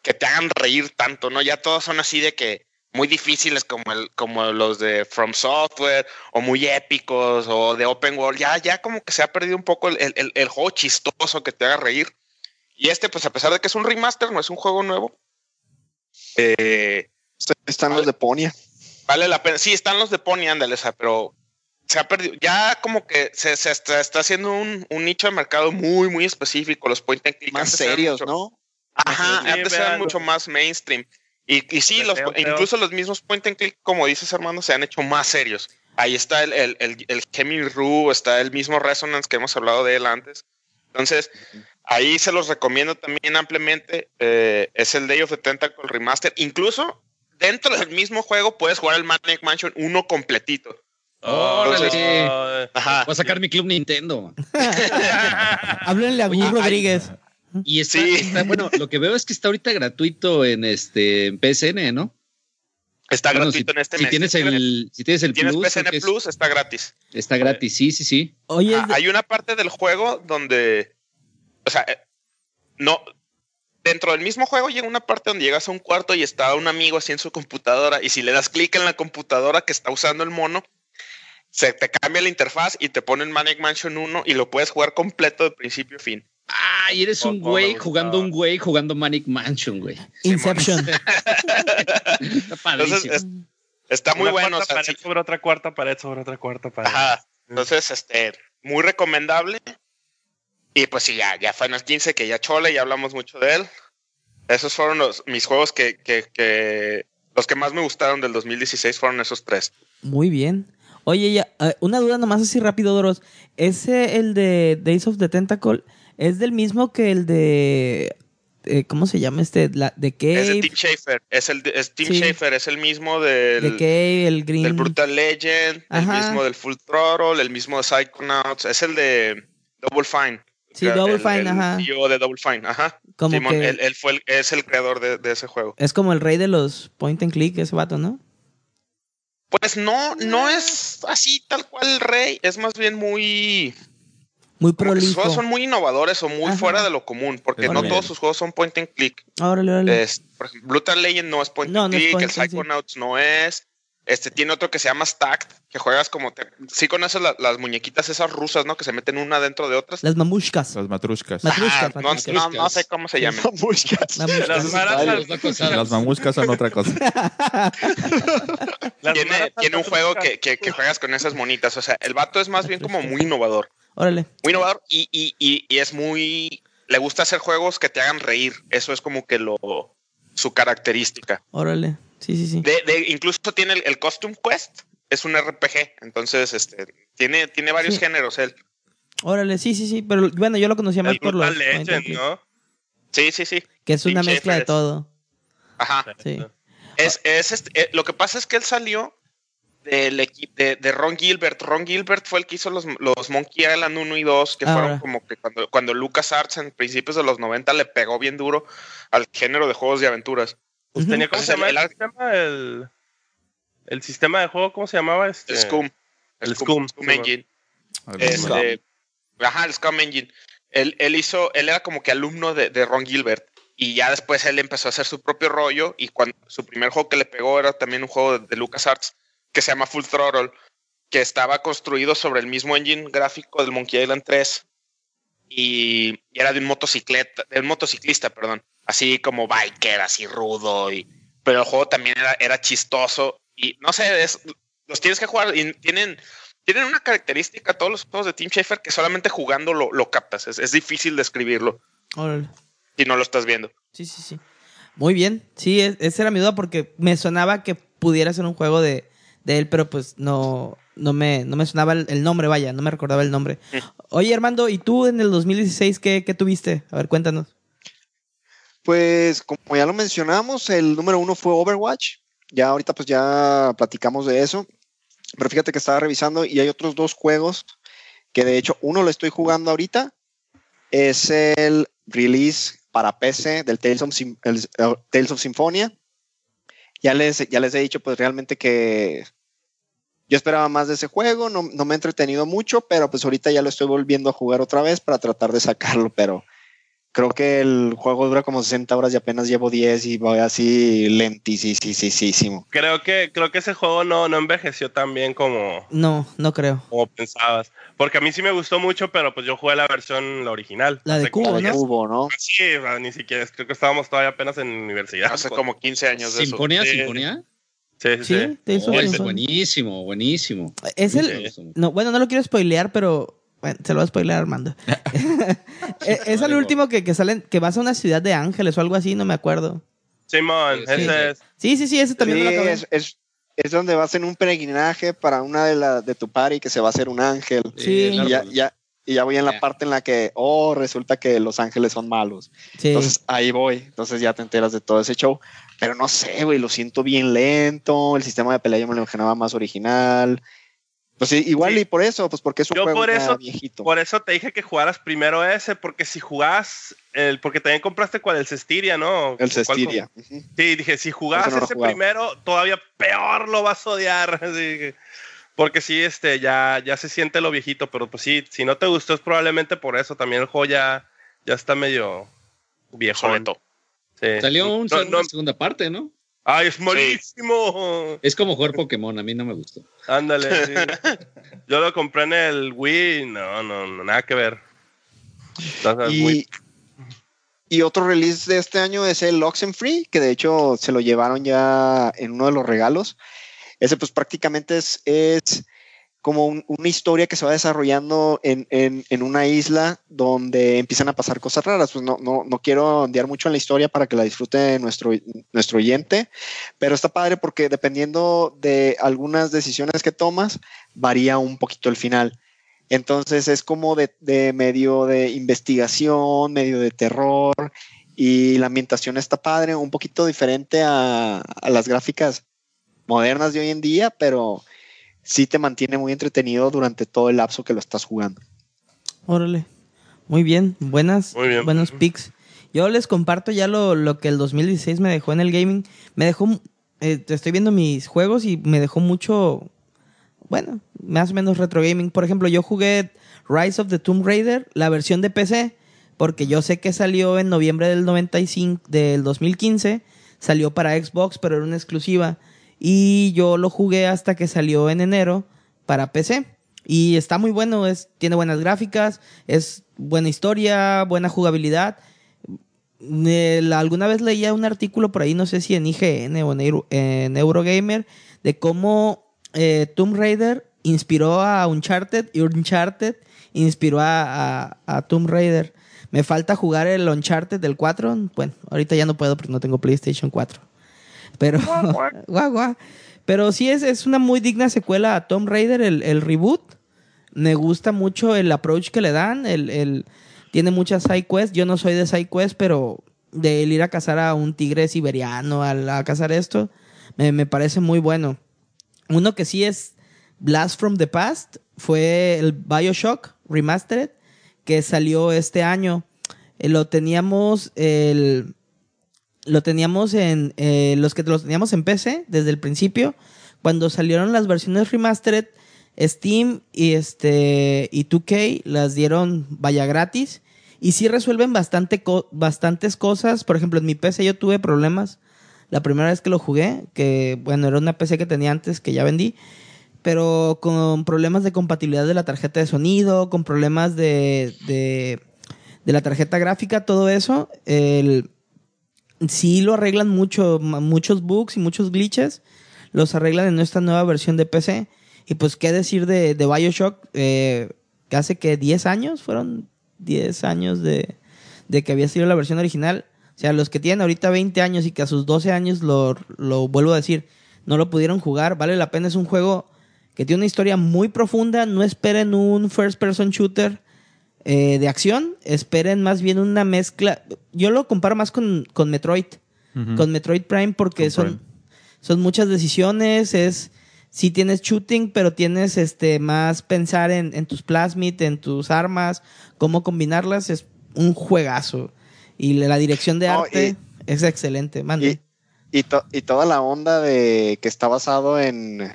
que te hagan reír tanto, ¿no? Ya todos son así de que muy difíciles como, el, como los de From Software o muy épicos o de Open World. Ya, ya como que se ha perdido un poco el, el, el juego chistoso que te haga reír. Y este, pues a pesar de que es un remaster, no es un juego nuevo, eh, están los de Ponia. Vale la pena. Sí, están los de Pony, ándale, pero se ha perdido, ya como que se, se está, está haciendo un, un nicho de mercado muy, muy específico, los point and click. Más serios, mucho- ¿no? Ajá, Sí, antes eran mucho más mainstream. Y, y sí, los, incluso los mismos point and click, como dices Armando, se han hecho más serios. Ahí está el, el, el, el Kemi Ru, está el mismo Resonance que hemos hablado de él antes. Entonces, ahí se los recomiendo también ampliamente. eh, es el Day of the Tentacle Remaster. Incluso dentro del mismo juego puedes jugar el Maniac Mansion 1 completito. Órale. Oh, Ajá. Voy a sacar mi club Nintendo. [LAUGHS] Háblenle a Gus Rodríguez. Y está, Sí. está- bueno, lo que veo es que está ahorita gratuito en este en PSN, ¿no? Está Bueno, gratuito si, en este si mes. Tienes el, si tienes el Tienes Plus, PSN es- Plus, está gratis. está gratis, sí, sí, sí. Oye, Ah, hay una parte del juego donde, o sea, eh, no, dentro del mismo juego llega una parte donde llegas a un cuarto y está un amigo así en su computadora y si le das clic en la computadora que está usando el mono, se te cambia la interfaz y te pone en Maniac Mansion 1 y lo puedes jugar completo de principio a fin. Ay, eres un güey jugando un güey jugando Manic Mansion, güey. Inception. [LAUGHS] Está Entonces, es- está muy una bueno. o cuarta sea, pared sí. sobre otra cuarta pared sobre otra cuarta pared. Ajá. Entonces, este, muy recomendable. Y pues sí, ya, ya Final 15, que ya chole, ya hablamos mucho de él. Esos fueron los, mis juegos que, que, que, los que más me gustaron del 2016 fueron esos tres. Muy bien. Oye, ya, eh, una duda nomás así rápido, Doros. ¿Ese, el de Days of the Tentacle, es del mismo que el de... eh, ¿Cómo se llama este? La, de Es de. Tim Schafer. Es el es Tim Sí. Schafer, es el mismo del, De Cave, el Green. del Brutal Legend, Ajá. el mismo del Full Throttle, el mismo de Psychonauts, es el de Double Fine. Sí, El- Double el- Fine, el ajá. CEO de Double Fine, ajá. Como Simón, que- él, él fue el- es el creador de, de ese juego. Es como el rey de los point and click, ese vato, ¿no? Pues no, no es así tal cual el rey, es más bien muy... Muy que sus prolijo. juegos son muy innovadores o muy Ajá. fuera de lo común, porque no todos sus juegos son point and click. Órale, órale. Es, por ejemplo, Brutal Legend no es point No, and no click, point el click, sí. Psychonauts no es. Este tiene otro que se llama Stacked, que juegas como te, sí conoces la- las muñequitas esas rusas, ¿no? Que se meten una dentro de otras. Las mamushkas. Las matrushkas. Matrushkas, no, matrushkas. no, no sé cómo se llaman. Mamushkas. Mamushkas. Las Las mamushkas son otra cosa. Tiene, tiene un juego que, que, que juegas con esas monitas. O sea, el vato es más bien como muy innovador. Órale. Muy innovador y, y, y, y es muy. Le gusta hacer juegos que te hagan reír. Eso es como que lo su característica. Órale. Sí, sí, sí. De, de- incluso tiene el, el Costume Quest, es un RPG. Entonces, este, tiene, tiene varios Sí. géneros él. Órale, sí, sí, sí. Pero bueno, yo lo conocía más por los Legend, ¿no? Sí, sí, sí. Que es una mezcla de todo. Ajá. Sí. Es, es este- eh, lo que pasa es que él salió del equipo de, de Ron Gilbert. Ron Gilbert fue el que hizo los, los Monkey Island 1 y 2, que Ah, fueron como que cuando, cuando LucasArts en principios de los 90 le pegó bien duro al género de juegos de aventuras. Pues tenía, ¿cómo se El- llama el el, ar- sistema? El, el sistema de juego, ¿cómo se llamaba? Este? El Scum. el Scum, Engine. Scum. Este, ajá, el Scum Engine. Él, él hizo, él era como que alumno de, de Ron Gilbert. Y ya después él empezó a hacer su propio rollo. Y cuando su primer juego que le pegó era también un juego de, de LucasArts que se llama Full Throttle, que estaba construido sobre el mismo engine gráfico del Monkey Island 3. Y, y era de un motocicleta, de un motociclista, perdón. Así como biker, así rudo. Y, pero el juego también era, era chistoso. Y no sé, es- los tienes que jugar. Y tienen, tienen una característica todos los juegos de Team Schafer que solamente jugando lo, lo captas. Es, es difícil describirlo Órale. si no lo estás viendo. Sí, sí, sí. Muy bien. Sí, es- esa era mi duda porque me sonaba que pudiera ser un juego de, de él, pero pues no, no, me, no me sonaba el, el nombre, vaya, no me recordaba el nombre. Mm. Oye, Armando, ¿y tú en el 2016 qué, qué tuviste? A ver, cuéntanos. Pues como ya lo mencionamos, el número uno fue Overwatch. Ya ahorita pues ya platicamos de eso. Pero fíjate que estaba revisando y hay otros dos juegos que de hecho uno lo estoy jugando ahorita. Es el release para PC del el Tales of Symphonia. Ya les, ya les he dicho pues realmente que yo esperaba más de ese juego, no, no me he entretenido mucho, pero pues ahorita ya lo estoy volviendo a jugar otra vez para tratar de sacarlo, pero creo que el juego dura como 60 horas y apenas llevo 10 y voy así lentísimo. Creo que, creo que ese juego no, no envejeció tan bien como, No, no creo. como pensabas. Porque a mí sí me gustó mucho, pero pues yo jugué la versión la original. La de Cubo, ¿no? ¿no? Sí, ni siquiera, creo que estábamos todavía apenas en universidad. Hace como 15 años de eso. ¿Sinfonía? Sí. ¿Sinfonía? Sí, sí, Sí, sí. Oh, es buenísimo, buenísimo. Es el. No, bueno, no lo quiero spoilear, pero bueno, se lo voy a spoilear a Armando. es [LAUGHS] es el último que, que salen, que vas a una ciudad de ángeles o algo así, no me acuerdo. Simón, Sí, sí. ese es. Sí, sí, sí, ese también Sí, me lo es, es, es donde vas en un peregrinaje para una de, la, de tu party que se va a hacer un ángel. Sí. Y ya, ya, y ya voy en la parte en la que, oh, resulta que los ángeles son malos. Sí. Entonces ahí voy. Entonces ya te enteras de todo ese show. Pero no sé, güey, lo siento bien lento. El sistema de pelea yo me lo imaginaba más original. Pues sí, igual Sí. y por eso, pues porque es un Yo juego por ya eso- viejito. Por eso te dije que jugaras primero ese, porque si jugás, el, porque también compraste cuál, el Cestiria, ¿no? el ¿Cuál Cestiria. Sí, dije, si jugás Ese no primero, todavía peor lo vas a odiar. [LAUGHS] así que- porque sí, este, ya, ya se siente lo viejito, pero pues sí, si no te gustó es probablemente por eso. También el juego ya, ya está medio viejo. Salió un, no, una segunda parte, ¿no? Ay, es malísimo. Es como jugar Pokémon, a mí no me gustó. Ándale, [LAUGHS] sí. Yo lo compré en el Wii, no, no, no, nada que ver. Entonces, Y, y otro release de este año es el Oxenfree, que de hecho se lo llevaron ya en uno de los regalos. Ese pues prácticamente es, es como un- una historia que se va desarrollando en, en- en una isla donde empiezan a pasar cosas raras. Pues no, no, no quiero ondear mucho en la historia para que la disfrute nuestro, nuestro oyente, pero está padre porque dependiendo de algunas decisiones que tomas, varía un poquito el final. Entonces es como de, de medio de investigación, medio de terror y la ambientación está padre, un poquito diferente a, a las gráficas modernas de hoy en día, pero sí te mantiene muy entretenido durante todo el lapso que lo estás jugando. Órale. Muy bien, buenas, Muy bien. buenos picks. Yo les comparto ya lo, lo que el 2016 me dejó en el gaming. Me dejó, eh, estoy viendo mis juegos y me dejó mucho, bueno, más o menos retro gaming. Por ejemplo, yo jugué Rise of the Tomb Raider, la versión de PC, porque yo sé que salió en noviembre del 95, del 2015, salió para Xbox, pero era una exclusiva. Y yo lo jugué hasta que salió en enero para PC. Y está muy bueno, es, tiene buenas gráficas, es buena historia, buena jugabilidad. Alguna vez leía un artículo por ahí, no sé si en IGN o en, Euro- en Eurogamer, de cómo eh, Tomb Raider inspiró a Uncharted y Uncharted inspiró a, a- a Tomb Raider. Me falta jugar el Uncharted del 4. Bueno, ahorita ya no puedo porque no tengo PlayStation 4. Pero, [LAUGHS] guau, guau. Pero sí es, es una muy digna secuela a Tomb Raider, el, el reboot. Me gusta mucho el approach que le dan. El, el- tiene muchas side quests. Yo no soy de side quests, pero de el ir a cazar a un tigre siberiano, al- a, cazar esto, me, me parece muy bueno. Uno que sí es Blast from the Past fue el Bioshock Remastered, que salió este año. Eh, lo teníamos el lo teníamos en eh, los que los teníamos en PC desde el principio cuando salieron las versiones remastered Steam y este y 2K las dieron vaya gratis. Y sí resuelven bastante co- bastantes cosas. Por ejemplo en mi PC yo tuve problemas la primera vez que lo jugué que bueno era una PC que tenía antes que ya vendí pero con problemas de compatibilidad de la tarjeta de sonido con problemas de de, de la tarjeta gráfica todo eso el sí lo arreglan mucho, muchos bugs y muchos glitches, los arreglan en esta nueva versión de PC. Y pues, ¿qué decir de, de Bioshock? Eh, que hace que 10 años, fueron 10 años de, de que había sido la versión original. O sea, los que tienen ahorita 20 años y que a sus 12 años lo, lo vuelvo a decir, no lo pudieron jugar, vale la pena. Es un juego que tiene una historia muy profunda. No esperen un first person shooter eh, de acción, esperen más bien una mezcla. Yo lo comparo más con, con Metroid, con Metroid Prime, porque Con son, Prime. son muchas decisiones. Es si tienes shooting, pero tienes este más pensar en, en tus plasmid, en tus armas, cómo combinarlas. Es un juegazo. Y la dirección de No, arte y- es excelente. Mande. Y, y, to- y toda la onda de que está basado en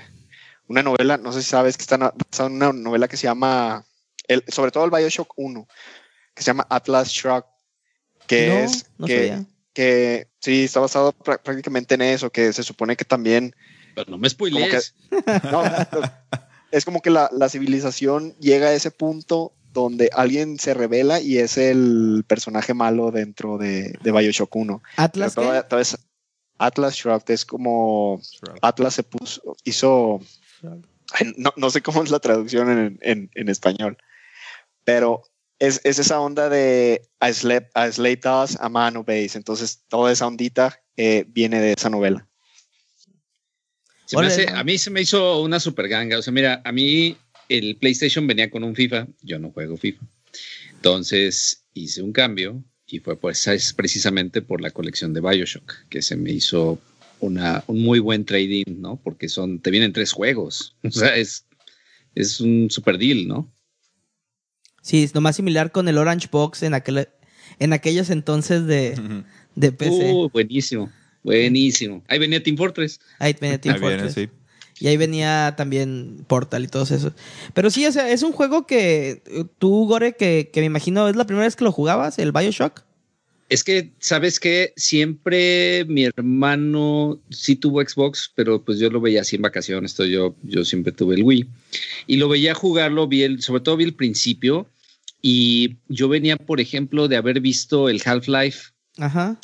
una novela, no sé si sabes que está basado en una novela que se llama, el, sobre todo el Bioshock 1, que se llama Atlas Shrugged, que no, es no que, sabía. que sí, está basado prá- prácticamente en eso, que se supone que también Pero no me spoilees. no, es como que la, la civilización llega a ese punto donde alguien se revela y es el personaje malo dentro de, de Bioshock 1. Atlas, toda- ¿qué? toda esa- Atlas Shrugged es como Atlas se puso, hizo, no, no sé cómo es la traducción en, en- en español, pero es, es esa onda de a slave, a slave does, a man obeys. Entonces, toda esa ondita eh, viene de esa novela. Se me Órale, hace- ¿no? a mí se me hizo una super ganga. O sea, mira, a mí el PlayStation venía con un FIFA. Yo no juego FIFA. Entonces hice un cambio y fue pues es precisamente por la colección de Bioshock, que se me hizo una, un muy buen trading, ¿no? Porque son, te vienen tres juegos. [LAUGHS] O sea, es, es un super deal, ¿no? Sí, es nomás similar con el Orange Box en aquel en aquellos entonces de, de PC. Uh, buenísimo, buenísimo. Ahí venía Team Fortress. ahí venía Team Ahí viene, Fortress. sí. Y ahí venía también Portal y todos esos. Pero sí, o sea, es un juego que eh, tú, Gore, que, que me imagino es la primera vez que lo jugabas, el Bioshock. Es que, ¿sabes qué? Siempre mi hermano sí tuvo Xbox, pero pues yo lo veía así en vacaciones. Esto yo, yo siempre tuve el Wii. Y lo veía jugarlo, vi el, sobre todo vi el principio. Y yo venía, por ejemplo, de haber visto el Half-Life. Ajá.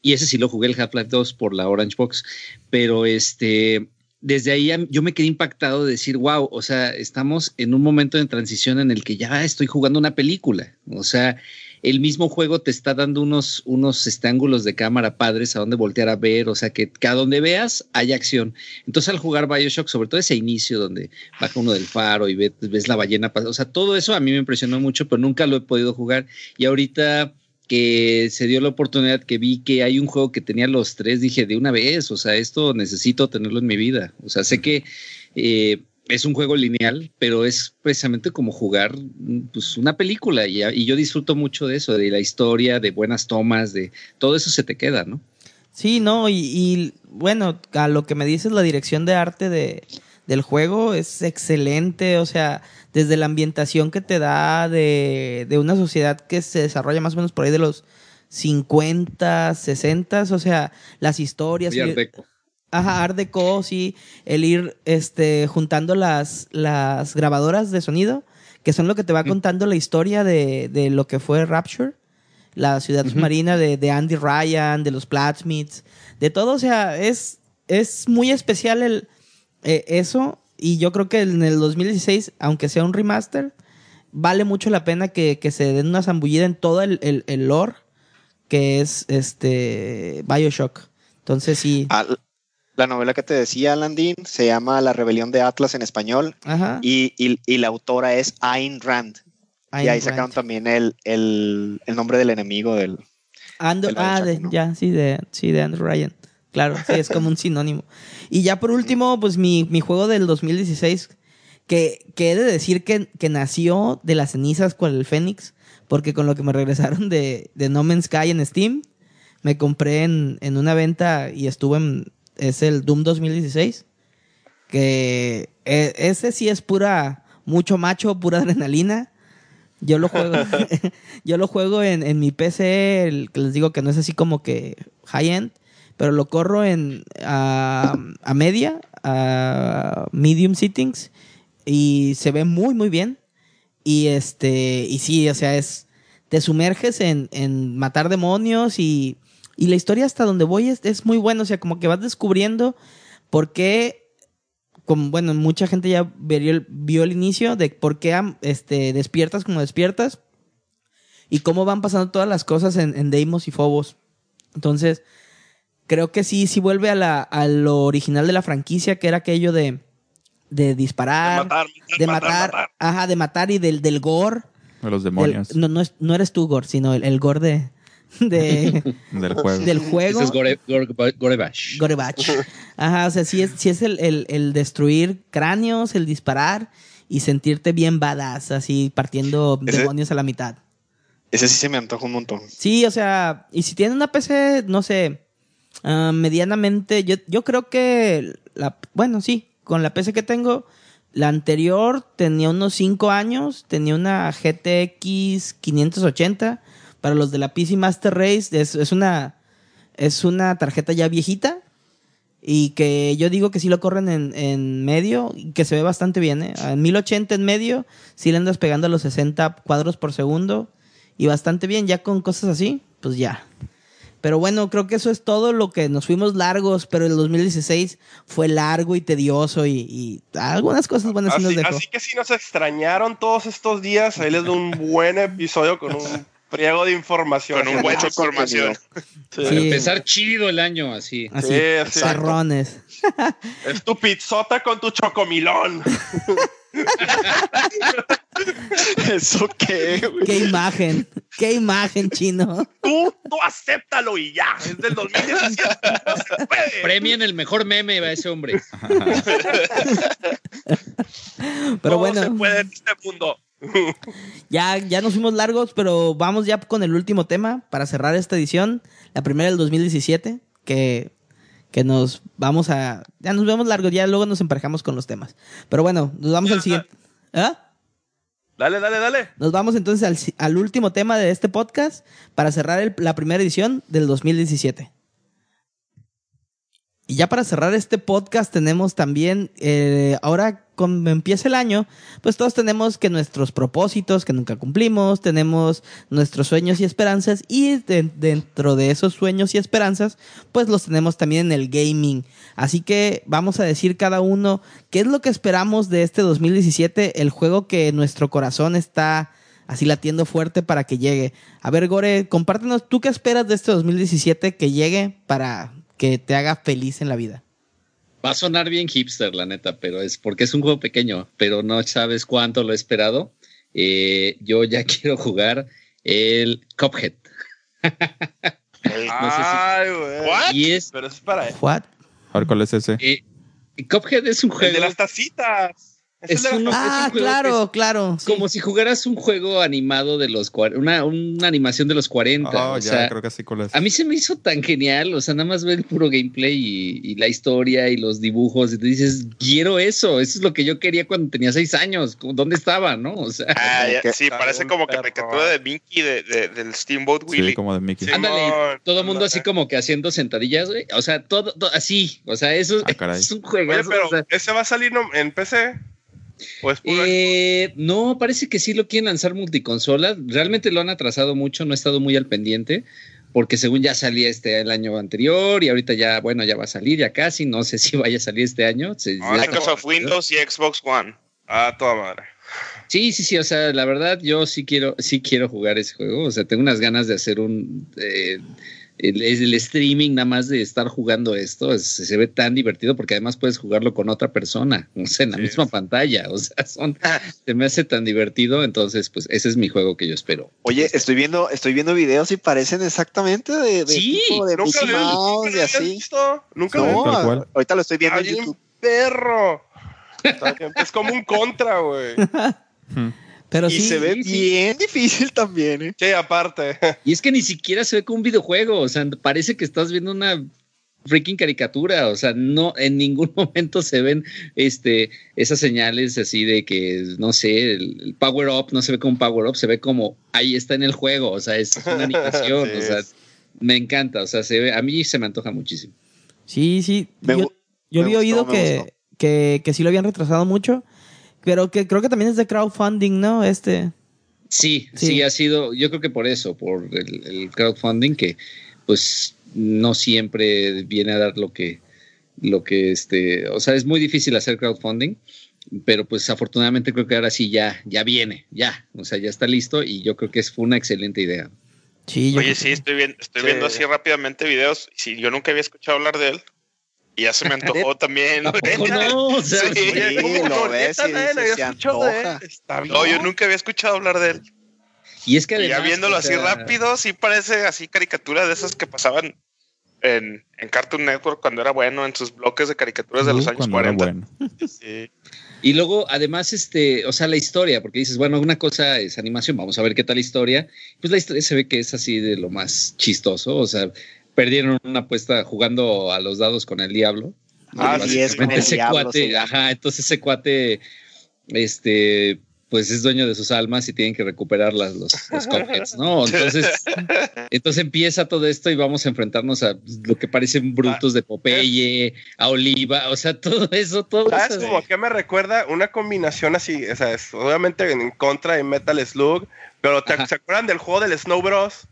Y ese sí lo jugué, el Half-Life 2, por la Orange Box. Pero este, desde ahí yo me quedé impactado de decir, wow, o sea, estamos en un momento de transición en el que ya estoy jugando una película. O sea, el mismo juego te está dando unos, unos este, ángulos de cámara padres a donde voltear a ver, o sea, que, que a donde veas hay acción. Entonces al jugar Bioshock, sobre todo ese inicio donde baja uno del faro y ves, la ballena, o sea, todo eso a mí me impresionó mucho, pero nunca lo he podido jugar. Y ahorita que se dio la oportunidad que vi que hay un juego que tenía los tres, dije de una vez, o sea, esto necesito tenerlo en mi vida. O sea, sé que eh, es un juego lineal, pero es precisamente como jugar pues, una película y, y yo disfruto mucho de eso, de la historia, de buenas tomas, de todo eso se te queda, ¿no? Sí, no, y, y, bueno, a lo que me dices, la dirección de arte de, del juego es excelente, o sea, desde la ambientación que te da de, de una sociedad que se desarrolla más o menos por ahí de los 50, 60, o sea, las historias. Muy y- Art Deco. Ajá, Art Deco, sí. El ir este, juntando las, las grabadoras de sonido, que son lo que te va contando la historia de, de lo que fue Rapture, la ciudad submarina de, de Andy Ryan, de los Platsmiths, de todo. O sea, es, es muy especial el, eh, eso. Y yo creo que en el 2016, aunque sea un remaster, vale mucho la pena que, que se den una zambullida en todo el, el, el lore que es este Bioshock. Entonces sí. La novela que te decía, Landín, se llama La rebelión de Atlas en español Ajá. y, y- y la autora es Ayn Rand. y ahí Rand. sacaron también el, el, el nombre del enemigo del... Ando- ah, Bioshock, de- ¿no? ya, sí, de, sí, de Andrew Ryan. Claro, sí, es como un sinónimo. Y ya por último, pues mi, mi juego del 2016, que, que he de decir que, que nació de las cenizas con el Fénix, porque con lo que me regresaron de, de No Man's Sky en Steam, me compré en, en una venta y estuve en, es el Doom 2016, que eh, ese sí es pura, mucho macho, pura adrenalina. Yo lo juego, [LAUGHS] [LAUGHS] yo lo juego en, en mi PC, el que les digo que no es así como que high-end, pero lo corro en a, a media, a medium settings, y se ve muy, muy bien. Y este, y sí, o sea, es, te sumerges en, en matar demonios y, y la historia hasta donde voy es, es muy buena, o sea, como que vas descubriendo por qué como, bueno, mucha gente ya vio el, vio el inicio de por qué este, despiertas como despiertas y cómo van pasando todas las cosas en, en Deimos y Phobos. Entonces, creo que sí, sí vuelve a, la, a lo original de la franquicia, que era aquello de, de disparar, De matar, de matar, ajá, de matar y del, del gore. De los del- demonios no, no, es- no eres tú, gore, sino el, el gore de, [LAUGHS] de, [LAUGHS] del juego. del juego. Es Gore, Gore, Gorebash. Gorebach. Ajá, o sea, sí es, sí es el, el- el destruir cráneos, el disparar y sentirte bien badass, así partiendo Ese- demonios a la mitad. Ese sí se me antoja un montón. Sí, o sea, y si tienen una PC, no sé, ah, medianamente, yo, yo creo que, la, bueno, sí, con la PC que tengo, la anterior tenía unos 5 años, tenía una GTX 580, para los de la PC Master Race, es, es una, es una tarjeta ya viejita, y que yo digo que sí lo corren en, en medio y que se ve bastante bien. ¿eh? En 1080 en medio, sí le andas pegando a los 60 cuadros por segundo y bastante bien. Ya con cosas así, pues ya. Pero bueno, creo que eso es todo lo que nos fuimos largos, pero el 2016 fue largo y tedioso y, y algunas cosas buenas sí nos Así, dejó. así que si nos extrañaron todos estos días, ahí les doy un buen episodio con un friego de información. Con un buen mucho información. Sí, Sí. Empezar chido el año así. Así, Sí, perrones. [LAUGHS] Es tu pizzota con tu chocomilón. [LAUGHS] ¿Eso qué, güey? Qué imagen, qué imagen, chino. Tú, tú acéptalo y ya. Es del 2017. No se puede. Premien el mejor meme a ese hombre. Pero Todo bueno. se puede en este mundo. Ya, ya nos fuimos largos, pero vamos ya con el último tema para cerrar esta edición, la primera del 2017, que, que nos vamos a... Ya nos vemos largos, ya luego nos emparejamos con los temas. Pero bueno, nos vamos al siguiente... ¿Ah? Dale, dale, dale. Nos vamos entonces al, al último tema de este podcast para cerrar el- la primera edición del 2017. Y ya para cerrar este podcast tenemos también, eh, ahora cuando empieza el año, pues todos tenemos que nuestros propósitos que nunca cumplimos, tenemos nuestros sueños y esperanzas y de- dentro de esos sueños y esperanzas, pues los tenemos también en el gaming. Así que vamos a decir cada uno qué es lo que esperamos de este 2017, el juego que nuestro corazón está así latiendo fuerte para que llegue. A ver, Gore, compártenos, ¿tú qué esperas de este 2017 que llegue para que te haga feliz en la vida? Va a sonar bien hipster, la neta, pero es porque es un juego pequeño, pero no sabes cuánto lo he esperado. Eh, yo ya [LAUGHS] quiero jugar el Cuphead. [LAUGHS] Ay. What? Y es, Pero es para él. What? A ver, ¿cuál es ese? eh, Cuphead es un El juego de las tacitas. Es, Es un Ah, juego claro, claro. sí. como si jugaras un juego animado de los una, una animación de los 40. Oh, o ya, sea, creo que sí, ¿cuál es? a mí se me hizo tan genial, o sea, nada más ver el puro gameplay y, y la historia y los dibujos y te dices, quiero eso, eso es lo que yo quería cuando tenía seis años, ¿dónde estaba, no? O sea, Ah, ya, sí, parece como caricatura de Mickey de, de- del Steamboat Willie. Sí, como de Mickey. Sí. ándale, todo el mundo así como que haciendo sentadillas, güey, o sea, todo, todo así, o sea, eso Ah, es un Oye, juego. pero ¿ese va a salir no- en PC? ¿O es puro Eh, no, parece que sí lo quieren lanzar multiconsola. Realmente lo han atrasado mucho, no he estado muy al pendiente, porque según ya salía este el año anterior y ahorita ya, bueno, ya va a salir ya casi, no sé [LAUGHS] si vaya a salir este año. Se- Ah, Microsoft Windows y Xbox One. Ah, toda madre. Sí, sí, sí, o sea, la verdad yo sí quiero, sí quiero jugar ese juego, o sea, tengo unas ganas de hacer un... eh, el, el streaming nada más de estar jugando esto es- se ve tan divertido porque además puedes jugarlo con otra persona, [LAUGHS] o sea, en la Sí. misma pantalla, o sea, son, se me hace tan divertido, entonces pues ese es mi juego que yo espero. Oye, estoy viendo, estoy viendo videos y parecen exactamente de, de Sí, tipo de ¿Nunca Mouse nunca y así. visto? ¿Nunca lo No, cual. ahorita lo estoy viendo en YouTube. perro. [LAUGHS] Es como un contra, güey. Pero y sí, se ve sí, bien [LAUGHS] difícil también, ¿eh? Sí, aparte. [LAUGHS] Y es que ni siquiera se ve como un videojuego, o sea, parece que estás viendo una freaking caricatura, o sea, no en ningún [LAUGHS] momento se ven este esas señales así de que no sé, el, el power up no se ve como un power up, se ve como ahí está en el juego, o sea, es una animación, Sí, o sea, es. me encanta, o sea, se ve a mí se me antoja muchísimo. sí, sí. Me yo gu- yo me había gustó, oído que, que, que sí lo habían retrasado mucho, pero que creo que también es de crowdfunding, ¿no? Este. Sí, Sí. sí, ha sido, yo creo que por eso, por el, el crowdfunding que pues no siempre viene a dar lo que, lo que este, o sea, es muy difícil hacer crowdfunding, pero pues afortunadamente creo que ahora sí ya, ya viene, ya, o sea, ya está listo y yo creo que es, fue una excelente idea. Sí, yo Oye, sí, que- estoy, viendo, estoy Sí. viendo así rápidamente videos. Sí, yo nunca había escuchado hablar de él. Y ya se me antojó [LAUGHS] también. ¿A poco no? [LAUGHS] O sea, Sí. Sí, ¿cómo lo ves Neta, y dices, había se escuchado de él. antoja. Está bien. No, yo nunca había escuchado hablar de él. Y es que Y además, ya viéndolo o así sea, rápido, sí parece así caricatura de esas que pasaban en, en Cartoon Network cuando era bueno, en sus bloques de caricaturas de los Uh, años cuando era 40. bueno. Sí. Y luego, además, este, o sea, la historia, porque dices, bueno, una cosa es animación, vamos a ver qué tal la historia. Pues la historia se ve que es así de lo más chistoso, o sea, perdieron una apuesta jugando a los dados con el diablo. Ah, sí, es con el ese diablo, cuate, ajá, entonces ese cuate, este, pues es dueño de sus almas y tienen que recuperar las, los, los ¿no? Entonces, [LAUGHS] entonces empieza todo esto y vamos a enfrentarnos a lo que parecen brutos de Popeye, a Oliva, o sea, todo eso, todo ¿Sabes eso. como a qué me recuerda? Una combinación así, o sea, es obviamente en contra de Metal Slug, pero ¿te. ¿se acuerdan del juego del Snow Bros?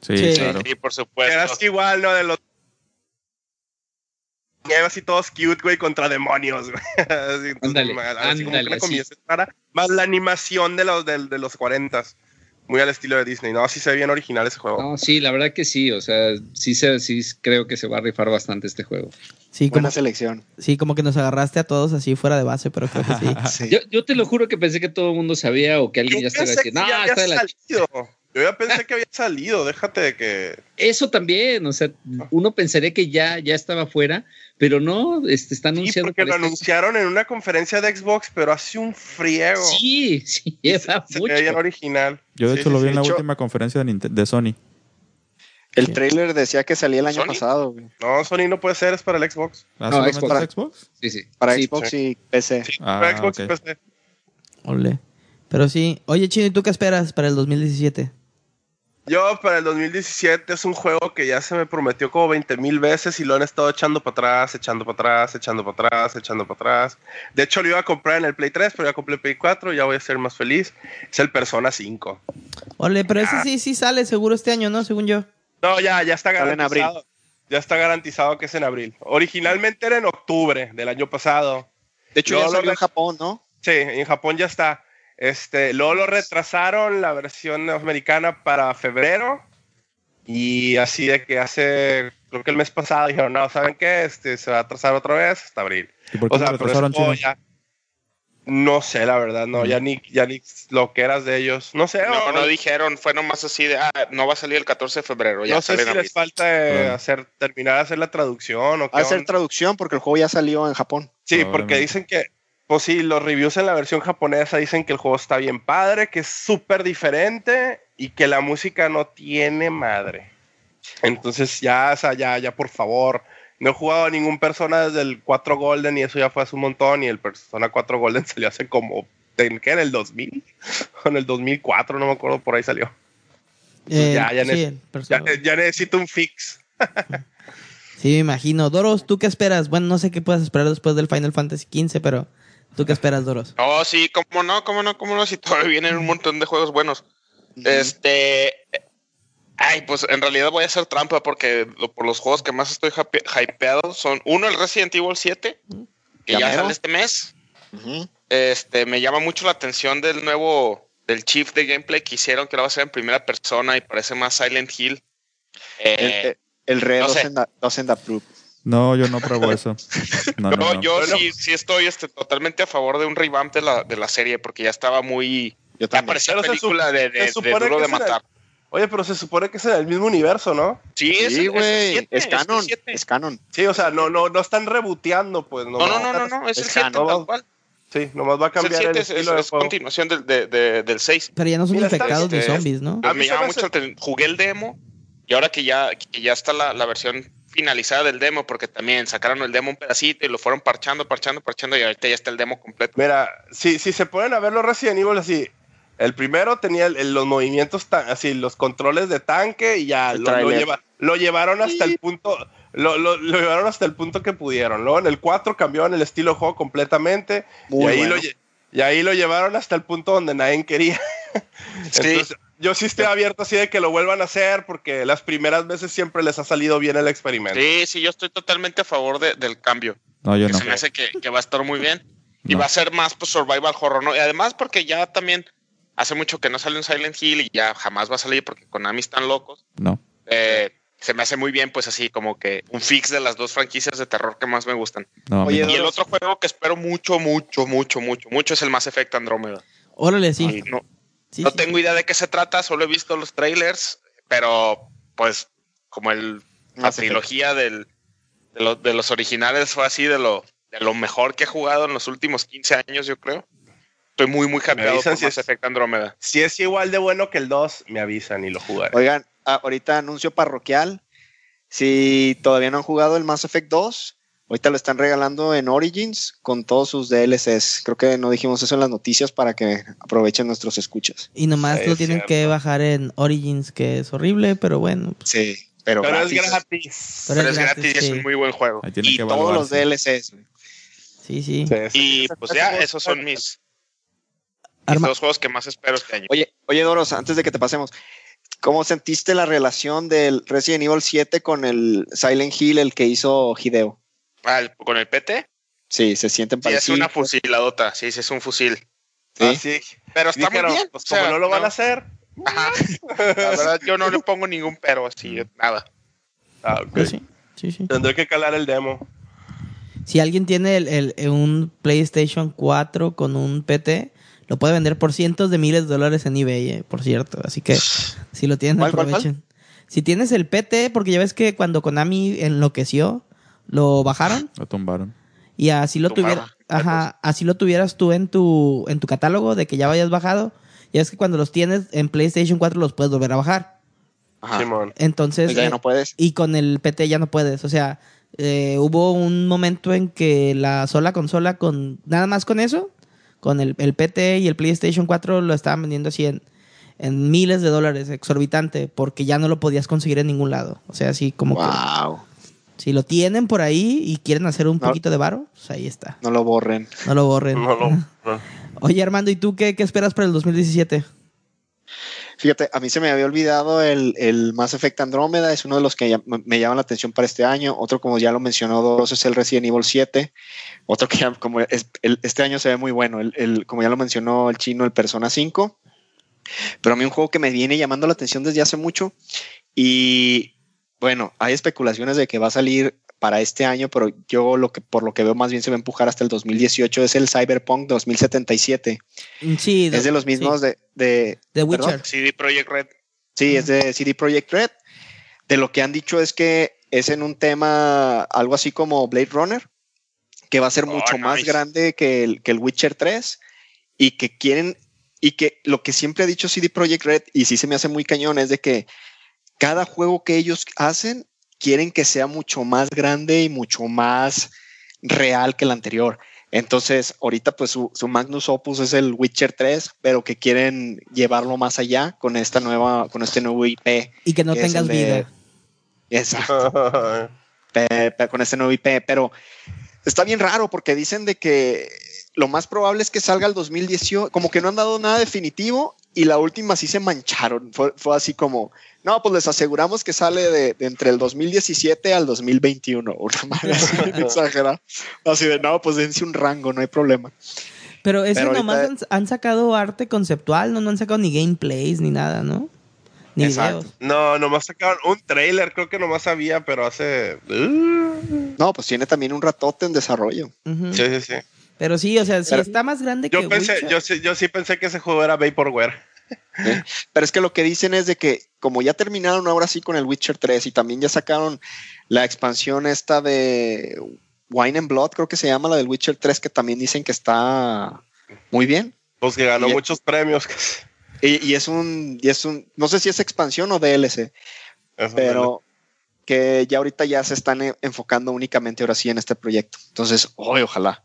Sí, Sí. claro. Sí, por Era supuesto. así igual, ¿no? De los. así todos cute, güey, contra demonios, güey. [LAUGHS] Así, entonces, Ándale, así como que. Más la animación de los, de, de los 40 Muy al estilo de Disney. No, sí se ve bien original ese juego. No, sí, la verdad que sí, o sea, sí, se, sí creo que se va a rifar bastante este juego. Sí, como, Buena selección. sí, como que nos agarraste a todos así fuera de base, pero creo que sí. [LAUGHS] Sí. Yo, yo te lo juro que pensé que todo el mundo sabía o que alguien ya estaba que no, está de la ch-". salido. Yo ya pensé que había salido. Déjate de que. Eso también, o sea, uno pensaría que ya, ya estaba fuera, pero no, este, está Sí, anunciado. porque para lo este- anunciaron en una conferencia de Xbox, pero hace un friego. Sí, sí, [LAUGHS] lleva Se mucho. bien original. Yo de Sí, hecho sí, lo vi sí. en la hecho- última conferencia de, Sony. El trailer decía que salía el año ¿Sony? pasado, güey. No, Sony no puede ser, es para el Xbox. ¿Ah, No, Xbox. para Xbox? Sí, sí. Para Sí, Xbox y PC. Sí, Ah, para Xbox y. PC. Ole. Pero sí. Oye, Chino, ¿y tú qué esperas para el 2017? Yo para el 2017 es un juego que ya se me prometió como 20 mil veces y lo han estado echando para atrás, echando para atrás, echando para atrás, echando para atrás. De hecho lo iba a comprar en el Play 3, pero ya compré el Play 4 y ya voy a ser más feliz. Es el Persona 5. Ole, pero ese sí, sí sale seguro este año, ¿no? Según yo. No, ya, ya está Sale en abril. garantizado. Ya está garantizado que es en abril. Originalmente era en octubre del año pasado. De hecho, ya salió no. en Japón, ¿no? Sí, en Japón ya está. Este, luego lo retrasaron la versión americana para febrero. Y así de que hace, creo que el mes pasado dijeron, no, ¿saben qué? Este, se va a atrasar otra vez hasta abril. ¿Y por qué O sea, lo pero ya- No sé, la verdad, no, Mm. ya ni, ya ni lo que eras de ellos. No sé, No, o- no dijeron, fue nomás así de, ah, no va a salir el 14 de febrero. Ya no sé si les falta eh, hacer, terminar de hacer la traducción o qué onda. traducción porque el juego ya salió en Japón. Sí, porque dicen que, pues sí, los reviews en la versión japonesa dicen que el juego está bien padre, que es súper diferente y que la música no tiene madre. Entonces ya, o sea, ya, ya, por favor. No he jugado a ningún Persona desde el 4 Golden y eso ya fue hace un montón y el Persona 4 Golden [LAUGHS] salió hace como, ¿en qué? ¿En el 2000? [LAUGHS] O en el 2004, no me acuerdo, por ahí salió. Eh, ya, ya sí, Ya, ya necesito un fix. Sí, me imagino. Doros, ¿tú qué esperas? Bueno, no sé qué puedas esperar después del Final Fantasy XV, pero ¿tú qué esperas, Doros? Oh, sí, cómo no, cómo no, cómo no, si todavía vienen un montón de juegos buenos. Este. Ay, pues en realidad voy a hacer trampa porque lo- por los juegos que más estoy hype- hypeado son uno, el Resident Evil 7, que Ya ya sale este mes. Este, me llama mucho la atención del nuevo, del chief de gameplay que hicieron, que lo va a hacer en primera persona y parece más Silent Hill. El, Eh, el, el Red no sé. No, yo no pruebo eso. [LAUGHS] No, no, yo no. yo Bueno. sí, sí estoy este, totalmente a favor de un revamp de la, de la serie porque ya estaba muy... Yo Ya parecía película de, se de, de duro de es matar. Oye, pero se supone que es en el mismo universo, ¿no? Sí, es, Sí, es güey. Es el canon. Es canon. Sí, o sea, no, no, no están reboteando, pues. No, no, no, no, no, es el Es 7 canon. tal cual. Sí, nomás va a Es el cambiar el, 7, es, estilo es- de es juego. continuación del, de, de- del 6. Pero ya no son Mira, infectados ni zombies, ¿no? A mí me llama mucho hace- la atención. Jugué el demo y ahora que ya, que ya está la, la versión finalizada del demo, porque también sacaron el demo un pedacito y lo fueron parchando, parchando, parchando y ahorita ya está el demo completo. Mira, si, si se ponen a ver los Resident Evil así, el primero tenía el- el- los movimientos, tan- así, los controles de tanque y ya El lo, lleva- lo llevaron hasta el punto, lo, lo- lo llevaron hasta el punto que pudieron. Luego en el 4 cambiaron el estilo de juego completamente y ahí, bueno. lo, y ahí lo llevaron hasta el punto donde nadie quería. Sí. [LAUGHS] Yo sí estoy abierto así de que lo vuelvan a hacer porque las primeras veces siempre les ha salido bien el experimento. Sí, sí, yo estoy totalmente a favor de- del cambio. No, yo que no. se me hace que, que va a estar muy bien. Y No. va a ser más pues, survival horror, ¿no? Y además porque ya también hace mucho que no sale un Silent Hill y ya jamás va a salir porque Konami están locos. No. Eh, se me hace muy bien, pues así como que un fix de las dos franquicias de terror que más me gustan. No, Oye, no. Y el otro juego que espero mucho, mucho, mucho, mucho, mucho es el Mass Effect Andrómeda. Órale, sí. Y no, Sí, no sí. tengo idea de qué se trata, solo he visto los trailers, pero pues como el, la trilogía del, de, lo- de los originales fue así de lo, de lo mejor que he jugado en los últimos 15 años, yo creo. Estoy muy, muy por si Mass es- Effect Andrómeda. Si es igual de bueno que el 2, me avisan y lo jugaré. Oigan, ah, ahorita anuncio parroquial. Si todavía no han jugado el Mass Effect 2, ahorita lo están regalando en Origins con todos sus DLCs. Creo que no dijimos eso en las noticias para que aprovechen nuestros escuchas. Y nomás Sí, lo tienen cierto. que bajar en Origins, que es horrible, pero bueno. pues, Sí, pero, Pero gratis. es gratis. Pero Pero es gratis, gratis y es sí. un muy buen juego. Y que todos los. DLCs. güey. Sí, sí. Sí, sí. Y pues ya, esos son mis, mis dos juegos que más espero este año. Oye, oye, Doros, antes de que te pasemos, ¿Cómo sentiste la relación del Resident Evil 7 con el Silent Hill, el que hizo Hideo? Ah, el- ¿Con el PT? Sí, se sienten Sí, es parecidos. una fusiladota. Sí, sí, es un fusil. Sí. Ah, sí. Pero está Dijeron, muy bien. pues o sea, como no lo van a hacer. Ajá. [LAUGHS] La verdad, yo no le pongo ningún pero así, nada. Ah, ok. Pues sí, sí, sí. Tendré que calar el demo. Si alguien tiene el, el- el- un PlayStation 4 con un PT, lo puede vender por cientos de miles de dólares en eBay, eh, por cierto. Así que si lo tienen, ¿Cuál, cuál, aprovechen. Si tienes el PT, porque ya ves que cuando Konami enloqueció, lo bajaron Lo tumbaron. y así lo tuvieras, ajá, así lo tuvieras tú en tu en tu catálogo de que ya vayas bajado. Ya es que cuando los tienes en PlayStation 4 los puedes volver a bajar. Ajá. Simón. Entonces, Pues ya eh, no puedes. y con el PT ya no puedes. O sea, eh, hubo un momento en que la sola consola con nada más con eso, con el, el PT y el PlayStation 4 lo estaban vendiendo así en, en miles de dólares, exorbitante, porque ya no lo podías conseguir en ningún lado. O sea, así como Wow. que si lo tienen por ahí y quieren hacer un No. poquito de varo, pues ahí está. No lo borren. No lo borren. No lo. [LAUGHS] no. Oye, Armando, ¿y tú qué, qué esperas para el 2017? Fíjate, a mí se me había olvidado el, el Mass Effect Andrómeda, es uno de los que ya- me llaman la atención para este año. Otro, como ya lo mencionó Dos, es el Resident Evil 7. Otro que ya, como es- el- este año se ve muy bueno, el, el- como ya lo mencionó el chino, el Persona 5. Pero a mí un juego que me viene llamando la atención desde hace mucho. Y bueno, hay especulaciones de que va a salir para este año, pero yo lo que por lo que veo más bien se va a empujar hasta el 2018 es el Cyberpunk 2077. Mm, Sí, es de los mismos de, de The ¿perdón? Witcher. CD Projekt Red. Sí, es de CD Projekt Red. De lo que han dicho es que es en un tema algo así como Blade Runner, que va a ser Oh, mucho más grande que el, que el Witcher 3 y que quieren, y que lo que siempre ha dicho CD Projekt Red, y sí se me hace muy cañón, es de que cada juego que ellos hacen quieren que sea mucho más grande y mucho más real que el anterior. Entonces, ahorita pues su, su Magnus Opus es el Witcher 3, pero que quieren llevarlo más allá con esta nueva, con este nuevo IP. Y que no que tengas de- vida. Exacto, [LAUGHS] pe- pe- con este nuevo IP, pero está bien raro porque dicen de que lo más probable es que salga el 2018, como que no han dado nada definitivo y la última sí se mancharon. Fue, fue así como, no, pues les aseguramos que sale de, de entre el 2017 al 2021. [LAUGHS] Una madre así [LAUGHS] exagerada. Así de, no, pues dense un rango, no hay problema. Pero eso Pero nomás ahorita- han, han sacado arte conceptual, ¿no? No han sacado ni gameplays ni nada, ¿no? Ni Exacto. videos. No, nomás sacaron un trailer, creo que nomás había, pero hace. Uh, No, pues tiene también un ratote en desarrollo. Ujú. Sí, sí, sí. Pero sí, o sea, si Pero- está más grande que Yo pensé, Witcher. yo, sí- yo sí pensé que ese juego era Vaporware. Pero es que lo que dicen es de que como ya terminaron ahora sí con el Witcher 3 y también ya sacaron la expansión esta de Wine and Blood, creo que se llama la del Witcher 3, que también dicen que está muy bien. Pues que ganó Y- muchos premios. Y, y es un, y es un, no sé si es expansión o DLC, Eso pero que ya ahorita ya se están e- enfocando únicamente ahora sí en este proyecto. Entonces, hoy ojalá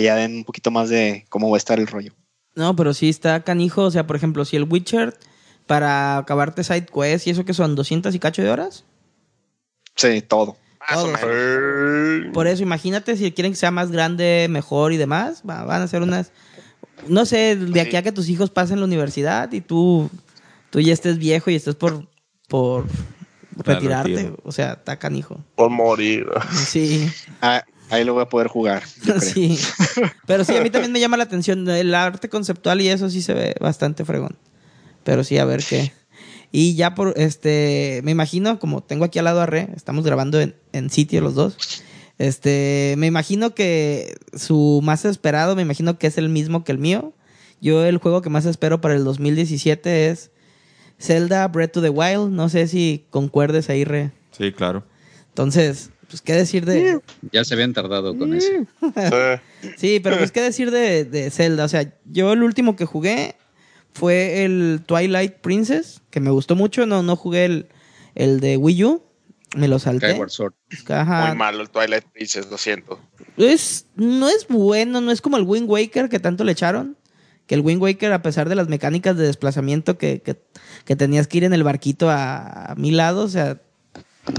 que ya den un poquito más de cómo va a estar el rollo. No, pero sí está canijo. O sea, por ejemplo, si el Witcher para acabarte side quest y eso que son 200 y cacho de horas. Sí, todo. Por eso, imagínate si quieren que sea más grande, mejor y demás. va- van a ser unas. No sé, de aquí a que tus hijos pasen la universidad y tú, tú ya estés viejo y estés por, por retirarte. O sea, está canijo. Por morir. Sí. Ah, ahí lo voy a poder jugar. yo [LAUGHS] creo. Sí. [LAUGHS] Pero sí, a mí también me llama la atención. El arte conceptual y eso sí se ve bastante fregón. Pero sí, a ver qué. Y ya por este, me imagino, como tengo aquí al lado a Re, estamos grabando en, en sitio los dos. Este, me imagino que su más esperado, me imagino que es el mismo que el mío. Yo el juego que más espero para el 2017 es Zelda Breath of the Wild. No sé si concuerdes ahí, Re. Sí, claro. Entonces, pues qué decir de, Ya se habían tardado con eso. Sí. Pero pues qué decir de, de Zelda. O sea, yo el último que jugué fue el Twilight Princess, que me gustó mucho. No, no jugué el, el de Wii U. Me lo salté. Skyward Sword. Ajá. Muy malo el Twilight Princess, lo siento. Es, no es bueno, no es como el Wind Waker que tanto le echaron. Que el Wind Waker, a pesar de las mecánicas de desplazamiento que, que, que tenías que ir en el barquito a, a mil lados, o sea,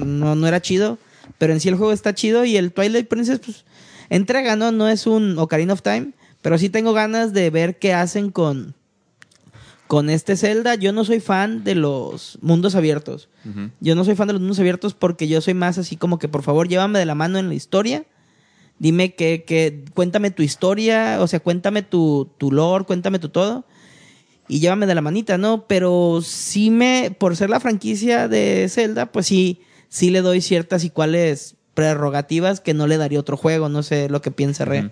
no, no era chido. Pero en sí el juego está chido y el Twilight Princess, pues, entrega, ¿no? No es un Ocarina of Time, pero sí tengo ganas de ver qué hacen con, con este Zelda, yo no soy fan de los mundos abiertos. Yo no soy fan de los mundos abiertos porque yo soy más así como que por favor llévame de la mano en la historia. Dime que, que cuéntame tu historia, o sea, cuéntame tu, tu lore, cuéntame tu todo. Y llévame de la manita, ¿no? Pero sí me, por ser la franquicia de Zelda, pues sí, sí le doy ciertas y cuáles prerrogativas que no le daría otro juego. No sé lo que piensa Re.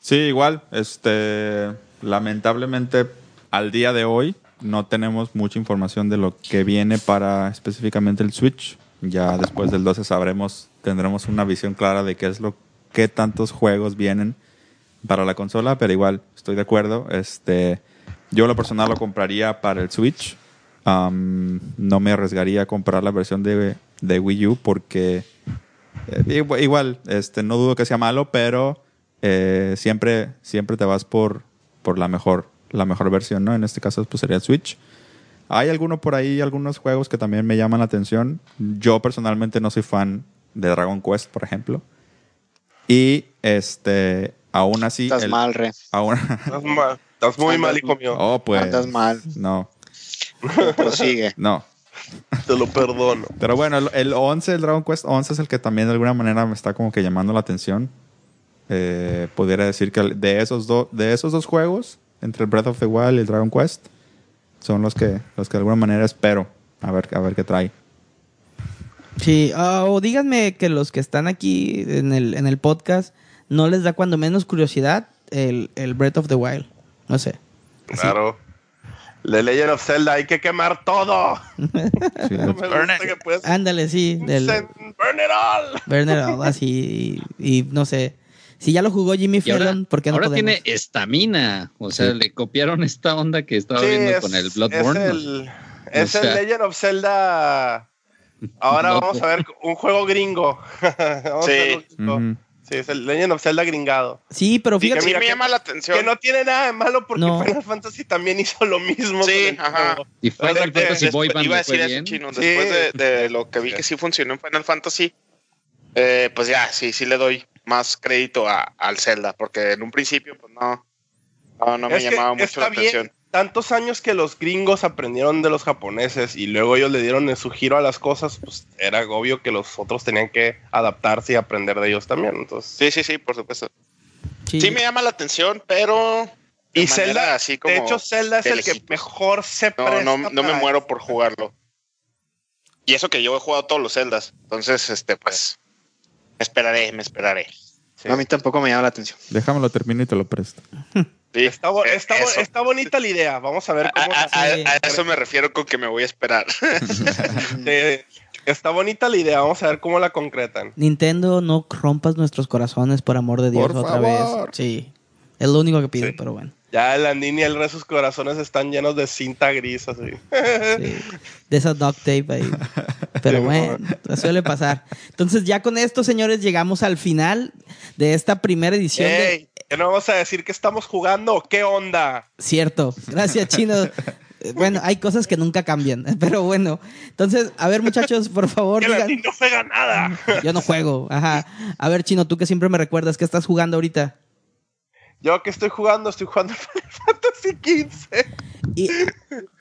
Sí, igual. Este, lamentablemente, al día de hoy no tenemos mucha información de lo que viene para específicamente el Switch. Ya después del 12 sabremos, tendremos una visión clara de qué es lo, qué tantos juegos vienen para la consola, pero igual estoy de acuerdo. Este, yo lo personal lo compraría para el Switch. No me arriesgaría a comprar la versión de, de Wii U porque eh, igual, este, no dudo que sea malo, pero eh, siempre, siempre te vas por, por la mejor, la mejor versión, ¿no? En este caso, pues sería el Switch. Hay alguno por ahí, algunos juegos que también me llaman la atención. Yo personalmente no soy fan de Dragon Quest, por ejemplo. Y este, aún así. Estás el- mal, Re. aún- Estás, [LAUGHS] mal- estás muy mal, hijo mío. oh, pues. Estás mal. No, Prosigue. no. [LAUGHS] Te lo perdono. Pero bueno, el, el 11, el Dragon Quest 11 es el que también de alguna manera me está como que llamando la atención. Eh, pudiera decir que de esos, dos de esos dos juegos, entre el Breath of the Wild y el Dragon Quest, son los que, los que de alguna manera espero a ver, a ver qué trae. Sí, ah, o díganme que los que están aquí en el, en el podcast no les da cuando menos curiosidad el, el Breath of the Wild. No sé. Claro. The Legend of Zelda, hay que quemar todo. [LAUGHS] Sí, [LAUGHS] Me gusta que puedes. Ándale, sí, del Burn it all. Werner All, así y, y no sé. Si ya lo jugó Jimmy Fallon, ¿por qué no ahora podemos? tiene estamina. O sea, Sí. le copiaron esta onda que estaba Sí, viendo es, con el Bloodborne. Es el, es sea- el Legend of Zelda. Ahora [LAUGHS] vamos a ver un juego gringo. Vamos a Sí. ver un gringo. Ujú. Sí, es el Legend of Zelda gringado. Sí, pero Sí, que fíjate. que- llama la atención. Que no tiene nada de malo porque No. Final Fantasy también hizo lo mismo. Sí, ajá. juego. Y Final Después- Fantasy Después- Boy Band iba a decir eso, bien. chino. Sí. Después de, de lo que vi que sí funcionó en Final Fantasy, eh, pues ya, sí, sí le doy más crédito a, al Zelda, porque en un principio, pues no, no, no me Es llamaba mucho la bien, atención. Tantos años que los gringos aprendieron de los japoneses y luego ellos le dieron su giro a las cosas, pues era obvio que los otros tenían que adaptarse y aprender de ellos también. Entonces, Sí, sí, sí, por supuesto. Sí. Sí me llama la atención, pero de y Zelda, así como de hecho, Zelda es el que mejor se no, presta no, no me muero por jugarlo. Y eso que yo he jugado todos los Zeldas, entonces, este, pues, me esperaré, me esperaré. Sí. A mí tampoco me llama la atención. Déjamelo termino y te lo presto. [LAUGHS] Sí, Está, eh, está, bo- eso. está bonita la idea. Vamos a ver A, cómo a- a- Sí. a eso me refiero con que me voy a esperar. [LAUGHS] Está bonita la idea. Vamos a ver cómo la concretan. Nintendo, no rompas nuestros corazones, por amor de Dios, Por otra favor. vez. Sí. Es lo único que pido, Sí. pero bueno. Ya el Andini y el resto de sus corazones están llenos de cinta gris así. Sí. De esa duct tape ahí. Pero Sí, bueno, suele pasar. Entonces, ya con esto, señores, llegamos al final de esta primera edición de ¿que no vamos a decir que estamos jugando? ¿Qué onda? Cierto. Gracias, Chino. [LAUGHS] Bueno, hay cosas que nunca cambian, [LAUGHS] pero bueno. Entonces, a ver, muchachos, por favor, digan. No juega nada. Yo no juego, ajá. A ver, Chino, tú que siempre me recuerdas, ¿qué estás jugando ahorita? Yo que estoy jugando, estoy jugando [LAUGHS] Final Fantasy XV. Y,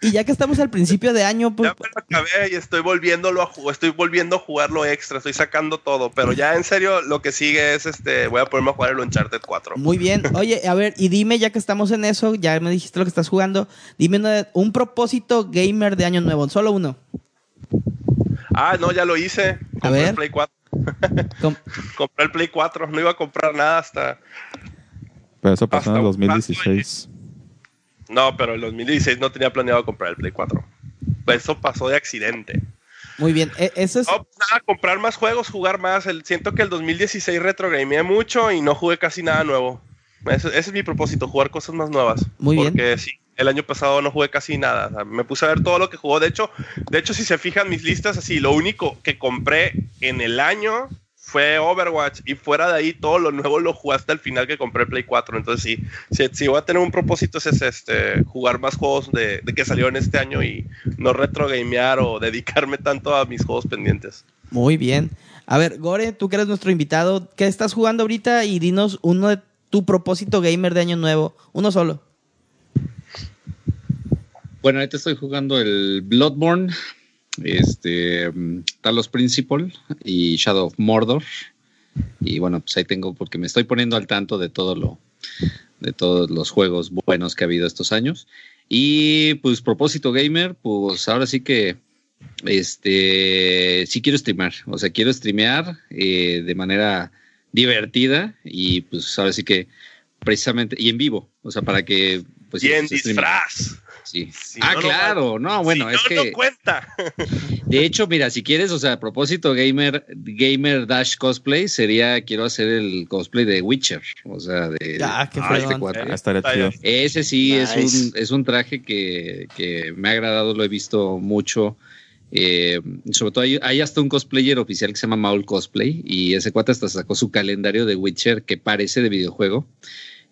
y ya que estamos al principio de año, pues, Ya me lo acabé y estoy volviéndolo a jugar, estoy volviendo a jugarlo extra, estoy sacando todo, pero ya en serio lo que sigue es este, voy a ponerme a jugar el Uncharted 4. muy bien. Oye, a ver, y dime, ya que estamos en eso, ya me dijiste lo que estás jugando, dime una- un propósito gamer de año nuevo, solo uno. Ah, no, ya lo hice. Compré ver. el Play 4. Com- [LAUGHS] Compré el Play 4, no iba a comprar nada hasta Pero eso pasó en el Hasta un 2016. No, pero en 2016 no tenía planeado comprar el Play 4. Eso pasó de accidente. Muy bien, e- eso es... No, nada, comprar más juegos, jugar más. El, siento que el 2016 retrogameé mucho y no jugué casi nada nuevo. Ese, ese es mi propósito, jugar cosas más nuevas. Muy bien. Porque sí, el año pasado no jugué casi nada. O sea, me puse a ver todo lo que jugó. De hecho, de hecho, si se fijan mis listas, así, lo único que compré en el año fue Overwatch. Y fuera de ahí, todo lo nuevo lo jugué hasta el final que compré Play 4. Entonces, sí, si, si voy a tener un propósito es ese, este, jugar más juegos de, de que salieron este año y no retrogamear o dedicarme tanto a mis juegos pendientes. Muy bien. A ver, Gore, tú que eres nuestro invitado, ¿qué estás jugando ahorita? Y dinos uno de tu propósito gamer de año nuevo. Uno solo. Bueno, ahorita estoy jugando el Bloodborne, este, Talos Principal y Shadow of Mordor. Y bueno, pues ahí tengo, porque me estoy poniendo al tanto de todo lo, de todos los juegos buenos que ha habido estos años. Y pues propósito gamer, pues ahora sí que este sí quiero streamar, o sea, quiero streamear eh, de manera divertida y pues ahora sí que precisamente y en vivo, o sea, para que pues y en disfraz. Sí. Si ah, no, claro, no, bueno, Si es no, que no cuenta. de hecho, mira, si quieres, o sea, a propósito gamer, gamer dash cosplay, sería quiero hacer el cosplay de Witcher, o sea, de Ah, qué Ay, este. Ah. Ese sí es, un, es un traje que, que me ha agradado, lo he visto mucho. Eh, sobre todo hay, hay hasta un cosplayer oficial que se llama Maul Cosplay y ese cuate hasta sacó su calendario de Witcher que parece de videojuego.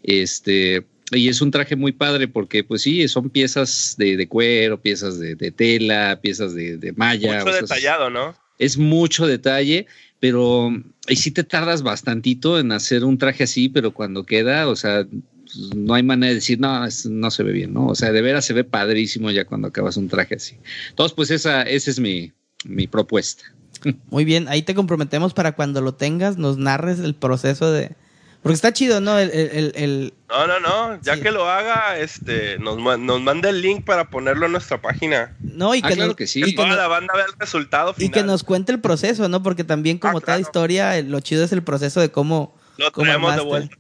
Este, y es un traje muy padre porque pues sí, son piezas de, de cuero, piezas de, de tela, piezas de, de malla. Mucho o sea, detallado, ¿no? es mucho detalle, pero y sí te tardas bastantito en hacer un traje así, pero cuando queda, o sea, no hay manera de decir, no, no se ve bien, ¿no? O sea, de veras se ve padrísimo ya cuando acabas un traje así. Entonces, pues esa, esa es mi, mi propuesta. Muy bien, ahí te comprometemos para cuando lo tengas, nos narres el proceso de... Porque está chido, ¿no? El, el, el- el- No, no, no. Ya Sí. que lo haga, este, nos, nos manda el link para ponerlo en nuestra página. No, y Ah, que, claro nos, que sí. y que Toda nos- la banda ve el resultado y final. que nos cuente el proceso, ¿no? Porque también como Ah, toda historia, eh, lo chido es el proceso de cómo... Lo cómo traemos de vuelta.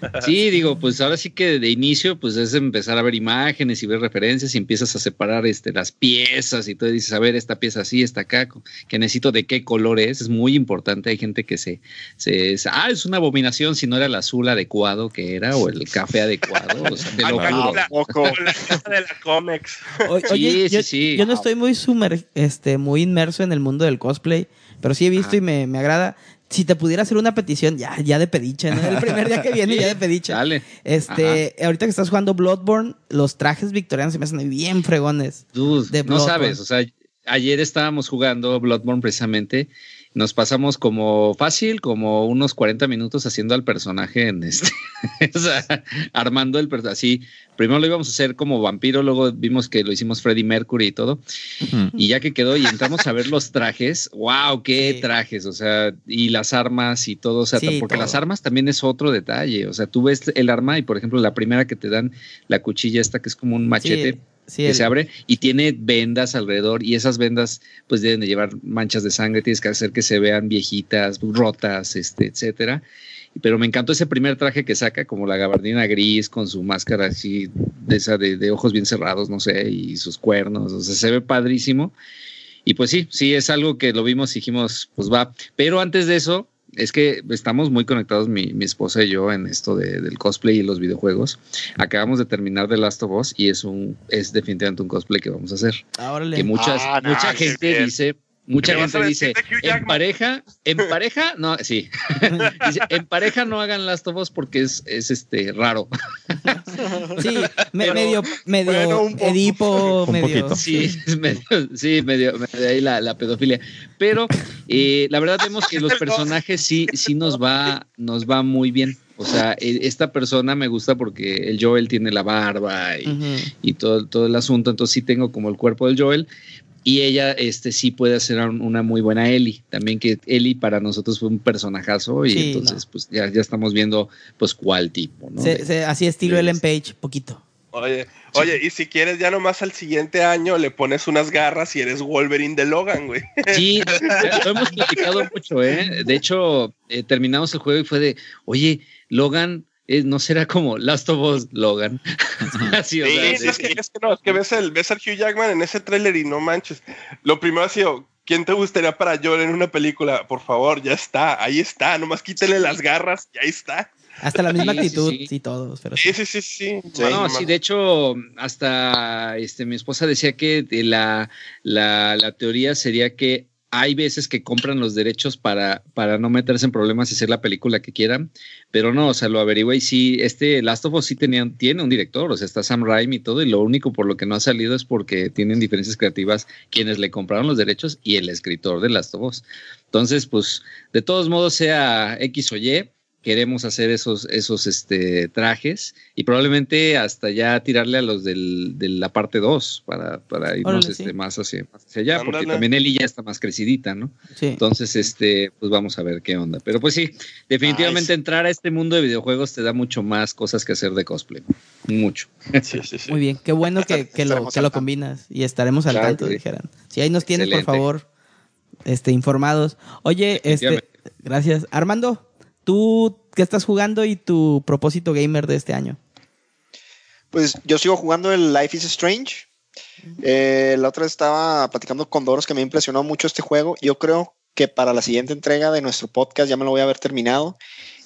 [LAUGHS] Sí, digo, pues ahora sí que de inicio, pues es empezar a ver imágenes y ver referencias y empiezas a separar este, las piezas y tú dices, a ver, esta pieza así, esta acá, que necesito de qué color es, es muy importante. Hay gente que se, se, ah, es una abominación si no era el azul adecuado que era o el café adecuado, o sea, te [LAUGHS] lo juro. la, la de la Sí, Oye, sí, yo, sí. yo no estoy muy sumer, este, muy inmerso en el mundo del cosplay, pero sí he visto y me, me agrada. Si te pudiera hacer una petición, ya, ya de pediche, ¿no? El primer día que viene ya de pediche. [LAUGHS] Dale. Este, ahorita que estás jugando Bloodborne, los trajes victorianos se me hacen bien fregones. Dude, de no sabes, o sea, ayer estábamos jugando Bloodborne precisamente, nos pasamos como fácil, como unos 40 minutos haciendo al personaje en este, [LAUGHS] o sea, armando el personaje, así, primero lo íbamos a hacer como vampiro, luego vimos que lo hicimos Freddie Mercury y todo, y ya que quedó y entramos a ver los trajes, wow, qué Sí. trajes, o sea, y las armas y todo, o sea, Sí, porque todo. las armas también es otro detalle, o sea, tú ves el arma y por ejemplo la primera que te dan, la cuchilla esta que es como un machete, Sí, sí, que el- se abre y tiene vendas alrededor y esas vendas pues deben de llevar manchas de sangre, tienes que hacer que se vean viejitas, rotas, este, etcétera. Pero me encantó ese primer traje que saca, como la gabardina gris con su máscara así, de esa de, de ojos bien cerrados, no sé, y sus cuernos, o sea, se ve padrísimo. Y pues sí, sí, es algo que lo vimos y dijimos, pues va. Pero antes de eso, es que estamos muy conectados mi, mi esposa y yo en esto de- del cosplay y los videojuegos. Acabamos de terminar The Last of Us y es un es definitivamente un cosplay que vamos a hacer. Ah, órale. Que muchas, Ah, mucha gente dice, mucha ¿Te vas gente dice, en pareja, en [LAUGHS] pareja, no, sí. [LAUGHS] dice, en pareja no hagan Last of Us porque es, es este raro. [LAUGHS] Sí, me- Pero- medio, medio bueno, un poco. Edipo, Un medio... poquito. Sí, es medio, sí, medio, medio ahí la, la pedofilia. Pero eh, la verdad vemos que los personajes sí, sí nos va, nos va muy bien. O sea, eh, esta persona me gusta porque el Joel tiene la barba y, y todo, todo el asunto, entonces sí tengo como el cuerpo del Joel. Y ella este, sí puede hacer un- una muy buena Ellie. También que Ellie para nosotros fue un personajazo y Sí, entonces no. pues ya, ya estamos viendo pues cuál tipo, ¿no? Se- De- se- así estilo de- Ellen Page, poquito. Oye, oye, y si quieres ya nomás al siguiente año le pones unas garras y eres Wolverine de Logan, güey. Sí, [LAUGHS] lo hemos platicado mucho, ¿eh? De hecho, eh, terminamos el juego y fue de, oye, Logan, ¿no será como Last of Us Logan? [LAUGHS] Así, o Sí, es, que, es que no, es que ves, el, ves al Hugh Jackman en ese tráiler y no manches. Lo primero ha sido, ¿quién te gustaría para Joel en una película? Por favor, ya está, ahí está, nomás quítenle las garras y ahí está. Hasta la misma Sí, actitud, sí. sí, todos. Pero Sí, sí, sí, sí. Sí. no, sí, de hecho, hasta este, mi esposa decía que de la, la, la teoría sería que hay veces que compran los derechos para, para no meterse en problemas y hacer la película que quieran, pero no, o sea, lo averigua y sí, este Last of Us sí tenía, tiene un director, o sea, está Sam Raimi y todo, y lo único por lo que no ha salido es porque tienen diferencias creativas quienes le compraron los derechos y el escritor de Last of Us. Entonces, pues, de todos modos, sea X o Y, queremos hacer esos, esos este, trajes y probablemente hasta ya tirarle a los del, de la parte 2 para, para irnos Órale, este, sí. más, hacia, más hacia allá, porque también Eli ya está más crecidita, ¿no? Sí. Entonces, este, pues vamos a ver qué onda. Pero pues sí, definitivamente entrar a este mundo de videojuegos te da mucho más cosas que hacer de cosplay. Mucho. Sí, sí, sí. Muy bien, qué bueno que, que lo, que lo combinas y estaremos al Claro tanto, dijeran. Si ahí nos tienes, por favor, este, informados. Oye, este, gracias. Armando, ¿tú qué estás jugando y tu propósito gamer de este año? Pues yo sigo jugando el Life is Strange. Eh, la otra vez estaba platicando con Doros que me impresionó mucho este juego. Yo creo que para la siguiente entrega de nuestro podcast ya me lo voy a haber terminado.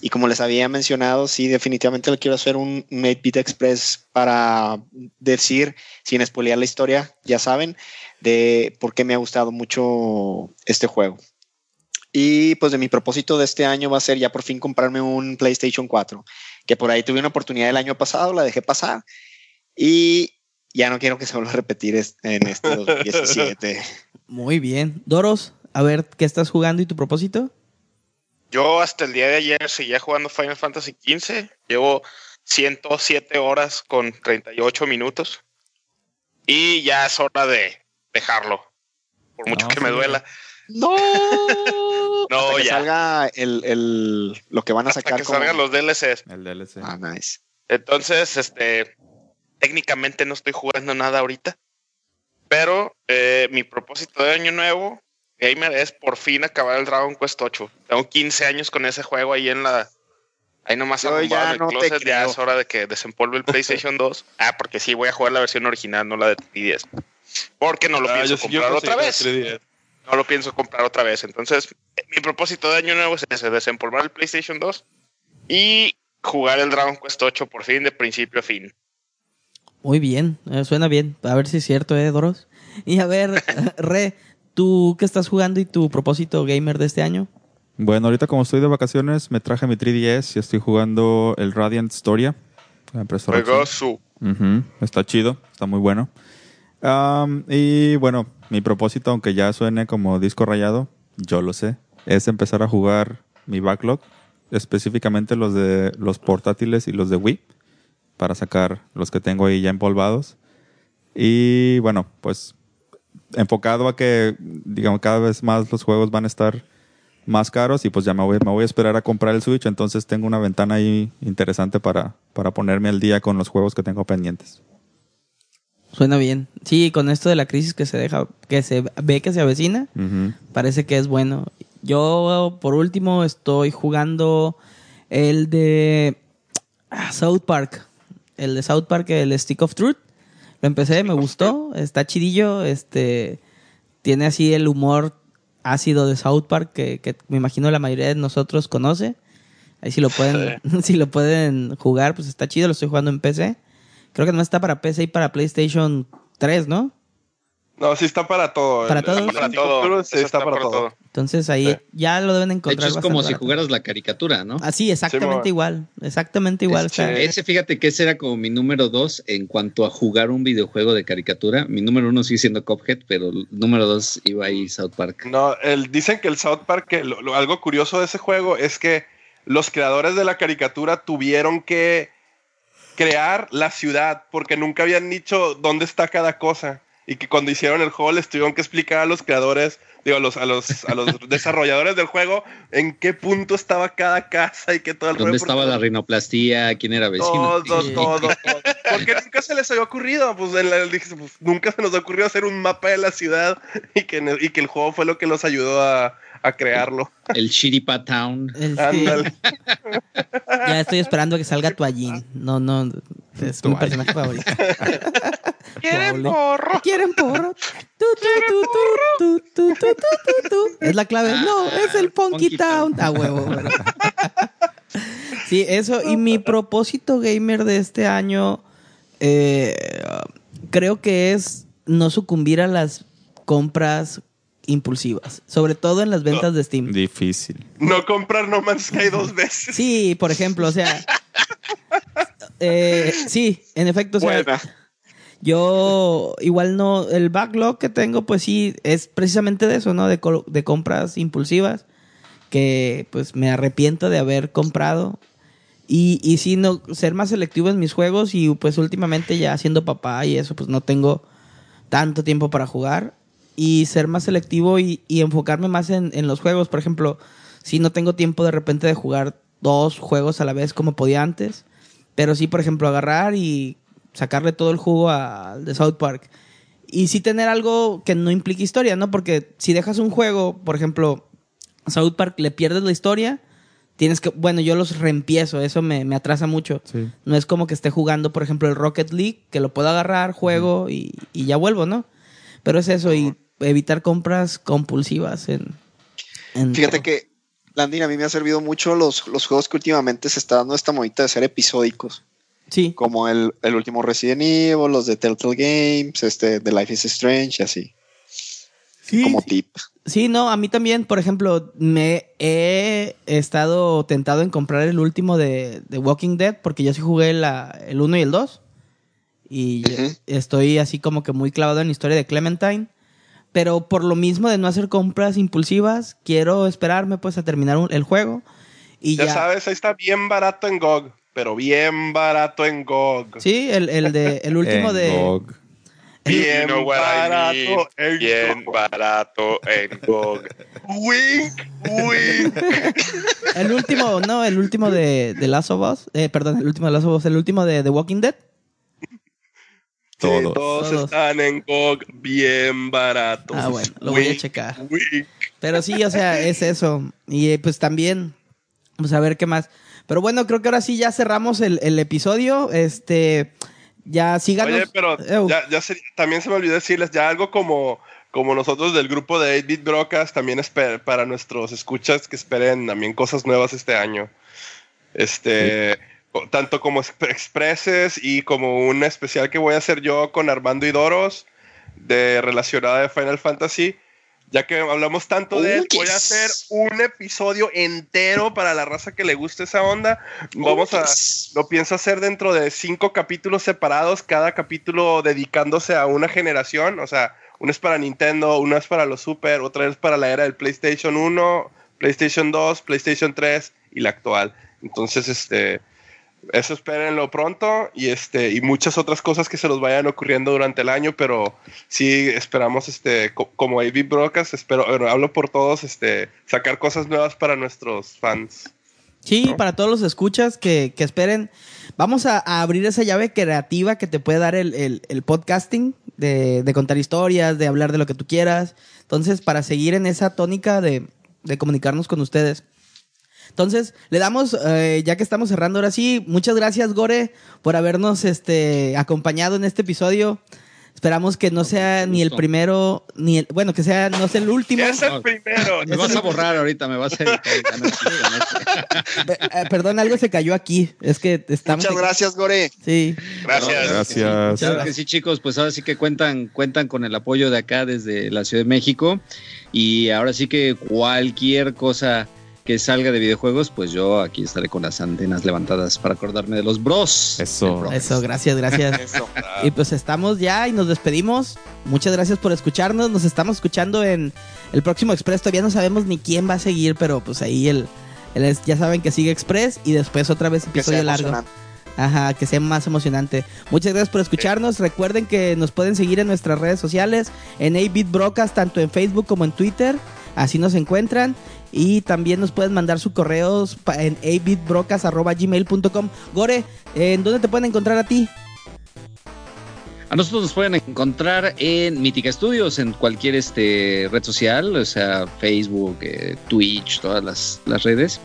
Y como les había mencionado, sí, definitivamente le quiero hacer un, un 8-bit express para decir, sin spoilear la historia, ya saben, de por qué me ha gustado mucho este juego. Y pues de mi propósito de este año va a ser ya por fin comprarme un PlayStation 4, que por ahí tuve una oportunidad el año pasado, la dejé pasar y ya no quiero que se vuelva a repetir en este [LAUGHS] 2017. Muy bien. Doros, a ver, ¿qué estás jugando y tu propósito? Yo hasta el día de ayer seguía jugando Final Fantasy XV. Llevo 107 horas con 38 minutos. Y ya es hora de dejarlo. Por mucho No, que me duela. ¡No! [LAUGHS] No, Hasta que ya. salga el, el- lo que van a Hasta sacar. que como- salgan los DLCs. El DLC. Ah, nice. Entonces, este, técnicamente no estoy jugando nada ahorita. Pero eh, mi propósito de año nuevo, gamer, es por fin acabar el Dragon Quest 8. Tengo 15 años con ese juego ahí en la... Ahí nomás Yo arrumbado ya en el no te closet, ya es hora de que desempolve el [LAUGHS] PlayStation 2. Ah, porque sí, voy a jugar la versión original, no la de 3DS. Porque no lo Ah, pienso yo comprar otra conseguir vez. La 3DS. No lo pienso comprar otra vez. Entonces, mi propósito de año nuevo es ese, desempolvar el PlayStation 2 y jugar el Dragon Quest 8 por fin, de principio a fin. Muy bien, eh, suena bien. A ver si es cierto, ¿eh, Doros? Y a ver, [LAUGHS] Re, ¿tú qué estás jugando y tu propósito gamer de este año? Bueno, ahorita como estoy de vacaciones, me traje mi 3DS y estoy jugando el Radiant Storia. La empresa Roxy. Juego su. Ujú, Está chido, está muy bueno. Y bueno, mi propósito, aunque ya suene como disco rayado, yo lo sé, es empezar a jugar mi backlog, específicamente los de los portátiles y los de Wii, para sacar los que tengo ahí ya empolvados. Y bueno, pues enfocado a que, digamos, cada vez más los juegos van a estar más caros y pues ya me voy, me voy a esperar a comprar el Switch, entonces tengo una ventana ahí interesante para, para ponerme al día con los juegos que tengo pendientes. Suena bien. Sí, con esto de la crisis que se deja, que se ve que se avecina, parece que es bueno. Yo, por último, estoy jugando el de ah, South Park. El de South Park, el Stick of Truth. Lo empecé, me gustó, está chidillo, este tiene así el humor ácido de South Park que, que me imagino la mayoría de nosotros conoce. Ahí si lo pueden, [LAUGHS] [LAUGHS] si lo pueden jugar, pues está chido, lo estoy jugando en PC. Creo que no está para PC y para PlayStation 3, ¿no? No, sí está para todo. ¿Para El- todo? el Para todo. Sí está, para todo. Entonces ahí Sí. ya lo deben De encontrar. hecho, es como si jugaras la caricatura, ¿no? Así, exactamente Sí, mo- igual. Exactamente igual. Este, está- Ese, fíjate que ese era como mi número dos en cuanto a jugar un videojuego de caricatura. Mi número uno sigue siendo Cuphead, pero el número dos iba ahí South Park. No, el, dicen que el South Park, que lo- lo- algo curioso de ese juego es que los creadores de la caricatura tuvieron que crear la ciudad porque nunca habían dicho dónde está cada cosa. Y que cuando hicieron el juego les tuvieron que explicar a los creadores, digo, a los, a los, a los [LAUGHS] desarrolladores del juego en qué punto estaba cada casa y que todo el ¿Dónde rollo, estaba la rinoplastía? ¿Quién era vecino? Todo, todo, todo. [LAUGHS] Porque nunca se les había ocurrido. Pues, en la- dije, pues, nunca se nos ocurrió hacer un mapa de la ciudad y que, y que el juego fue lo que los ayudó a, a crearlo. El Shiripa Town. El, sí. [LAUGHS] ya estoy esperando que salga Toallín. No, no, es tu personaje favorito. [LAUGHS] ¿Quieren porro? ¿Quieren porro? Es la clave. No, ah, es el Punky Town. A huevo. Bueno. [LAUGHS] sí, eso. Y mi propósito gamer de este año eh, creo que es no sucumbir a las compras impulsivas. Sobre todo en las ventas de Steam. Difícil. No comprar No Man's Sky dos veces. Sí, por ejemplo, o sea. [LAUGHS] eh, sí, en efecto, o sea, Buena. yo igual no. El backlog que tengo, pues sí, es precisamente de eso, ¿no? De, de compras impulsivas. que pues me arrepiento de haber comprado. Y, y sí, no, ser más selectivo en mis juegos y pues últimamente ya siendo papá y eso, pues no tengo tanto tiempo para jugar. Y ser más selectivo y, y enfocarme más en, en los juegos. Por ejemplo, si no tengo tiempo de repente de jugar dos juegos a la vez como podía antes. Pero sí, por ejemplo, agarrar y sacarle todo el jugo al de South Park. Y sí tener algo que no implique historia, ¿no? Porque si dejas un juego, por ejemplo, South Park, le pierdes la historia, tienes que... Bueno, yo los reempiezo, eso me, me atrasa mucho. Sí. No es como que esté jugando, por ejemplo, el Rocket League, que lo puedo agarrar, juego y, y ya vuelvo, ¿no? Pero es eso, y evitar compras compulsivas en... en Fíjate todo. que, Landin, a mí me ha servido mucho los, los juegos que últimamente se está dando esta modita de ser episódicos, Sí, como el, el último Resident Evil, los de Telltale Games, este, The Life is Strange, así, sí, como tip. Sí, no, a mí también, por ejemplo, me he estado tentado en comprar el último de, de Walking Dead, porque yo sí jugué la, el 1 y el 2. Y estoy así como que muy clavado en la historia de Clementine. Pero por lo mismo de no hacer compras impulsivas, quiero esperarme pues a terminar un- el juego. Y Ya, ya, sabes, ahí está bien barato en GOG, pero bien barato en GOG. Sí, el, el de [LAUGHS] el último En de GOG. Bien You know what I barato mean. en Bien GOG. barato en GOG. Wink, wink. [LAUGHS] el último, no, el último de, de Last of Us, eh, perdón, el último de Last of Us, el último de The Walking Dead. Sí, Todos. están en GOG bien baratos. Ah, bueno, lo voy a checar. Pero sí, o sea, es eso. Y eh, pues también, pues a ver qué más. Pero bueno, creo que ahora sí ya cerramos el, el episodio. Este, ya síganos. Oye, pero Ew. ya, ya se- también se me olvidó decirles, ya algo como, como nosotros del grupo de 8-Bit Brocas, también esper- para nuestros escuchas que esperen también cosas nuevas este año. Este, tanto como exp- [LAUGHS] expreses y como un especial que voy a hacer yo con Armando y Doros de relacionada de Final Fantasy. Ya que hablamos tanto de él, voy a hacer un episodio entero para la raza que le guste esa onda. Vamos a, Yes. lo pienso hacer dentro de cinco capítulos separados, cada capítulo dedicándose a una generación. O sea, uno es para Nintendo, uno es para los Super, otra es para la era del PlayStation 1, PlayStation 2, PlayStation 3 y la actual. Entonces, este, eso espérenlo pronto y este y muchas otras cosas que se nos vayan ocurriendo durante el año, pero sí esperamos este co- como AV Brocas, espero, bueno, hablo por todos, este sacar cosas nuevas para nuestros fans. Sí, para todos los escuchas que, que esperen. Vamos a, a abrir esa llave creativa que te puede dar el, el- el podcasting, de, de contar historias, de hablar de lo que tú quieras. Entonces, para seguir en esa tónica de, de comunicarnos con ustedes. Entonces, le damos, eh, ya que estamos cerrando ahora sí, muchas gracias, Gore, por habernos este, acompañado en este episodio. Esperamos que no sea ni el primero, ni el, bueno, que sea, no sea el último. [LAUGHS] Es el primero. Me vas a borrar ahorita, me vas a editar. no eh, perdón, algo se cayó aquí. Es que estamos. Muchas gracias, Gore. Sí. Gracias. Gracias. Claro que sí, chicos, pues ahora sí que cuentan, cuentan con el apoyo de acá desde la Ciudad de México. Y ahora sí que cualquier cosa que salga de videojuegos, pues yo aquí estaré con las antenas levantadas para acordarme de los bros. Eso. Eso, gracias, gracias. [LAUGHS] Eso. Y pues estamos ya y nos despedimos. Muchas gracias por escucharnos. Nos estamos escuchando en el próximo Express. Todavía no sabemos ni quién va a seguir, pero pues ahí el, ya saben que sigue Express y después otra vez episodio largo. Ajá, que sea más emocionante. Muchas gracias por escucharnos. Recuerden que nos pueden seguir en nuestras redes sociales, en 8-Bit Brocas, tanto en Facebook como en Twitter. Así nos encuentran. Y también nos pueden mandar sus correos en 8bitbrocas.gmail.com. Gore, ¿en dónde te pueden encontrar a ti? A nosotros nos pueden encontrar en Mítica Studios, en cualquier este, red social, o sea, Facebook, eh, Twitch, todas las, las redes.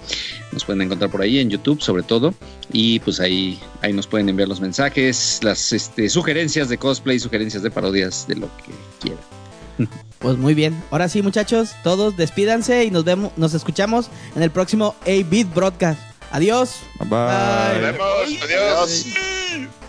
Nos pueden encontrar por ahí, en YouTube sobre todo. Y pues ahí, ahí nos pueden enviar los mensajes, las este, sugerencias de cosplay, sugerencias de parodias, de lo que quieran. [LAUGHS] Pues muy bien. Ahora sí, muchachos, todos despídanse y nos vemos, nos escuchamos en el próximo 8-Bit Broadcast. Adiós. Bye. Bye. Nos vemos. Adiós. Adiós.